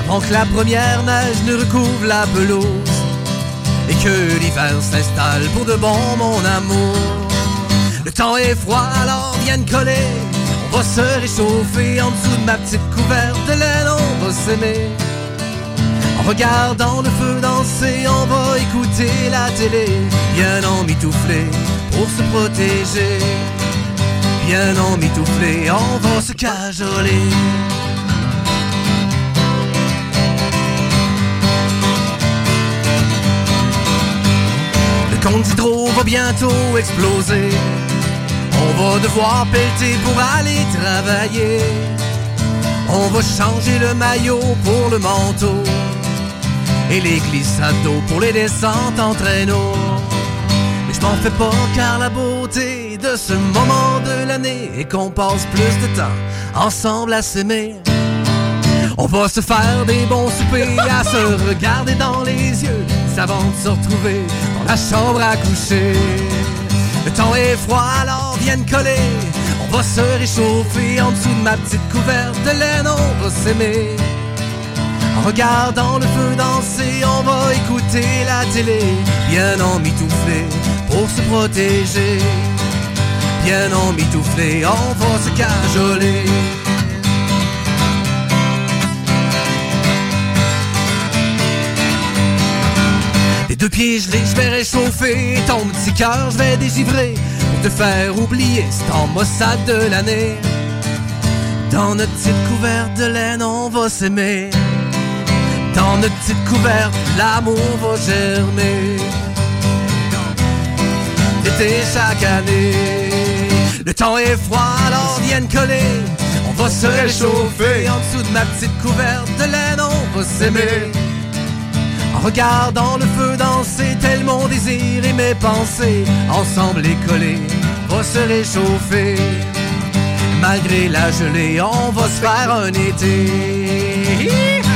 Avant que la première neige ne recouvre la pelouse. Et que l'hiver s'installe pour de bon, mon amour. Le temps est froid, alors viens te coller. On va se réchauffer en dessous de ma petite couverte de laine, on va s'aimer. En regardant le feu danser, on va écouter la télé. Bien en mitouflé pour se protéger. Bien en mitouflé, on va se cajoler. Le compte d'hydro va bientôt exploser. On va devoir pelleter pour aller travailler. On va changer le maillot pour le manteau. Et les glissades d'eau pour les descentes en traîneau. Mais je m'en fais pas car la beauté de ce moment de l'année est qu'on passe plus de temps ensemble à s'aimer. On va se faire des bons soupers, à se regarder dans les yeux, avant de se retrouver dans la chambre à coucher. Le temps est froid, alors viens coller. On va se réchauffer en dessous de ma petite couverte de laine, on va s'aimer. En regardant le feu danser, on va écouter la télé, bien en mitouflé pour se protéger. Bien en mitouflé, on va se cajoler. Deux pieds gelés, je vais réchauffer ton petit cœur, je vais dégivrer pour te faire oublier ce temps maussade de l'année. Dans notre petite couverte de laine, on va s'aimer. Dans notre petite couverte, l'amour va germer. L'été chaque année. Le temps est froid, alors viens coller. On va se réchauffer en dessous de ma petite couverte de laine, on va s'aimer. Regardant le feu danser, tel mon désir et mes pensées, ensemble les coller, va se réchauffer. Malgré la gelée, on va se faire un été.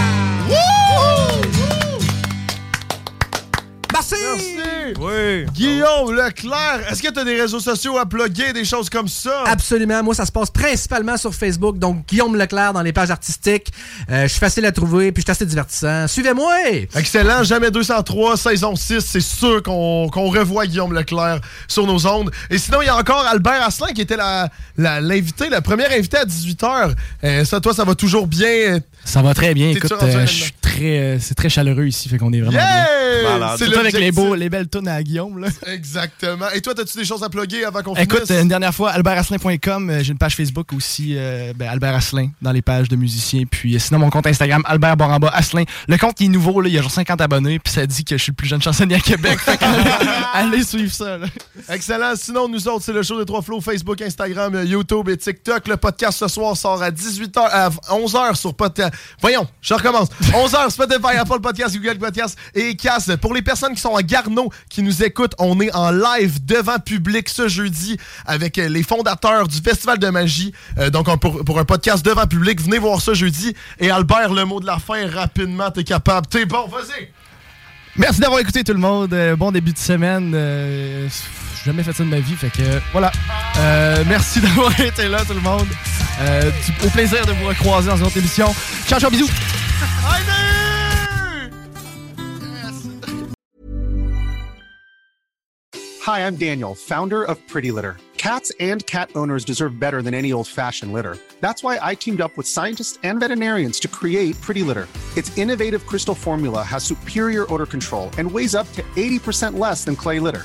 Merci! Oui. Guillaume Leclerc, est-ce que tu as des réseaux sociaux à plugger, des choses comme ça? Absolument. Moi, ça se passe principalement sur Facebook. Donc, Guillaume Leclerc dans les pages artistiques. Euh, je suis facile à trouver, puis je suis assez divertissant. Suivez-moi! Excellent. Jamais 203, saison 6. C'est sûr qu'on revoit Guillaume Leclerc sur nos ondes. Et sinon, il y a encore Albert Asselin qui était la, la, l'invité, la première invitée à 18h. Euh, ça, toi, ça va toujours bien? Ça va très bien. Écoute, euh, je suis très, euh, c'est très chaleureux ici, fait qu'on est vraiment Yeah! bien. C'est avec les, beaux, les belles tunes à Guillaume. Là. Exactement. Et toi, as-tu des choses à plugger avant qu'on Écoute, finisse? une dernière fois, albertasselin.com, euh, j'ai une page Facebook aussi, euh, ben, Albert Asselin, dans les pages de musiciens. Puis sinon, mon compte Instagram, Albert Baramba Asselin. Le compte est nouveau, là, il y a genre 50 abonnés, puis ça dit que je suis le plus jeune chansonnier à Québec. Fait que, allez suivre ça. là. Excellent. Sinon, nous autres, c'est le show des trois flots, Facebook, Instagram, YouTube et TikTok. Le podcast ce soir sort à 18h, à 11h sur podcast. Voyons, je recommence. 11h Spotify, Apple Podcast, Google Podcast et Cass. Pour les personnes qui sont à Garneau, qui nous écoutent, on est en live devant public ce jeudi avec euh, les fondateurs du Festival de magie. Euh, donc, on- pour, pour un podcast devant public, venez voir ça jeudi. Et Albert, le mot de la fin, rapidement, t'es capable. T'es bon, vas-y. Merci d'avoir écouté tout le monde. Euh, bon début de semaine. Jamais fait ça de ma vie, fait que voilà. Euh, merci d'avoir été là, tout le monde. Euh, au plaisir de vous recroiser dans une autre émission. Ciao, ciao, bisous. Hi, I'm Daniel, founder of Pretty Litter. Cats and cat owners deserve better than any old fashioned litter. That's why I teamed up with scientists and veterinarians to create Pretty Litter. Its innovative crystal formula has superior odor control and weighs up to 80% less than clay litter.